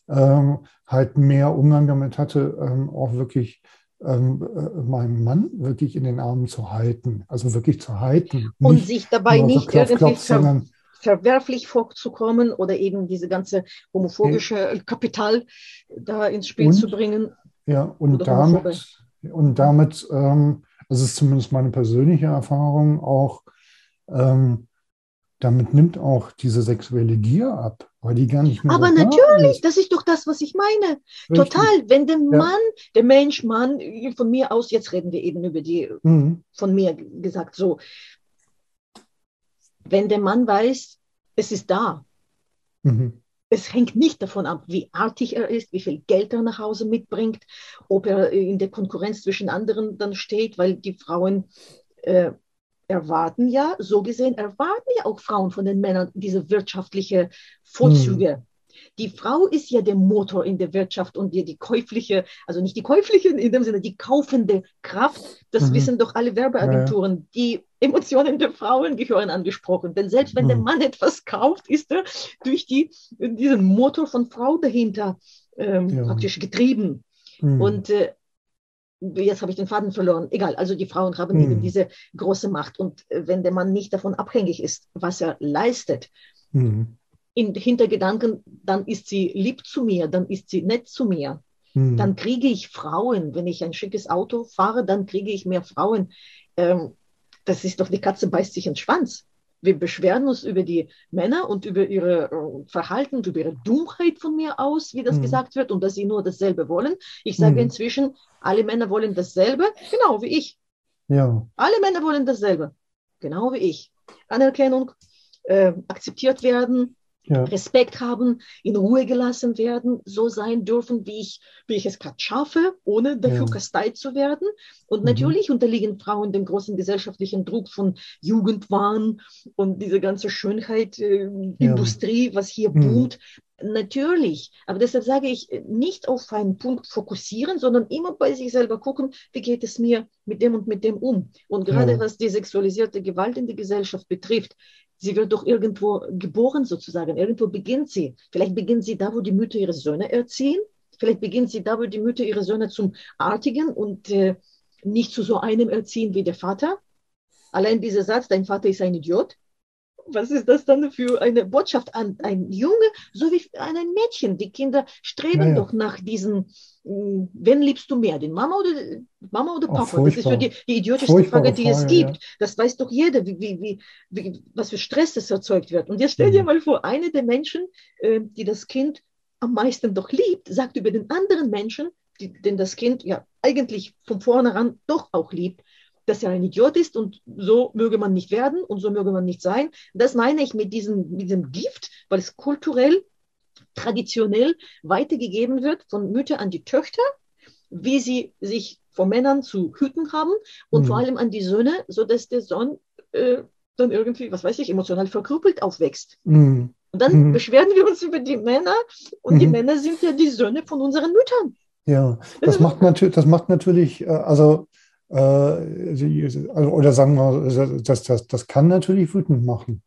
ähm, halt mehr Umgang damit hatte, ähm, auch wirklich ähm, äh, meinen Mann wirklich in den Armen zu halten. Also wirklich zu halten. Und Nicht sich dabei so nicht klopf, irgendwie klopf, ver verwerflich vorzukommen oder eben diese ganze homophobische Kapital da ins Spiel Und? zu bringen. Ja, und damit, und damit, ähm, das ist zumindest meine persönliche Erfahrung, auch ähm, damit nimmt auch diese sexuelle Gier ab, weil die gar nicht mehr Aber so natürlich, ist. das ist doch das, was ich meine. Richtig. Total, wenn der Ja. Mann, der Mensch, Mann, von mir aus, jetzt reden wir eben über die, Mhm. von mir gesagt, so, wenn der Mann weiß, es ist da, Mhm. Es hängt nicht davon ab, wie artig er ist, wie viel Geld er nach Hause mitbringt, ob er in der Konkurrenz zwischen anderen dann steht, weil die Frauen äh, erwarten ja, so gesehen, erwarten ja auch Frauen von den Männern diese wirtschaftliche Vorzüge. Die Frau ist ja der Motor in der Wirtschaft und die, die käufliche, also nicht die käufliche in dem Sinne, die kaufende Kraft. Das Mhm. wissen doch alle Werbeagenturen. Die Emotionen der Frauen gehören angesprochen. Denn selbst wenn der Mhm. Mann etwas kauft, ist er durch die, diesen Motor von Frau dahinter ähm, Ja. praktisch getrieben. Mhm. Und äh, jetzt habe ich den Faden verloren. Egal, also die Frauen haben Mhm. eben diese große Macht. Und äh, wenn der Mann nicht davon abhängig ist, was er leistet, Mhm. In Hintergedanken, dann ist sie lieb zu mir, dann ist sie nett zu mir. Mhm. Dann kriege ich Frauen. Wenn ich ein schickes Auto fahre, dann kriege ich mehr Frauen. Ähm, das ist doch, die Katze beißt sich in den Schwanz. wir beschweren uns über die Männer und über ihre äh, Verhalten und über ihre Dummheit von mir aus, wie das Mhm. gesagt wird, und dass sie nur dasselbe wollen. Ich sage Mhm. inzwischen, alle Männer wollen dasselbe, genau wie ich. Ja, Alle Männer wollen dasselbe, genau wie ich. Anerkennung, äh, akzeptiert werden, ja, Respekt haben, in Ruhe gelassen werden, so sein dürfen, wie ich, wie ich es gerade schaffe, ohne dafür Ja. kasteit zu werden. Und Mhm. natürlich unterliegen Frauen dem großen gesellschaftlichen Druck von Jugendwahn und diese ganze Schönheit-Industrie, was hier Mhm. boomt. Natürlich, aber deshalb sage ich, äh, nicht auf einen Punkt fokussieren, sondern immer bei sich selber gucken, wie geht es mir mit dem und mit dem um. Und gerade Ja. was die sexualisierte Gewalt in der Gesellschaft betrifft, sie wird doch irgendwo geboren sozusagen, irgendwo beginnt sie. Vielleicht beginnt sie da, wo die Mütter ihre Söhne erziehen, vielleicht beginnt sie da, wo die Mütter ihre Söhne zum Artigen und äh, nicht zu so einem erziehen wie der Vater. Allein dieser Satz, dein Vater ist ein Idiot. Was ist das dann für eine Botschaft an ein Junge, so wie an ein Mädchen? Die Kinder streben Ja, ja. doch nach diesen, mh, wen liebst du mehr, den Mama oder, Mama oder Oh, Papa? das ist so die, die idiotischste Furchtbare Frage, die es Frage, gibt. ja. Das weiß doch jeder, wie, wie, wie, was für Stress das erzeugt wird. Und jetzt stell dir Mhm. mal vor, eine der Menschen, äh, die das Kind am meisten doch liebt, sagt über den anderen Menschen, die, den das Kind ja eigentlich von vornherein doch auch liebt, dass er ein Idiot ist und so möge man nicht werden und so möge man nicht sein. Das meine ich mit diesem, mit diesem Gift, weil es kulturell, traditionell weitergegeben wird von Mütter an die Töchter, wie sie sich vor Männern zu hüten haben und Mhm. vor allem an die Söhne, sodass der Sohn äh, dann irgendwie, was weiß ich, emotional verkrüppelt aufwächst. Mhm. Und dann Mhm. beschweren wir uns über die Männer und die Mhm. Männer sind ja die Söhne von unseren Müttern. Ja, das macht natürlich, das macht natürlich, äh, also, also oder sagen wir, das, das, das kann natürlich wütend machen.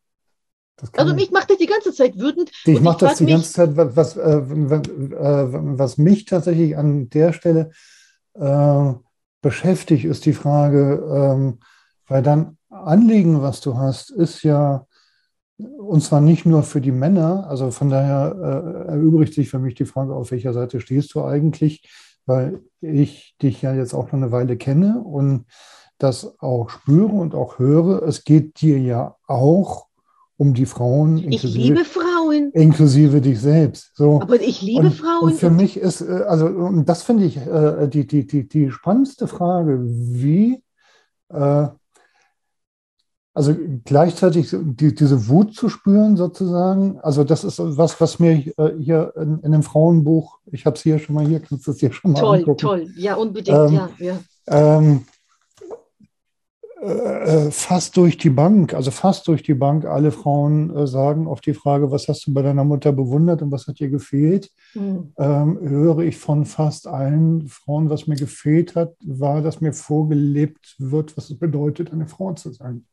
Also mich macht das die ganze Zeit wütend. ich mache das die ganze Zeit, was, was, äh, was, äh, was mich tatsächlich an der Stelle äh, beschäftigt, ist die Frage, ähm, weil dann Anliegen, was du hast, ist ja, und zwar nicht nur für die Männer, also von daher äh, erübrigt sich für mich die Frage, auf welcher Seite stehst du eigentlich, weil ich dich ja jetzt auch schon eine Weile kenne und das auch spüre und auch höre. Es geht dir ja auch um die Frauen, Ich inklusive, liebe Frauen, inklusive dich selbst. So. aber ich liebe Und, Frauen. und für mich ist, äh, also, und das finde ich äh, die, die, die, die spannendste Frage, wie, äh, also gleichzeitig die, diese Wut zu spüren, sozusagen. Also, das ist was, was mir äh, hier in, in dem Frauenbuch, ich habe es hier schon mal hier, kannst du es dir schon mal toll, angucken. toll. Ja, unbedingt. Ähm, ja, ja. Ähm, äh, fast durch die Bank, also fast durch die Bank, alle Frauen äh, sagen auf die Frage, was hast du bei deiner Mutter bewundert und was hat dir gefehlt, Hm. ähm, höre ich von fast allen Frauen, was mir gefehlt hat, war, dass mir vorgelebt wird, was es bedeutet, eine Frau zu sein.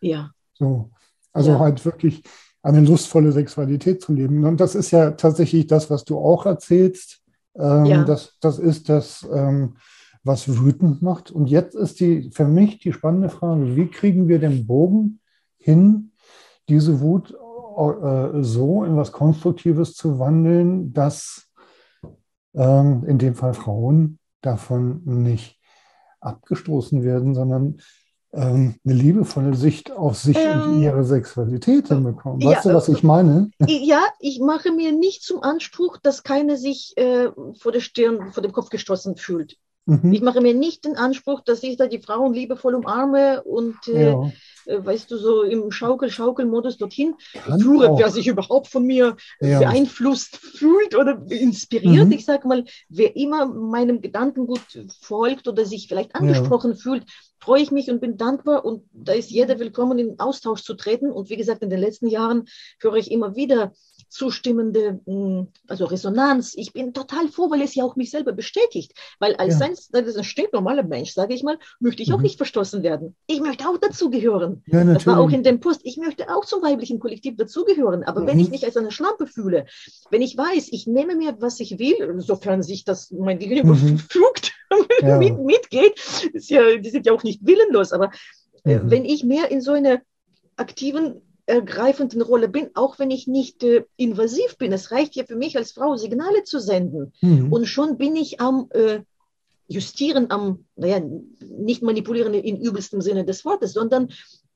Ja. So. Also Ja. halt wirklich eine lustvolle Sexualität zu leben. Und das ist ja tatsächlich das, was du auch erzählst. Ähm, Ja. das, das ist das, ähm, was wütend macht. Und jetzt ist die für mich die spannende Frage, wie kriegen wir den Bogen hin, diese Wut äh, so in was Konstruktives zu wandeln, dass ähm, in dem Fall Frauen davon nicht abgestoßen werden, sondern eine liebevolle Sicht auf sich und Ähm, ihre Sexualität hinbekommen. ja, Weißt du, was ich meine? Ja, ich mache mir nicht zum Anspruch, dass keiner sich äh, vor der Stirn, vor dem Kopf gestoßen fühlt. Mhm. Ich mache mir nicht den Anspruch, dass ich da die Frauen liebevoll umarme und, äh, Ja, äh, weißt du, so im Schaukel-Schaukel-Modus dorthin kann führe, auch. wer sich überhaupt von mir Ja. beeinflusst fühlt oder inspiriert. Mhm. Ich sage mal, wer immer meinem Gedankengut folgt oder sich vielleicht angesprochen fühlt, freue ich mich und bin dankbar. Und da ist jeder willkommen, in Austausch zu treten. Und wie gesagt, in den letzten Jahren höre ich immer wieder zustimmende, mh, also Resonanz. Ich bin total froh, weil es ja auch mich selber bestätigt. Weil als Ja. ein, ein stinknormaler Mensch, sage ich mal, möchte ich auch Mhm. nicht verstoßen werden. Ich möchte auch dazugehören. Ja, Das war auch in dem Post. Ich möchte auch zum weiblichen Kollektiv dazugehören. Aber wenn Mhm. ich mich als eine Schlampe fühle, wenn ich weiß, ich nehme mir, was ich will, sofern sich das mein Gegenüber Mhm. fügt, Ja. mit, mitgeht, ist ja, die sind ja auch nicht willenlos. Aber äh, Mhm. wenn ich mehr in so einer aktiven, ergreifenden Rolle bin, auch wenn ich nicht äh, invasiv bin, es reicht ja für mich als Frau, Signale zu senden. Mhm. Und schon bin ich am äh, Justieren, am, naja, nicht manipulieren in übelstem Sinne des Wortes, sondern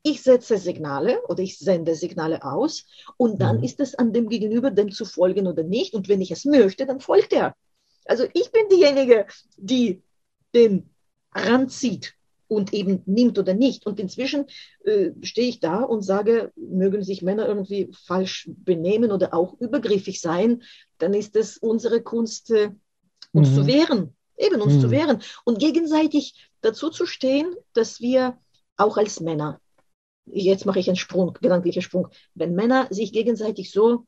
ich setze Signale oder ich sende Signale aus und dann Mhm. ist es an dem Gegenüber, dem zu folgen oder nicht. Und wenn ich es möchte, dann folgt er. Also ich bin diejenige, die den ranzieht und eben nimmt oder nicht. Und inzwischen äh, stehe ich da und sage, mögen sich Männer irgendwie falsch benehmen oder auch übergriffig sein, dann ist es unsere Kunst, äh, uns Mhm. zu wehren, eben uns zu Mhm. wehren und gegenseitig dazu zu stehen, dass wir auch als Männer, jetzt mache ich einen Sprung, gedanklicher Sprung, wenn Männer sich gegenseitig so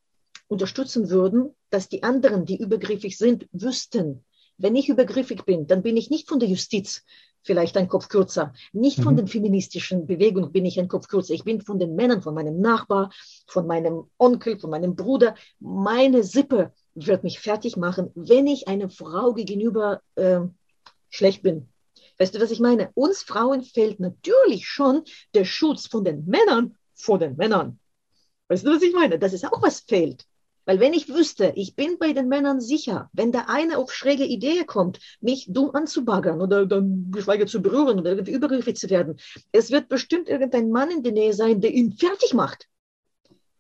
unterstützen würden, dass die anderen, die übergriffig sind, wüssten, wenn ich übergriffig bin, dann bin ich nicht von der Justiz vielleicht ein Kopf kürzer, nicht von Mhm. den feministischen Bewegungen bin ich ein Kopf kürzer, ich bin von den Männern, von meinem Nachbar, von meinem Onkel, von meinem Bruder. Meine Sippe wird mich fertig machen, wenn ich einer Frau gegenüber ähm, schlecht bin. Weißt du, was ich meine? Uns Frauen fehlt natürlich schon der Schutz von den Männern vor den Männern. Weißt du, was ich meine? Das ist auch was fehlt. Weil wenn ich wüsste, ich bin bei den Männern sicher, wenn der eine auf schräge Idee kommt, mich dumm anzubaggern oder dann geschweige zu berühren oder irgendwie übergriffig zu werden, es wird bestimmt irgendein Mann in der Nähe sein, der ihn fertig macht.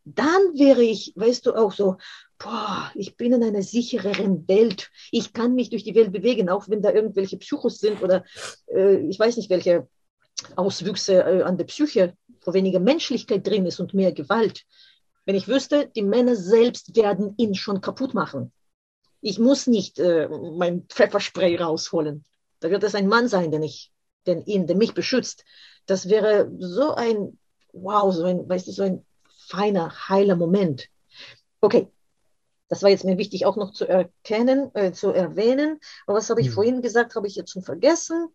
Dann wäre ich, weißt du, auch so, boah, ich bin in einer sichereren Welt. Ich kann mich durch die Welt bewegen, auch wenn da irgendwelche Psychos sind oder äh, ich weiß nicht, welche Auswüchse äh, an der Psyche, wo weniger Menschlichkeit drin ist und mehr Gewalt. Wenn ich wüsste, die Männer selbst werden ihn schon kaputt machen. Ich muss nicht äh, mein Pfefferspray rausholen. Da wird es ein Mann sein, der, ich, der ihn, der mich beschützt. Das wäre so ein, wow, so ein, weißt du, so ein feiner, heiler Moment. Okay, das war jetzt mir wichtig auch noch zu erkennen, äh, zu erwähnen. Aber was habe ich Mhm. vorhin gesagt, habe ich jetzt schon vergessen.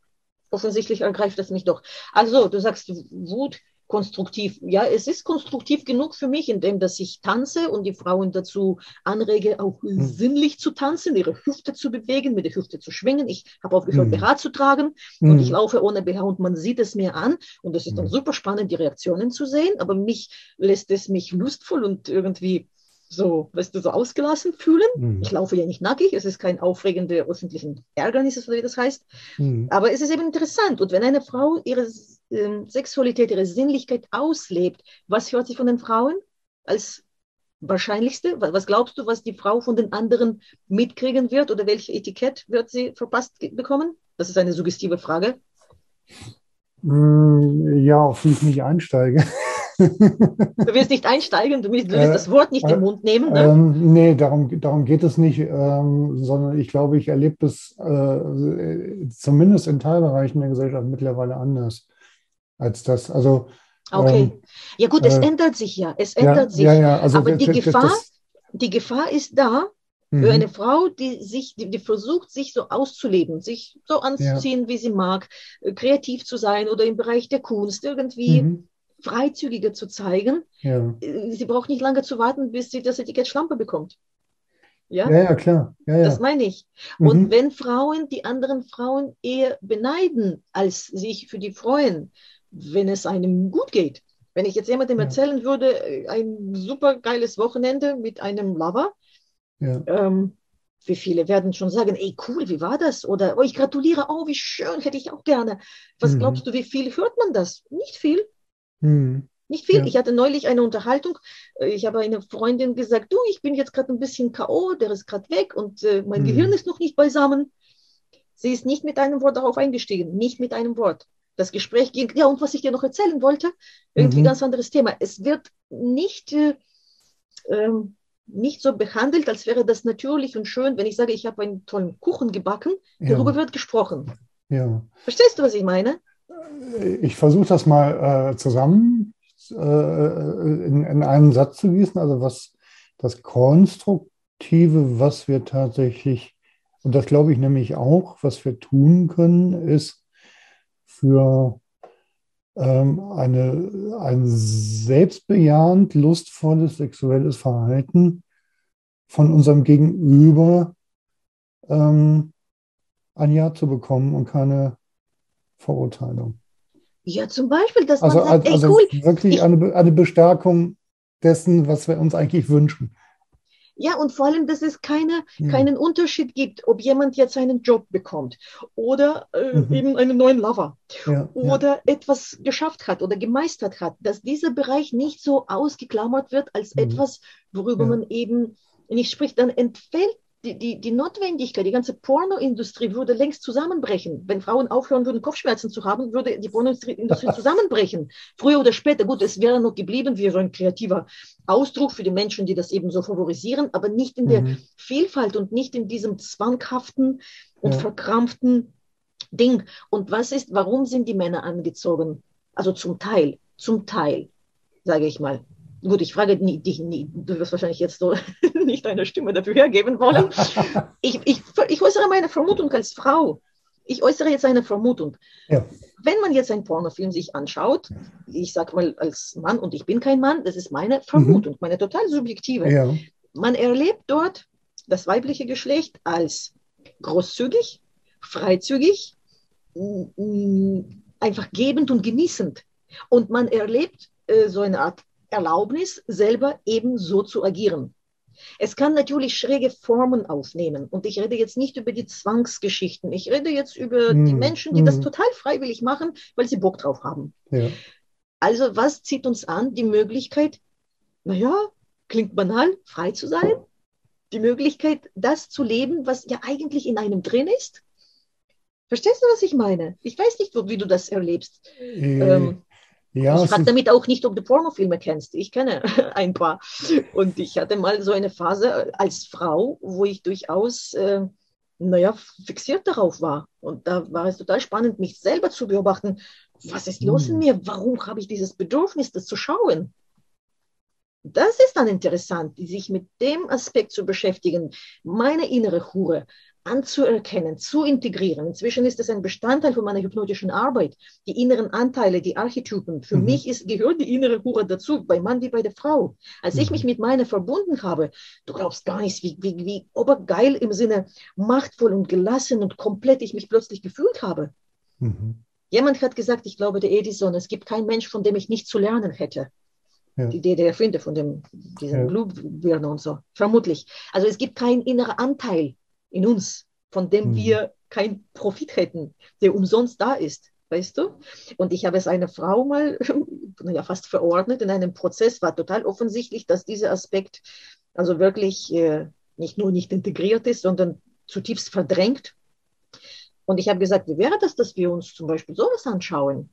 Offensichtlich ergreift es mich doch. Also, du sagst Wut konstruktiv. Ja, es ist konstruktiv genug für mich, indem dass ich tanze und die Frauen dazu anrege, auch Mhm. sinnlich zu tanzen, ihre Hüfte zu bewegen, mit der Hüfte zu schwingen. Ich habe aufgehört, Mhm. BH zu tragen und Mhm. ich laufe ohne BH und man sieht es mir an und es ist dann Mhm. super spannend, die Reaktionen zu sehen, aber mich lässt es mich lustvoll und irgendwie so, weißt du, so ausgelassen fühlen. Mhm. Ich laufe ja nicht nackig, es ist kein aufregende öffentlichen Ärgernis, oder wie das heißt. Mhm. Aber es ist eben interessant. Und wenn eine Frau ihre ähm, Sexualität, ihre Sinnlichkeit auslebt, was hört sie von den Frauen als wahrscheinlichste? Was was glaubst du, was die Frau von den anderen mitkriegen wird oder welche Etikett wird sie verpasst bekommen? Das ist eine suggestive Frage. Mm, Ja, auf die ich nicht einsteige. Du wirst nicht einsteigen, du wirst, du wirst Äh, das Wort nicht äh, im Mund nehmen. Ne? Ähm, nee, darum, darum geht es nicht, ähm, sondern ich glaube, ich erlebe das äh, zumindest in Teilbereichen der Gesellschaft mittlerweile anders als das. Also, okay. ähm, ja gut, es äh, ändert sich ja. Es ja, ändert sich. ja, ja, also Aber die das- Gefahr, das- die Gefahr ist da, mhm, Für eine Frau, die sich, die, die versucht, sich so auszuleben, sich so anzuziehen, wie sie mag, äh, kreativ zu sein oder im Bereich der Kunst irgendwie mhm, freizügiger zu zeigen. ja. Äh, Sie braucht nicht lange zu warten, bis sie das Etikett Schlampe bekommt. Ja, ja, ja, klar. Ja, ja. das meine ich. Und Mhm, wenn Frauen die anderen Frauen eher beneiden, als sich für die freuen, wenn es einem gut geht. Wenn ich jetzt jemandem Ja. erzählen würde, äh, ein super geiles Wochenende mit einem Lover, ja. ähm, wie viele werden schon sagen, ey, cool, wie war das? Oder, oh, ich gratuliere, oh, wie schön, hätte ich auch gerne. Was Mhm. glaubst du, wie viel hört man das? Nicht viel. Mhm, Nicht viel. Ja. Ich hatte neulich eine Unterhaltung. äh, Ich habe einer Freundin gesagt, du, ich bin jetzt gerade ein bisschen K.O., der ist gerade weg und äh, mein Mhm. Gehirn ist noch nicht beisammen. Sie ist nicht mit einem Wort darauf eingestiegen, nicht mit einem Wort. Das Gespräch ging, ja, und was ich dir noch erzählen wollte, irgendwie Mhm. ganz anderes Thema. Es wird nicht, äh, ähm, nicht so behandelt, als wäre das natürlich und schön, wenn ich sage, ich habe einen tollen Kuchen gebacken, darüber ja, wird gesprochen. ja. Verstehst du, was ich meine? Ich versuche das mal äh, zusammen äh, in, in einen Satz zu gießen. Also was das Konstruktive, was wir tatsächlich, und das glaube ich nämlich auch, was wir tun können, ist für ähm, eine, ein selbstbejahend, lustvolles sexuelles Verhalten von unserem Gegenüber ähm, ein Ja zu bekommen und keine Verurteilung. Ja, zum Beispiel, dass Also, man sagt, ey, also cool, wirklich ich- eine, eine Bestärkung dessen, was wir uns eigentlich wünschen. Ja, und vor allem, dass es keine, Ja. keinen Unterschied gibt, ob jemand jetzt einen Job bekommt oder äh, Mhm. eben einen neuen Lover Ja, ja. oder etwas geschafft hat oder gemeistert hat, dass dieser Bereich nicht so ausgeklammert wird als Mhm. etwas, worüber Ja. man eben nicht spricht, dann entfällt die, die, die Notwendigkeit, die ganze Pornoindustrie würde längst zusammenbrechen. Wenn Frauen aufhören würden, Kopfschmerzen zu haben, würde die Pornoindustrie zusammenbrechen. Früher oder später, gut, es wäre noch geblieben, wie so ein kreativer Ausdruck für die Menschen, die das eben so favorisieren, aber nicht in der Mhm. Vielfalt und nicht in diesem zwanghaften und Ja. verkrampften Ding. Und was ist, warum sind die Männer angezogen? Also zum Teil, zum Teil, sage ich mal. Gut, ich frage dich nie, du wirst wahrscheinlich jetzt so nicht eine Stimme dafür hergeben wollen. Ich, ich, ich äußere meine Vermutung als Frau. Ich äußere jetzt eine Vermutung. Ja. Wenn man jetzt einen Pornofilm sich anschaut, ich sage mal als Mann, und ich bin kein Mann, das ist meine Vermutung, meine total subjektive. Ja, Man erlebt dort das weibliche Geschlecht als großzügig, freizügig, einfach gebend und genießend. Und man erlebt äh, so eine Art Erlaubnis, selber ebenso zu agieren. Es kann natürlich schräge Formen aufnehmen. Und ich rede jetzt nicht über die Zwangsgeschichten. Ich rede jetzt über die Mm, Menschen, die das mm. total freiwillig machen, weil sie Bock drauf haben. ja. Also was zieht uns an? Die Möglichkeit, naja, klingt banal, frei zu sein. Die Möglichkeit, das zu leben, was ja eigentlich in einem drin ist. Verstehst du, was ich meine? Ich weiß nicht, wie du das erlebst. Äh, Ähm, ja, ich es frage damit auch nicht, ob du Pornofilme kennst. Ich kenne ein paar. Und ich hatte mal so eine Phase als Frau, wo ich durchaus, äh, naja, fixiert darauf war. Und da war es total spannend, mich selber zu beobachten. Was ist los in Hm. mir? Warum habe ich dieses Bedürfnis, das zu schauen? Das ist dann interessant, sich mit dem Aspekt zu beschäftigen, meine innere Hure anzuerkennen, zu integrieren. Inzwischen ist es ein Bestandteil von meiner hypnotischen Arbeit. Die inneren Anteile, die Archetypen. Für Mhm. mich ist, gehört die innere Hure dazu, bei Mann wie bei der Frau. Als ich Mhm. mich mit meiner verbunden habe, du glaubst gar nicht, wie, wie, wie obergeil im Sinne machtvoll und gelassen und komplett ich mich plötzlich gefühlt habe. mhm. Jemand hat gesagt, ich glaube, der Edison, es gibt keinen Mensch, von dem ich nicht zu lernen hätte. Ja. Die Idee der Erfinder von dem, diesem Ja. Glühbirne und so. Vermutlich. Also es gibt keinen inneren Anteil in uns, von dem Mhm. wir keinen Profit hätten, der umsonst da ist. Weißt du? Und ich habe es einer Frau mal ja, fast verordnet in einem Prozess, war total offensichtlich, dass dieser Aspekt also wirklich äh, nicht nur nicht integriert ist, sondern zutiefst verdrängt. Und ich habe gesagt, wie wäre das, dass wir uns zum Beispiel sowas anschauen?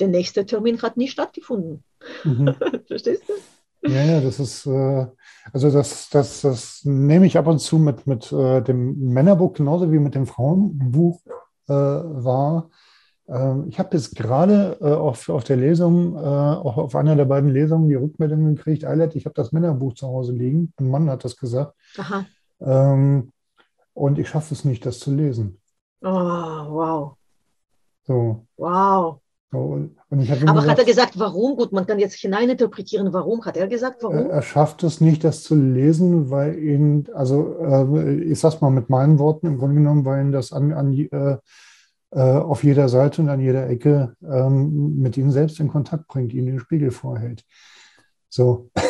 Der nächste Termin hat nie stattgefunden. Mhm. Verstehst du? Ja, ja, das ist, äh, also das, das, das nehme ich ab und zu mit, mit äh, dem Männerbuch genauso wie mit dem Frauenbuch äh, wahr. Ähm, ich habe jetzt gerade äh, auf, auf der Lesung, äh, auch auf einer der beiden Lesungen, die Rückmeldung gekriegt, Eilert, ich habe das Männerbuch zu Hause liegen. Ein Mann hat das gesagt. Aha. Ähm, und ich schaffe es nicht, das zu lesen. Oh, wow. So, Wow. So. Ihm Aber hat er gesagt, warum? Gut, man kann jetzt hineininterpretieren, warum. Hat er gesagt, warum? er schafft es nicht, das zu lesen, weil ihn, also äh, ich sag's mal mit meinen Worten, im Grunde genommen, weil ihn das an, an äh, äh, auf jeder Seite und an jeder Ecke ähm, mit ihm selbst in Kontakt bringt, ihn den Spiegel vorhält. So.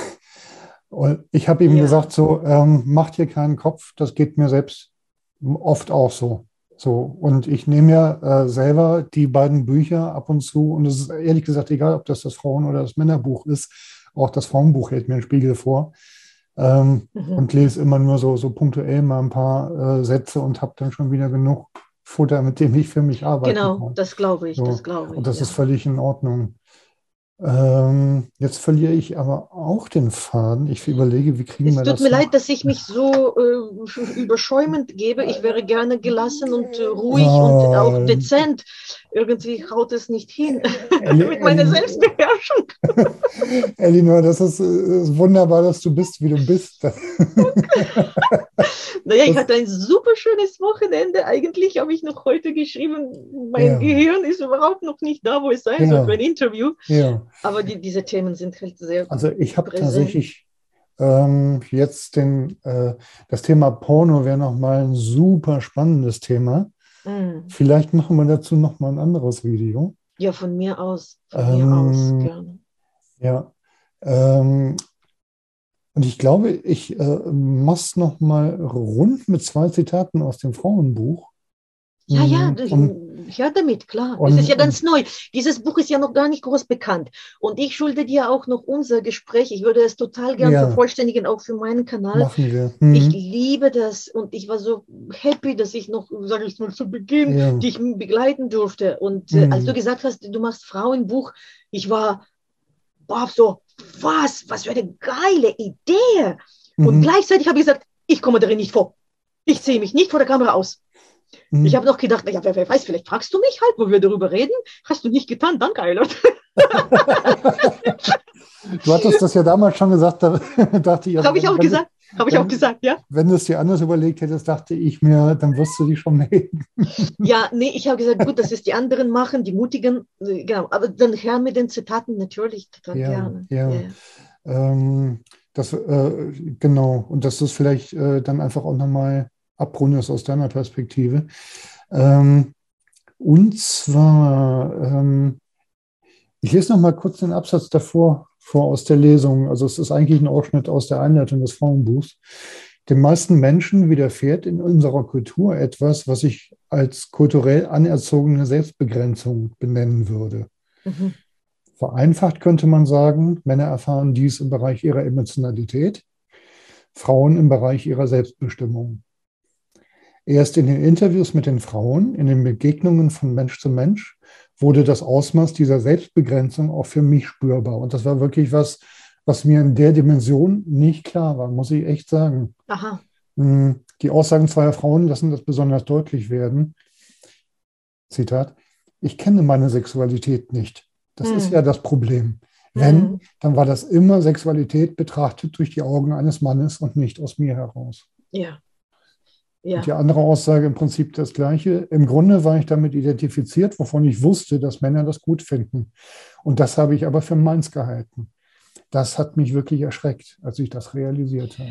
Und ich habe ihm Ja. gesagt, so, ähm, macht dir keinen Kopf, das geht mir selbst oft auch so. So, und ich nehme ja äh, selber die beiden Bücher ab und zu, und es ist ehrlich gesagt egal, ob das das Frauen- oder das Männerbuch ist. Auch das Frauenbuch hält mir einen Spiegel vor. Ähm, Mhm. und lese immer nur so, so punktuell mal ein paar äh, Sätze und habe dann schon wieder genug Futter, mit dem ich für mich arbeiten Genau, kann. das glaube ich, So. das glaube ich. Und das ja. ist völlig in Ordnung. Ähm, jetzt verliere ich aber auch den Faden. Ich überlege, wie kriegen Es wir tut das mir noch- leid, dass ich mich so äh, überschäumend gebe. Ich wäre gerne gelassen und äh, ruhig Oh. und auch dezent. Irgendwie haut es nicht hin Elli- mit meiner Elli- Selbstbeherrschung. Elinor, das ist, äh, ist wunderbar, dass du bist, wie du bist. Naja, ich hatte ein super schönes Wochenende. Eigentlich habe ich noch heute geschrieben, mein Ja. Gehirn ist überhaupt noch nicht da, wo es sein Ja. soll für ein Interview. ja. Aber die, diese Themen sind halt sehr. Also ich habe tatsächlich ähm, jetzt den, äh, das Thema Porno wäre nochmal ein super spannendes Thema. Mm. Vielleicht machen wir dazu nochmal ein anderes Video. Ja, von mir aus. Von mir aus Ähm, gerne. Ja. Ähm, Und ich glaube, ich äh, mach's noch mal rund mit zwei Zitaten aus dem Frauenbuch. Ja, ja, Mm, ich Und, höre damit, klar. und- das ist ja ganz neu. Dieses Buch ist ja noch gar nicht groß bekannt. Und ich schulde dir auch noch unser Gespräch. Ich würde es total gern Ja. vervollständigen, auch für meinen Kanal. machen wir. Mhm. Ich liebe das und ich war so happy, dass ich noch, sage ich mal zu Beginn, Ja. dich begleiten durfte. Und äh, Mhm. als du gesagt hast, du machst Frauenbuch, ich war boah, so, was, was für eine geile Idee. Und Mhm. gleichzeitig habe ich gesagt, ich komme darin nicht vor. Ich ziehe mich nicht vor der Kamera aus. Mhm. Ich habe noch gedacht, naja, wer, wer weiß, vielleicht fragst du mich halt, wo wir darüber reden. Hast du nicht getan, danke, Eilert. Du hattest das ja damals schon gesagt, da dachte ich. also habe ich auch gesagt. Habe ich auch gesagt, ja. Wenn du es dir anders überlegt hättest, dachte ich mir, dann wirst du dich schon melden. Ja, nee, ich habe gesagt, gut, dass es die anderen machen, die Mutigen, äh, genau. Aber dann her mit den Zitaten natürlich total Ja, gerne. ja. Ähm, das, äh, genau, und dass du es vielleicht äh, dann einfach auch nochmal abrundest aus deiner Perspektive. Ähm, und zwar, ähm, ich lese nochmal kurz den Absatz davor vor aus der Lesung. Also es ist eigentlich ein Ausschnitt aus der Einleitung des Frauenbuchs. Den meisten Menschen widerfährt in unserer Kultur etwas, was ich als kulturell anerzogene Selbstbegrenzung benennen würde. Mhm. Vereinfacht könnte man sagen, Männer erfahren dies im Bereich ihrer Emotionalität, Frauen im Bereich ihrer Selbstbestimmung. Erst in den Interviews mit den Frauen, in den Begegnungen von Mensch zu Mensch, wurde das Ausmaß dieser Selbstbegrenzung auch für mich spürbar. Und das war wirklich was, was mir in der Dimension nicht klar war, muss ich echt sagen. Aha. Hm, Die Aussagen zweier Frauen lassen das besonders deutlich werden. Zitat, ich kenne meine Sexualität nicht. Das Hm. ist ja das Problem. Wenn, Mhm. dann war das immer Sexualität betrachtet durch die Augen eines Mannes und nicht aus mir heraus. Ja. Ja. Die andere Aussage im Prinzip das gleiche. Im Grunde war ich damit identifiziert, wovon ich wusste, dass Männer das gut finden. Und das habe ich aber für meins gehalten. Das hat mich wirklich erschreckt, als ich das realisiert habe.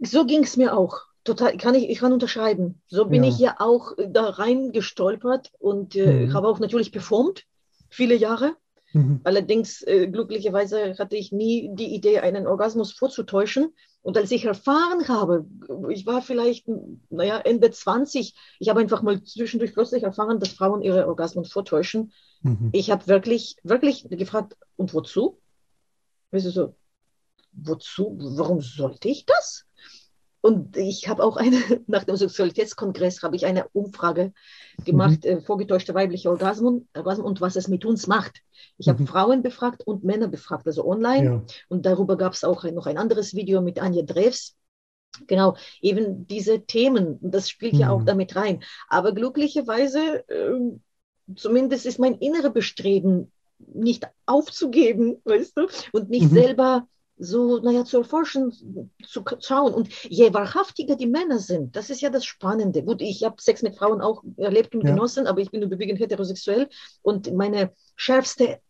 So ging es mir auch. Total, kann ich, ich kann unterschreiben. So bin Ja. ich ja auch da rein gestolpert und äh, Mhm. habe auch natürlich performt, viele Jahre. Mhm. Allerdings, äh, glücklicherweise hatte ich nie die Idee, einen Orgasmus vorzutäuschen. Und als ich erfahren habe, ich war vielleicht, naja, Ende 20, ich habe einfach mal zwischendurch plötzlich erfahren, dass Frauen ihre Orgasmen vortäuschen. Mhm. Ich habe wirklich, wirklich gefragt, und wozu? Weißt du so, wozu? Warum sollte ich das? Und ich habe auch eine, nach dem Sexualitätskongress habe ich eine Umfrage gemacht, äh, vorgetäuschte weibliche Orgasmen, Orgasmen und was es mit uns macht. Ich habe Mhm. Frauen befragt und Männer befragt, also online. Ja. Und darüber gab es auch ein, noch ein anderes Video mit Anja Drews. Genau, eben diese Themen, das spielt ja auch Mhm. damit rein. Aber glücklicherweise, ähm, zumindest ist mein innere Bestreben, nicht aufzugeben, weißt du, und mich Mhm. selber so, naja, zu erforschen, zu schauen. Und je wahrhaftiger die Männer sind, das ist ja das Spannende. Gut, ich habe Sex mit Frauen auch erlebt und Ja. genossen, aber ich bin überwiegend heterosexuell und meine schärfste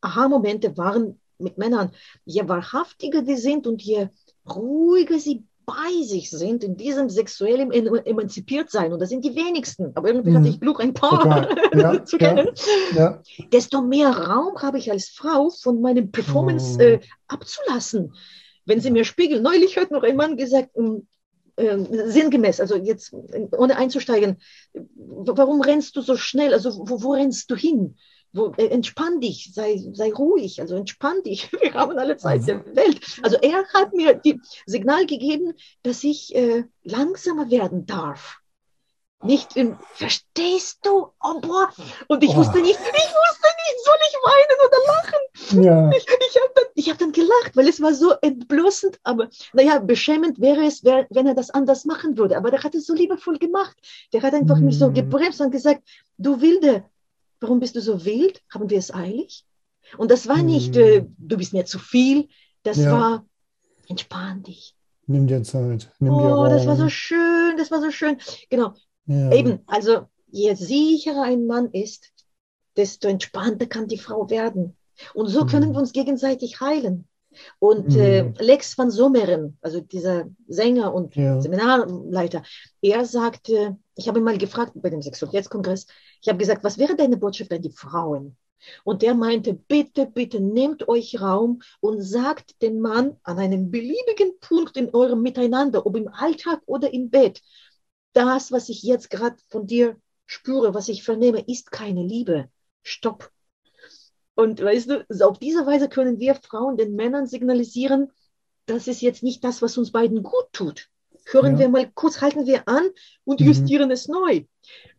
Aha-Momente waren mit Männern. Je wahrhaftiger die sind und je ruhiger sie bei sich sind, in diesem sexuellen em emanzipiert sein, und das sind die wenigsten, aber irgendwie Mhm. hatte ich Glück, ein paar. Ja, zu kennen, Ja. desto mehr Raum habe ich als Frau von meinem Performance Oh. äh, abzulassen. Wenn sie mir spiegeln, neulich hat noch ein Mann gesagt, ähm, sinngemäß, also jetzt äh, ohne einzusteigen, warum rennst du so schnell? Also wo, wo rennst du hin? Wo, äh, entspann dich, sei, sei ruhig, also entspann dich. Wir haben alle Zeit der Welt. Also er hat mir die Signal gegeben, dass ich äh, langsamer werden darf. Nicht im, verstehst du? Oh, boah. Und ich Oh. wusste nicht, ich wusste nicht, soll ich weinen oder lachen? Ja. Ich, ich habe dann, ich hab dann gelacht, weil es war so entblößend, aber naja, beschämend wäre es, wenn er das anders machen würde. Aber der hat es so liebevoll gemacht. Der hat einfach mich so Mhm. gebremst und gesagt, du Wilde, warum bist du so wild? Haben wir es eilig? Und das war nicht, Mhm. äh, du bist mir zu viel, das Ja. war, entspann dich. Nimm dir Zeit. Nimm dir Oh, Raum. das war so schön, das war so schön. Genau, ja. Eben, also je sicherer ein Mann ist, desto entspannter kann die Frau werden. Und so können Mhm. wir uns gegenseitig heilen. Und Mhm. äh, Lex van Sommeren, also dieser Sänger und Ja. Seminarleiter, er sagte, ich habe ihn mal gefragt bei dem Sexualitätskongress, ich habe gesagt, was wäre deine Botschaft an die Frauen? Und der meinte, bitte, bitte nehmt euch Raum und sagt dem Mann an einem beliebigen Punkt in eurem Miteinander, ob im Alltag oder im Bett, das, was ich jetzt gerade von dir spüre, was ich vernehme, ist keine Liebe. Stopp. Und weißt du, auf diese Weise können wir Frauen den Männern signalisieren, das ist jetzt nicht das, was uns beiden gut tut. Hören Ja. wir mal kurz, halten wir an und Mhm. justieren es neu.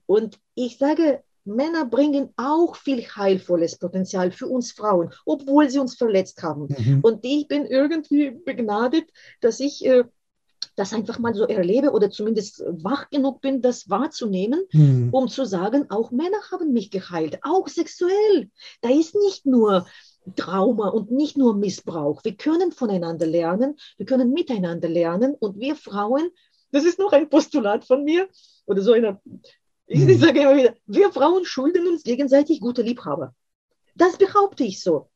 Und ich sage, Männer bringen auch viel heilvolles Potenzial für uns Frauen, obwohl sie uns verletzt haben. Mhm. Und ich bin irgendwie begnadet, dass ich äh, das einfach mal so erlebe oder zumindest wach genug bin, das wahrzunehmen, Mhm. um zu sagen, auch Männer haben mich geheilt, auch sexuell. Da ist nicht nur Trauma und nicht nur Missbrauch. Wir können voneinander lernen, wir können miteinander lernen und wir Frauen, das ist noch ein Postulat von mir oder so eine, ich Mhm. sage immer wieder, wir Frauen schulden uns gegenseitig gute Liebhaber. Das behaupte ich so.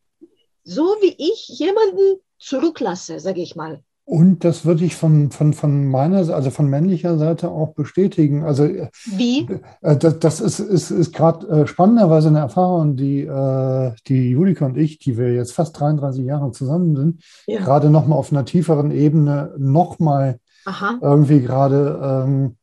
So wie ich jemanden zurücklasse, sage ich mal. Und das würde ich von, von, von meiner, also von männlicher Seite auch bestätigen. Also äh, Wie? das, das ist, ist, ist gerade äh, spannenderweise eine Erfahrung, die, äh, die Julika und ich, die wir jetzt fast 33 Jahre zusammen sind, Ja. gerade nochmal auf einer tieferen Ebene nochmal irgendwie gerade ähm,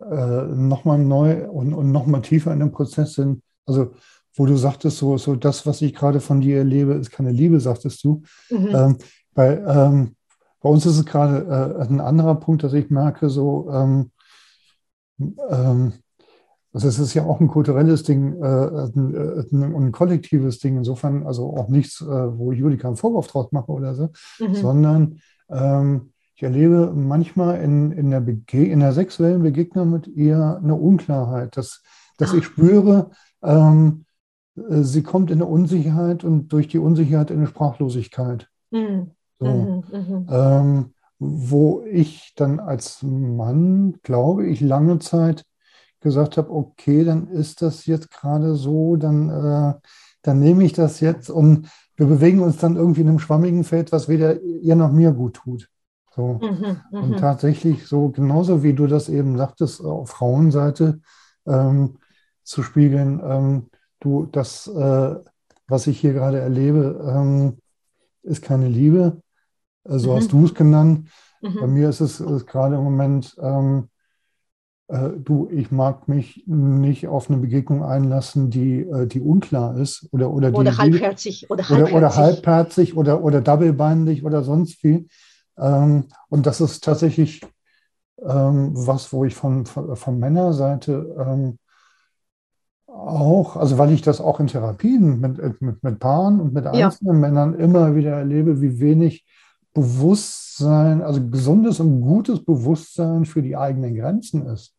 äh, nochmal neu und, und nochmal tiefer in dem Prozess sind. Also wo du sagtest, so, so das, was ich gerade von dir erlebe, ist keine Liebe, sagtest du. Mhm. Ähm, bei, ähm, bei uns ist es gerade äh, ein anderer Punkt, dass ich merke, so, ähm, ähm, also es ist ja auch ein kulturelles Ding äh, ein, äh, ein, ein kollektives Ding, insofern also auch nichts, äh, wo Julika einen Vorwurf draus mache oder so, Mhm. sondern ähm, ich erlebe manchmal in, in, der Bege in der sexuellen Begegnung mit ihr eine Unklarheit, dass, dass Ah. ich spüre, ähm, äh, sie kommt in eine Unsicherheit und durch die Unsicherheit in eine Sprachlosigkeit. Mhm. So. Mhm. Mhm. Ähm, wo ich dann als Mann, glaube ich, lange Zeit gesagt habe, okay, dann ist das jetzt gerade so, dann, äh, dann nehme ich das jetzt und wir bewegen uns dann irgendwie in einem schwammigen Feld, was weder ihr noch mir gut tut. So. Mhm. Und Mhm. tatsächlich so, genauso wie du das eben sagtest, auf Frauenseite ähm, zu spiegeln, ähm, du, das, äh, was ich hier gerade erlebe, ähm, ist keine Liebe. Äh, so Mhm. hast du es genannt. Bei Mhm. mir ist es ist gerade im Moment, ähm, äh, du, ich mag mich nicht auf eine Begegnung einlassen, die, äh, die unklar ist oder, oder Oder die- halbherzig. Oder oder, halbherzig. oder halbherzig oder, oder doublebeindig oder sonst wie. Ähm, und das ist tatsächlich ähm, was, wo ich von, von, von Männerseite ähm, auch, also weil ich das auch in Therapien mit, mit, mit Paaren und mit Ja. einzelnen Männern immer wieder erlebe, wie wenig Bewusstsein, also gesundes und gutes Bewusstsein für die eigenen Grenzen ist.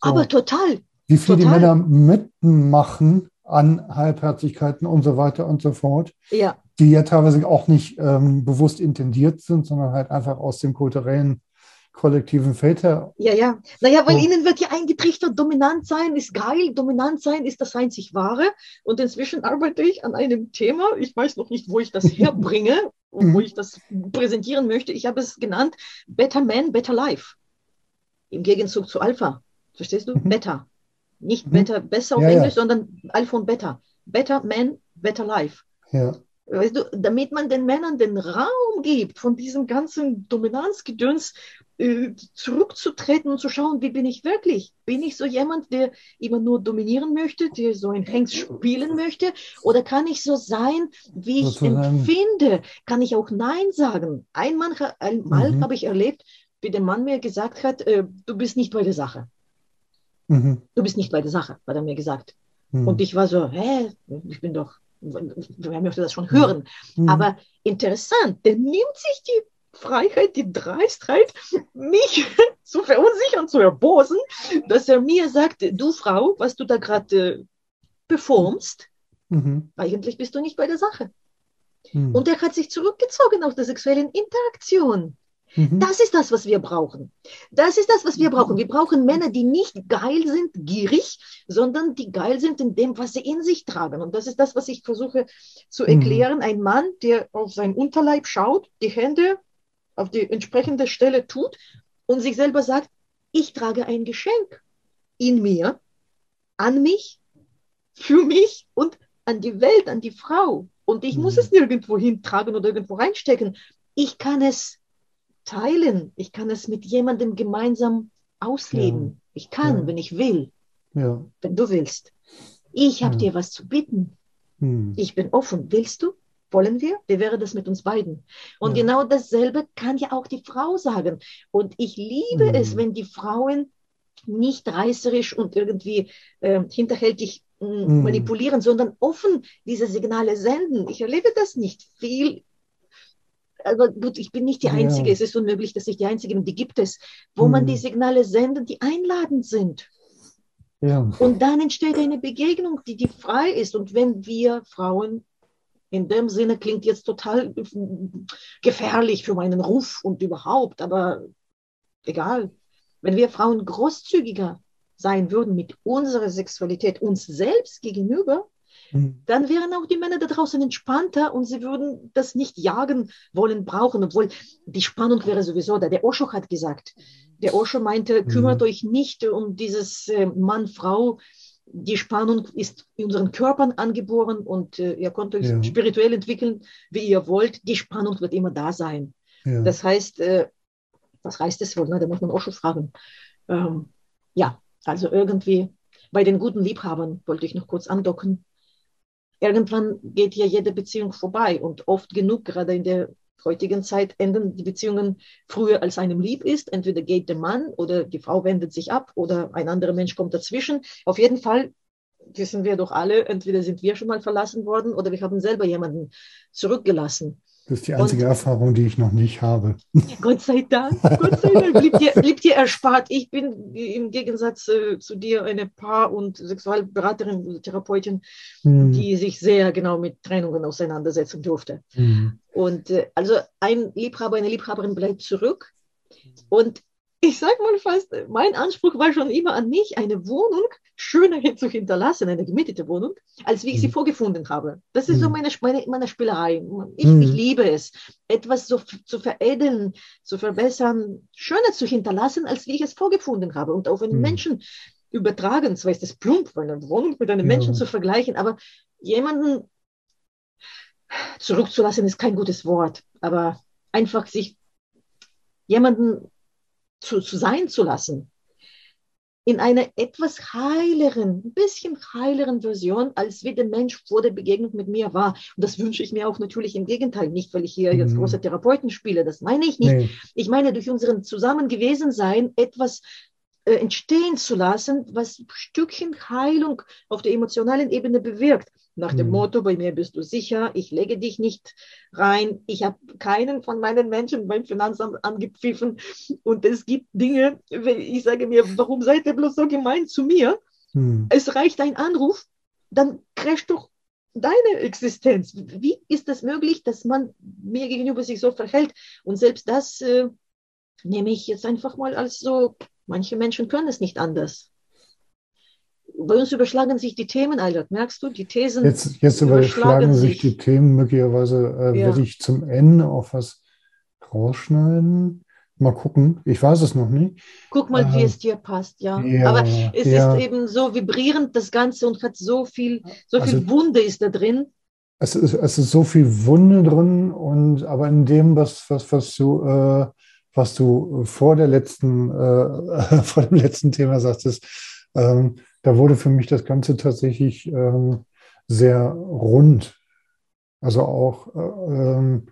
Aber So. total. Wie viel die Total. Männer mitmachen an Halbherzigkeiten und so weiter und so fort Ja. die ja teilweise auch nicht ähm, bewusst intendiert sind, sondern halt einfach aus dem kulturellen, kollektiven Feld her. Ja, ja. Naja, weil So. ihnen wird ja eingetrichtert, dominant sein ist geil, dominant sein ist das einzig Wahre. Und inzwischen arbeite ich an einem Thema. Ich weiß noch nicht, wo ich das herbringe und wo Mhm. ich das präsentieren möchte. Ich habe es genannt Better Man, Better Life. Im Gegenzug zu Alpha. Verstehst du? Mhm. Better. Nicht Mhm. Better, besser auf Ja, ja. Englisch, sondern Alpha und Better. Better Man, Better Life. Ja. Weißt du, damit man den Männern den Raum gibt, von diesem ganzen Dominanzgedöns zurückzutreten und zu schauen, wie bin ich wirklich? Bin ich so jemand, der immer nur dominieren möchte, der so ein Hengst spielen möchte? Oder kann ich so sein, wie ich empfinde? Kann ich auch Nein sagen? Einmal, einmal Mhm. habe ich erlebt, wie der Mann mir gesagt hat, äh, du bist nicht bei der Sache. Mhm. Du bist nicht bei der Sache, hat er mir gesagt. Mhm. Und ich war so, hä, ich bin doch, wer möchte das schon hören? Mhm. Aber interessant, der nimmt sich die Freiheit, die Dreistheit, mich zu verunsichern, zu erbosen, dass er mir sagt, du Frau, was du da gerade äh, performst, Mhm. eigentlich bist du nicht bei der Sache. Mhm. Und er hat sich zurückgezogen aus der sexuellen Interaktion. Mhm. Das ist das, was wir brauchen. Das ist das, was wir brauchen. Wir brauchen Männer, die nicht geil sind, gierig, sondern die geil sind in dem, was sie in sich tragen. Und das ist das, was ich versuche zu Mhm. erklären. Ein Mann, der auf seinen Unterleib schaut, die Hände auf die entsprechende Stelle tut und sich selber sagt, ich trage ein Geschenk in mir, an mich, für mich und an die Welt, an die Frau. Und ich muss Mhm. es nirgendwo hintragen oder irgendwo reinstecken. Ich kann es teilen. Ich kann es mit jemandem gemeinsam ausleben. Ich kann, Ja. wenn ich will, Ja. wenn du willst. Ich habe Ja. dir was zu bieten. Hm. Ich bin offen. Willst du? Wollen wir? Wie wäre das mit uns beiden? Und Ja. genau dasselbe kann ja auch die Frau sagen. Und ich liebe Mhm. es, wenn die Frauen nicht reißerisch und irgendwie äh, hinterhältig mh, Mhm. manipulieren, sondern offen diese Signale senden. Ich erlebe das nicht viel. Aber gut, ich bin nicht die Ja. Einzige. Es ist unmöglich, dass ich die Einzige bin. Die gibt es, wo man Mhm. die Signale sendet, die einladend sind. Ja. Und dann entsteht eine Begegnung, die, die frei ist. Und wenn wir Frauen, in dem Sinne klingt jetzt total gefährlich für meinen Ruf und überhaupt, aber egal. Wenn wir Frauen großzügiger sein würden mit unserer Sexualität uns selbst gegenüber, Hm. dann wären auch die Männer da draußen entspannter und sie würden das nicht jagen wollen, brauchen, obwohl die Spannung wäre sowieso da. Der Osho hat gesagt, der Osho meinte, kümmert Mhm. euch nicht um dieses äh, Mann-Frau. Die Spannung ist in unseren Körpern angeboren und äh, ihr könnt euch Ja. spirituell entwickeln, wie ihr wollt. Die Spannung wird immer da sein. Ja. Das heißt, äh, was heißt das wohl? Ne? Da muss man auch schon fragen. Ähm, ja, also irgendwie bei den guten Liebhabern wollte ich noch kurz andocken. Irgendwann geht ja jede Beziehung vorbei und oft genug, gerade in der heutigen Zeit, enden die Beziehungen früher, als einem lieb ist. Entweder geht der Mann oder die Frau wendet sich ab oder ein anderer Mensch kommt dazwischen. Auf jeden Fall wissen wir doch alle, entweder sind wir schon mal verlassen worden oder wir haben selber jemanden zurückgelassen. Das ist die einzige Erfahrung, die ich noch nicht habe. Gott sei Dank, Gott sei Dank, blieb dir, blieb dir erspart. Ich bin im Gegensatz äh, zu dir eine Paar- und Sexualberaterin, Therapeutin, Hm. die sich sehr genau mit Trennungen auseinandersetzen durfte. Hm. Und äh, also ein Liebhaber, eine Liebhaberin bleibt zurück. Und ich sage mal fast, mein Anspruch war schon immer an mich, eine Wohnung schöner zu hinterlassen, eine gemietete Wohnung, als wie ich sie Mhm. vorgefunden habe. Das ist so Mhm. meine, meine, meine Spielerei. Ich, Mhm. ich liebe es, etwas so zu veredeln, zu verbessern, schöner zu hinterlassen, als wie ich es vorgefunden habe. Und auf einen. Menschen übertragen, zwar ist es plump, eine Wohnung mit einem Ja. Menschen zu vergleichen, aber jemanden zurückzulassen ist kein gutes Wort, aber einfach sich jemanden zu, zu sein zu lassen. In einer etwas heileren, ein bisschen heileren Version, als wie der Mensch vor der Begegnung mit mir war. Und das wünsche ich mir auch natürlich im Gegenteil. Nicht, weil ich hier jetzt Mhm. große Therapeuten spiele. Das meine ich nicht. Nee. Ich meine, durch unseren Zusammengewesensein etwas äh, entstehen zu lassen, was ein Stückchen Heilung auf der emotionalen Ebene bewirkt. Nach dem Mhm. Motto, bei mir bist du sicher, ich lege dich nicht rein, ich habe keinen von meinen Menschen beim Finanzamt angepfiffen und es gibt Dinge, wenn ich sage mir, warum seid ihr bloß so gemein zu mir? Hm. Es reicht ein Anruf, dann crasht doch deine Existenz. Wie ist es möglich, dass man mir gegenüber sich so verhält? Und selbst das äh, nehme ich jetzt einfach mal als so, manche Menschen können es nicht anders. Bei uns überschlagen sich die Themen, Albert, merkst du? Die Thesen Jetzt, jetzt überschlagen überschlagen sich die Themen. Möglicherweise äh, Ja. werde ich zum Ende auch was rausschneiden. Mal gucken. Ich weiß es noch nicht. Guck mal, wie Ähm, es dir passt, ja. ja, Aber es ja. ist eben so vibrierend, das Ganze, und hat so viel, so viel Also- Wunde ist da drin. Es ist, es ist so viel Wunde drin und aber in dem, was, was, was du, äh, was du vor der letzten, äh, vor dem letzten Thema sagtest, ähm, da wurde für mich das Ganze tatsächlich ähm, sehr rund. Also auch äh, ähm,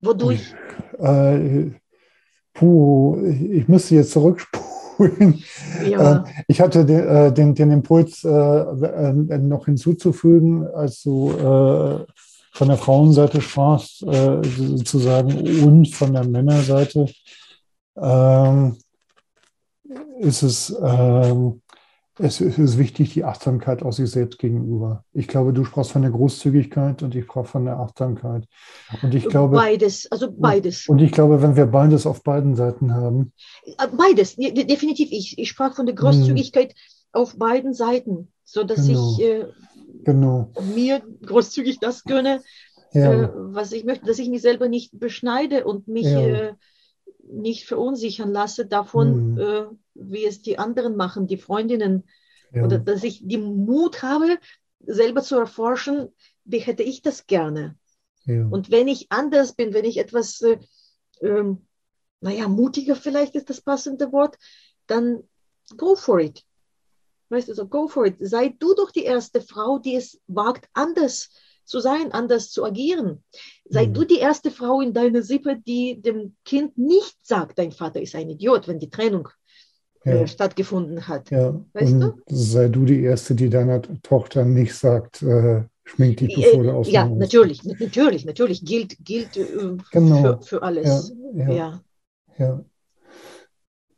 Wodurch, äh, puh, ich, müsste jetzt zurückspulen. ja, Äh, ich hatte den, äh, den, den Impuls äh, äh, noch hinzuzufügen, als du äh, von der Frauenseite sprachst, sozusagen, und von der Männerseite, ähm, ist es, ähm, es, es ist wichtig, die Achtsamkeit auch sich selbst gegenüber. Ich glaube, du sprachst von der Großzügigkeit und ich sprach von der Achtsamkeit. Und ich glaube, beides, also beides. und ich glaube, wenn wir beides auf beiden Seiten haben, Äh, Beides, de- de- definitiv. Ich, ich sprach von der Großzügigkeit auf beiden Seiten, sodass Genau. ich äh, genau, mir großzügig das gönne, ja, äh, was ich möchte, dass ich mich selber nicht beschneide und mich Ja. äh, nicht verunsichern lasse davon, Mhm. Wie es die anderen machen, die Freundinnen, ja. oder dass ich den Mut habe, selber zu erforschen, wie hätte ich das gerne. Ja. Und wenn ich anders bin, wenn ich etwas, äh, ähm, naja, mutiger vielleicht ist das passende Wort, dann go for it. Weißt du, so go for it. Sei du doch die erste Frau, die es wagt, anders zu sein, anders zu agieren. Sei Mhm. du die erste Frau in deiner Sippe, die dem Kind nicht sagt, dein Vater ist ein Idiot, wenn die Trennung Ja. äh, stattgefunden hat. Ja, Weißt und sei du die Erste, die deiner Tochter nicht sagt, äh, schmink dich, bevor du aus Äh, ja, natürlich, natürlich, natürlich gilt, gilt äh, Genau. für, für alles. Ja, ja.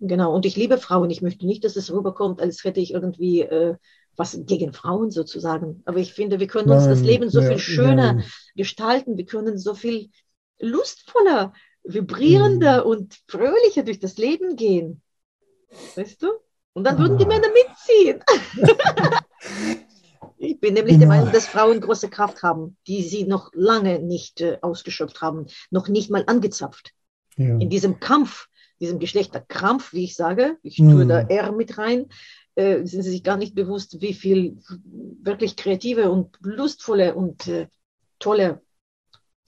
Genau, und ich liebe Frauen. Ich möchte nicht, dass es rüberkommt, als hätte ich irgendwie äh, was gegen Frauen sozusagen. Aber ich finde, wir können uns das Nein, Leben so viel schöner ja. gestalten. Wir können so viel lustvoller, vibrierender Mhm. und fröhlicher durch das Leben gehen. Weißt du? Und dann würden die Ah. Männer mitziehen. ich bin nämlich der. Meinung, dass Frauen große Kraft haben, die sie noch lange nicht äh, ausgeschöpft haben, noch nicht mal angezapft ja. in diesem Kampf, diesem Geschlechterkampf, wie ich sage, ich tue Mhm. da R mit rein, äh, sind sie sich gar nicht bewusst, wie viel wirklich kreative und lustvolle und äh, tolle,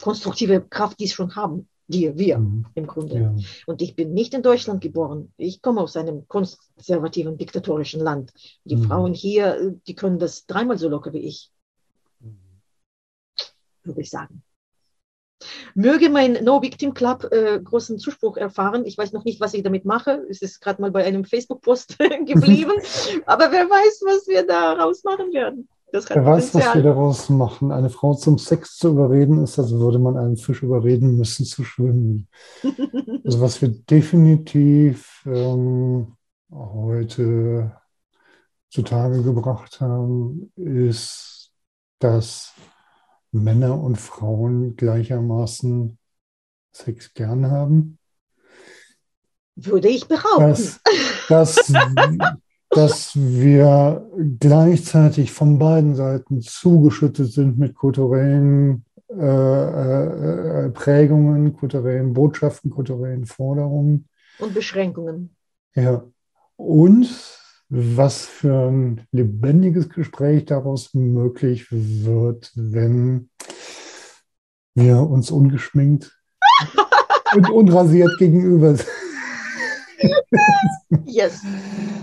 konstruktive Kraft die schon haben. Wir, wir Mhm. im Grunde. ja. Und ich bin nicht in Deutschland geboren. Ich komme aus einem konservativen, diktatorischen Land. Die Mhm. Frauen hier, die können das dreimal so locker wie ich, würde ich sagen. Möge mein No Victim Club äh, großen Zuspruch erfahren. Ich weiß noch nicht, was ich damit mache. Es ist gerade mal bei einem Facebook-Post geblieben. Aber wer weiß, was wir da rausmachen werden. Das Wer weiß, was wir daraus machen. Eine Frau zum Sex zu überreden, ist, als würde man einen Fisch überreden müssen zu schwimmen. Also was wir definitiv ähm, heute zutage gebracht haben, ist, dass Männer und Frauen gleichermaßen Sex gern haben. Würde ich behaupten. Dass, dass, dass wir gleichzeitig von beiden Seiten zugeschüttet sind mit kulturellen äh, äh, Prägungen, kulturellen Botschaften, kulturellen Forderungen. Und Beschränkungen. Ja. Und was für ein lebendiges Gespräch daraus möglich wird, wenn wir uns ungeschminkt und unrasiert gegenüber sind. Yes,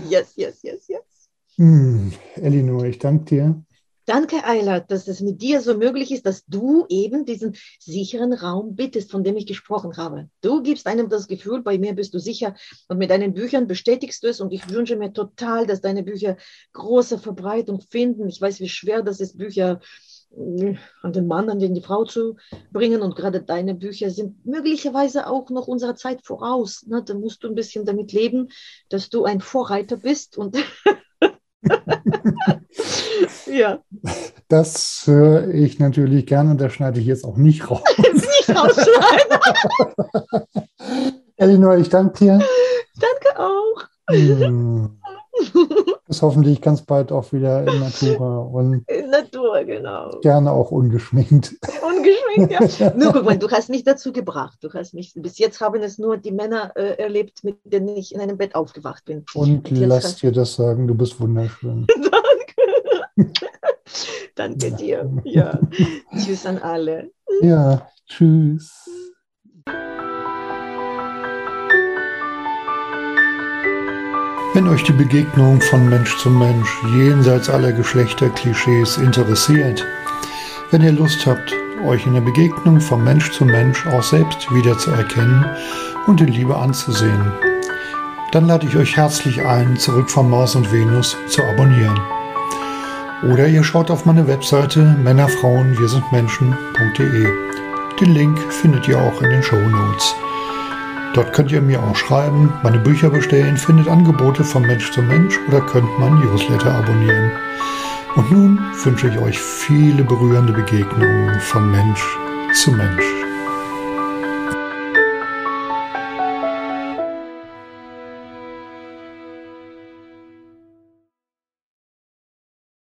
yes, yes, yes, yes. Hm, Elinor, ich danke dir. Danke, Eilert, dass es mit dir so möglich ist, dass du eben diesen sicheren Raum bittest, von dem ich gesprochen habe. Du gibst einem das Gefühl, bei mir bist du sicher und mit deinen Büchern bestätigst du es und ich wünsche mir total, dass deine Bücher große Verbreitung finden. Ich weiß, wie schwer das ist, Bücher äh, an den Mann, an die Frau zu bringen und gerade deine Bücher sind möglicherweise auch noch unserer Zeit voraus. Ne? Da musst du ein bisschen damit leben, dass du ein Vorreiter bist und ja. Das höre ich natürlich gerne und das schneide ich jetzt auch nicht raus. nicht rausschneiden. Elinor, ich danke dir. Danke auch. Bis hoffentlich ganz bald auch wieder in Natura und In Natur, genau. gerne auch ungeschminkt. Ungeschminkt, ja. Nur guck mal, du hast mich dazu gebracht. Du hast mich, bis jetzt haben es nur die Männer äh, erlebt, mit denen ich in einem Bett aufgewacht bin. Und jetzt lass dir das sagen, du bist wunderschön. Danke. Danke dir. Ja. Tschüss an alle. Ja, tschüss. Wenn euch die Begegnung von Mensch zu Mensch jenseits aller Geschlechterklischees interessiert, wenn ihr Lust habt, euch in der Begegnung von Mensch zu Mensch auch selbst wiederzuerkennen und in Liebe anzusehen, dann lade ich euch herzlich ein, zurück von Mars und Venus zu abonnieren. Oder ihr schaut auf meine Webseite Männerfrauen wir sind Menschen.de. Den Link findet ihr auch in den Show Notes. Dort könnt ihr mir auch schreiben, meine Bücher bestellen, findet Angebote von Mensch zu Mensch oder könnt mein Newsletter abonnieren. Und nun wünsche ich euch viele berührende Begegnungen von Mensch zu Mensch.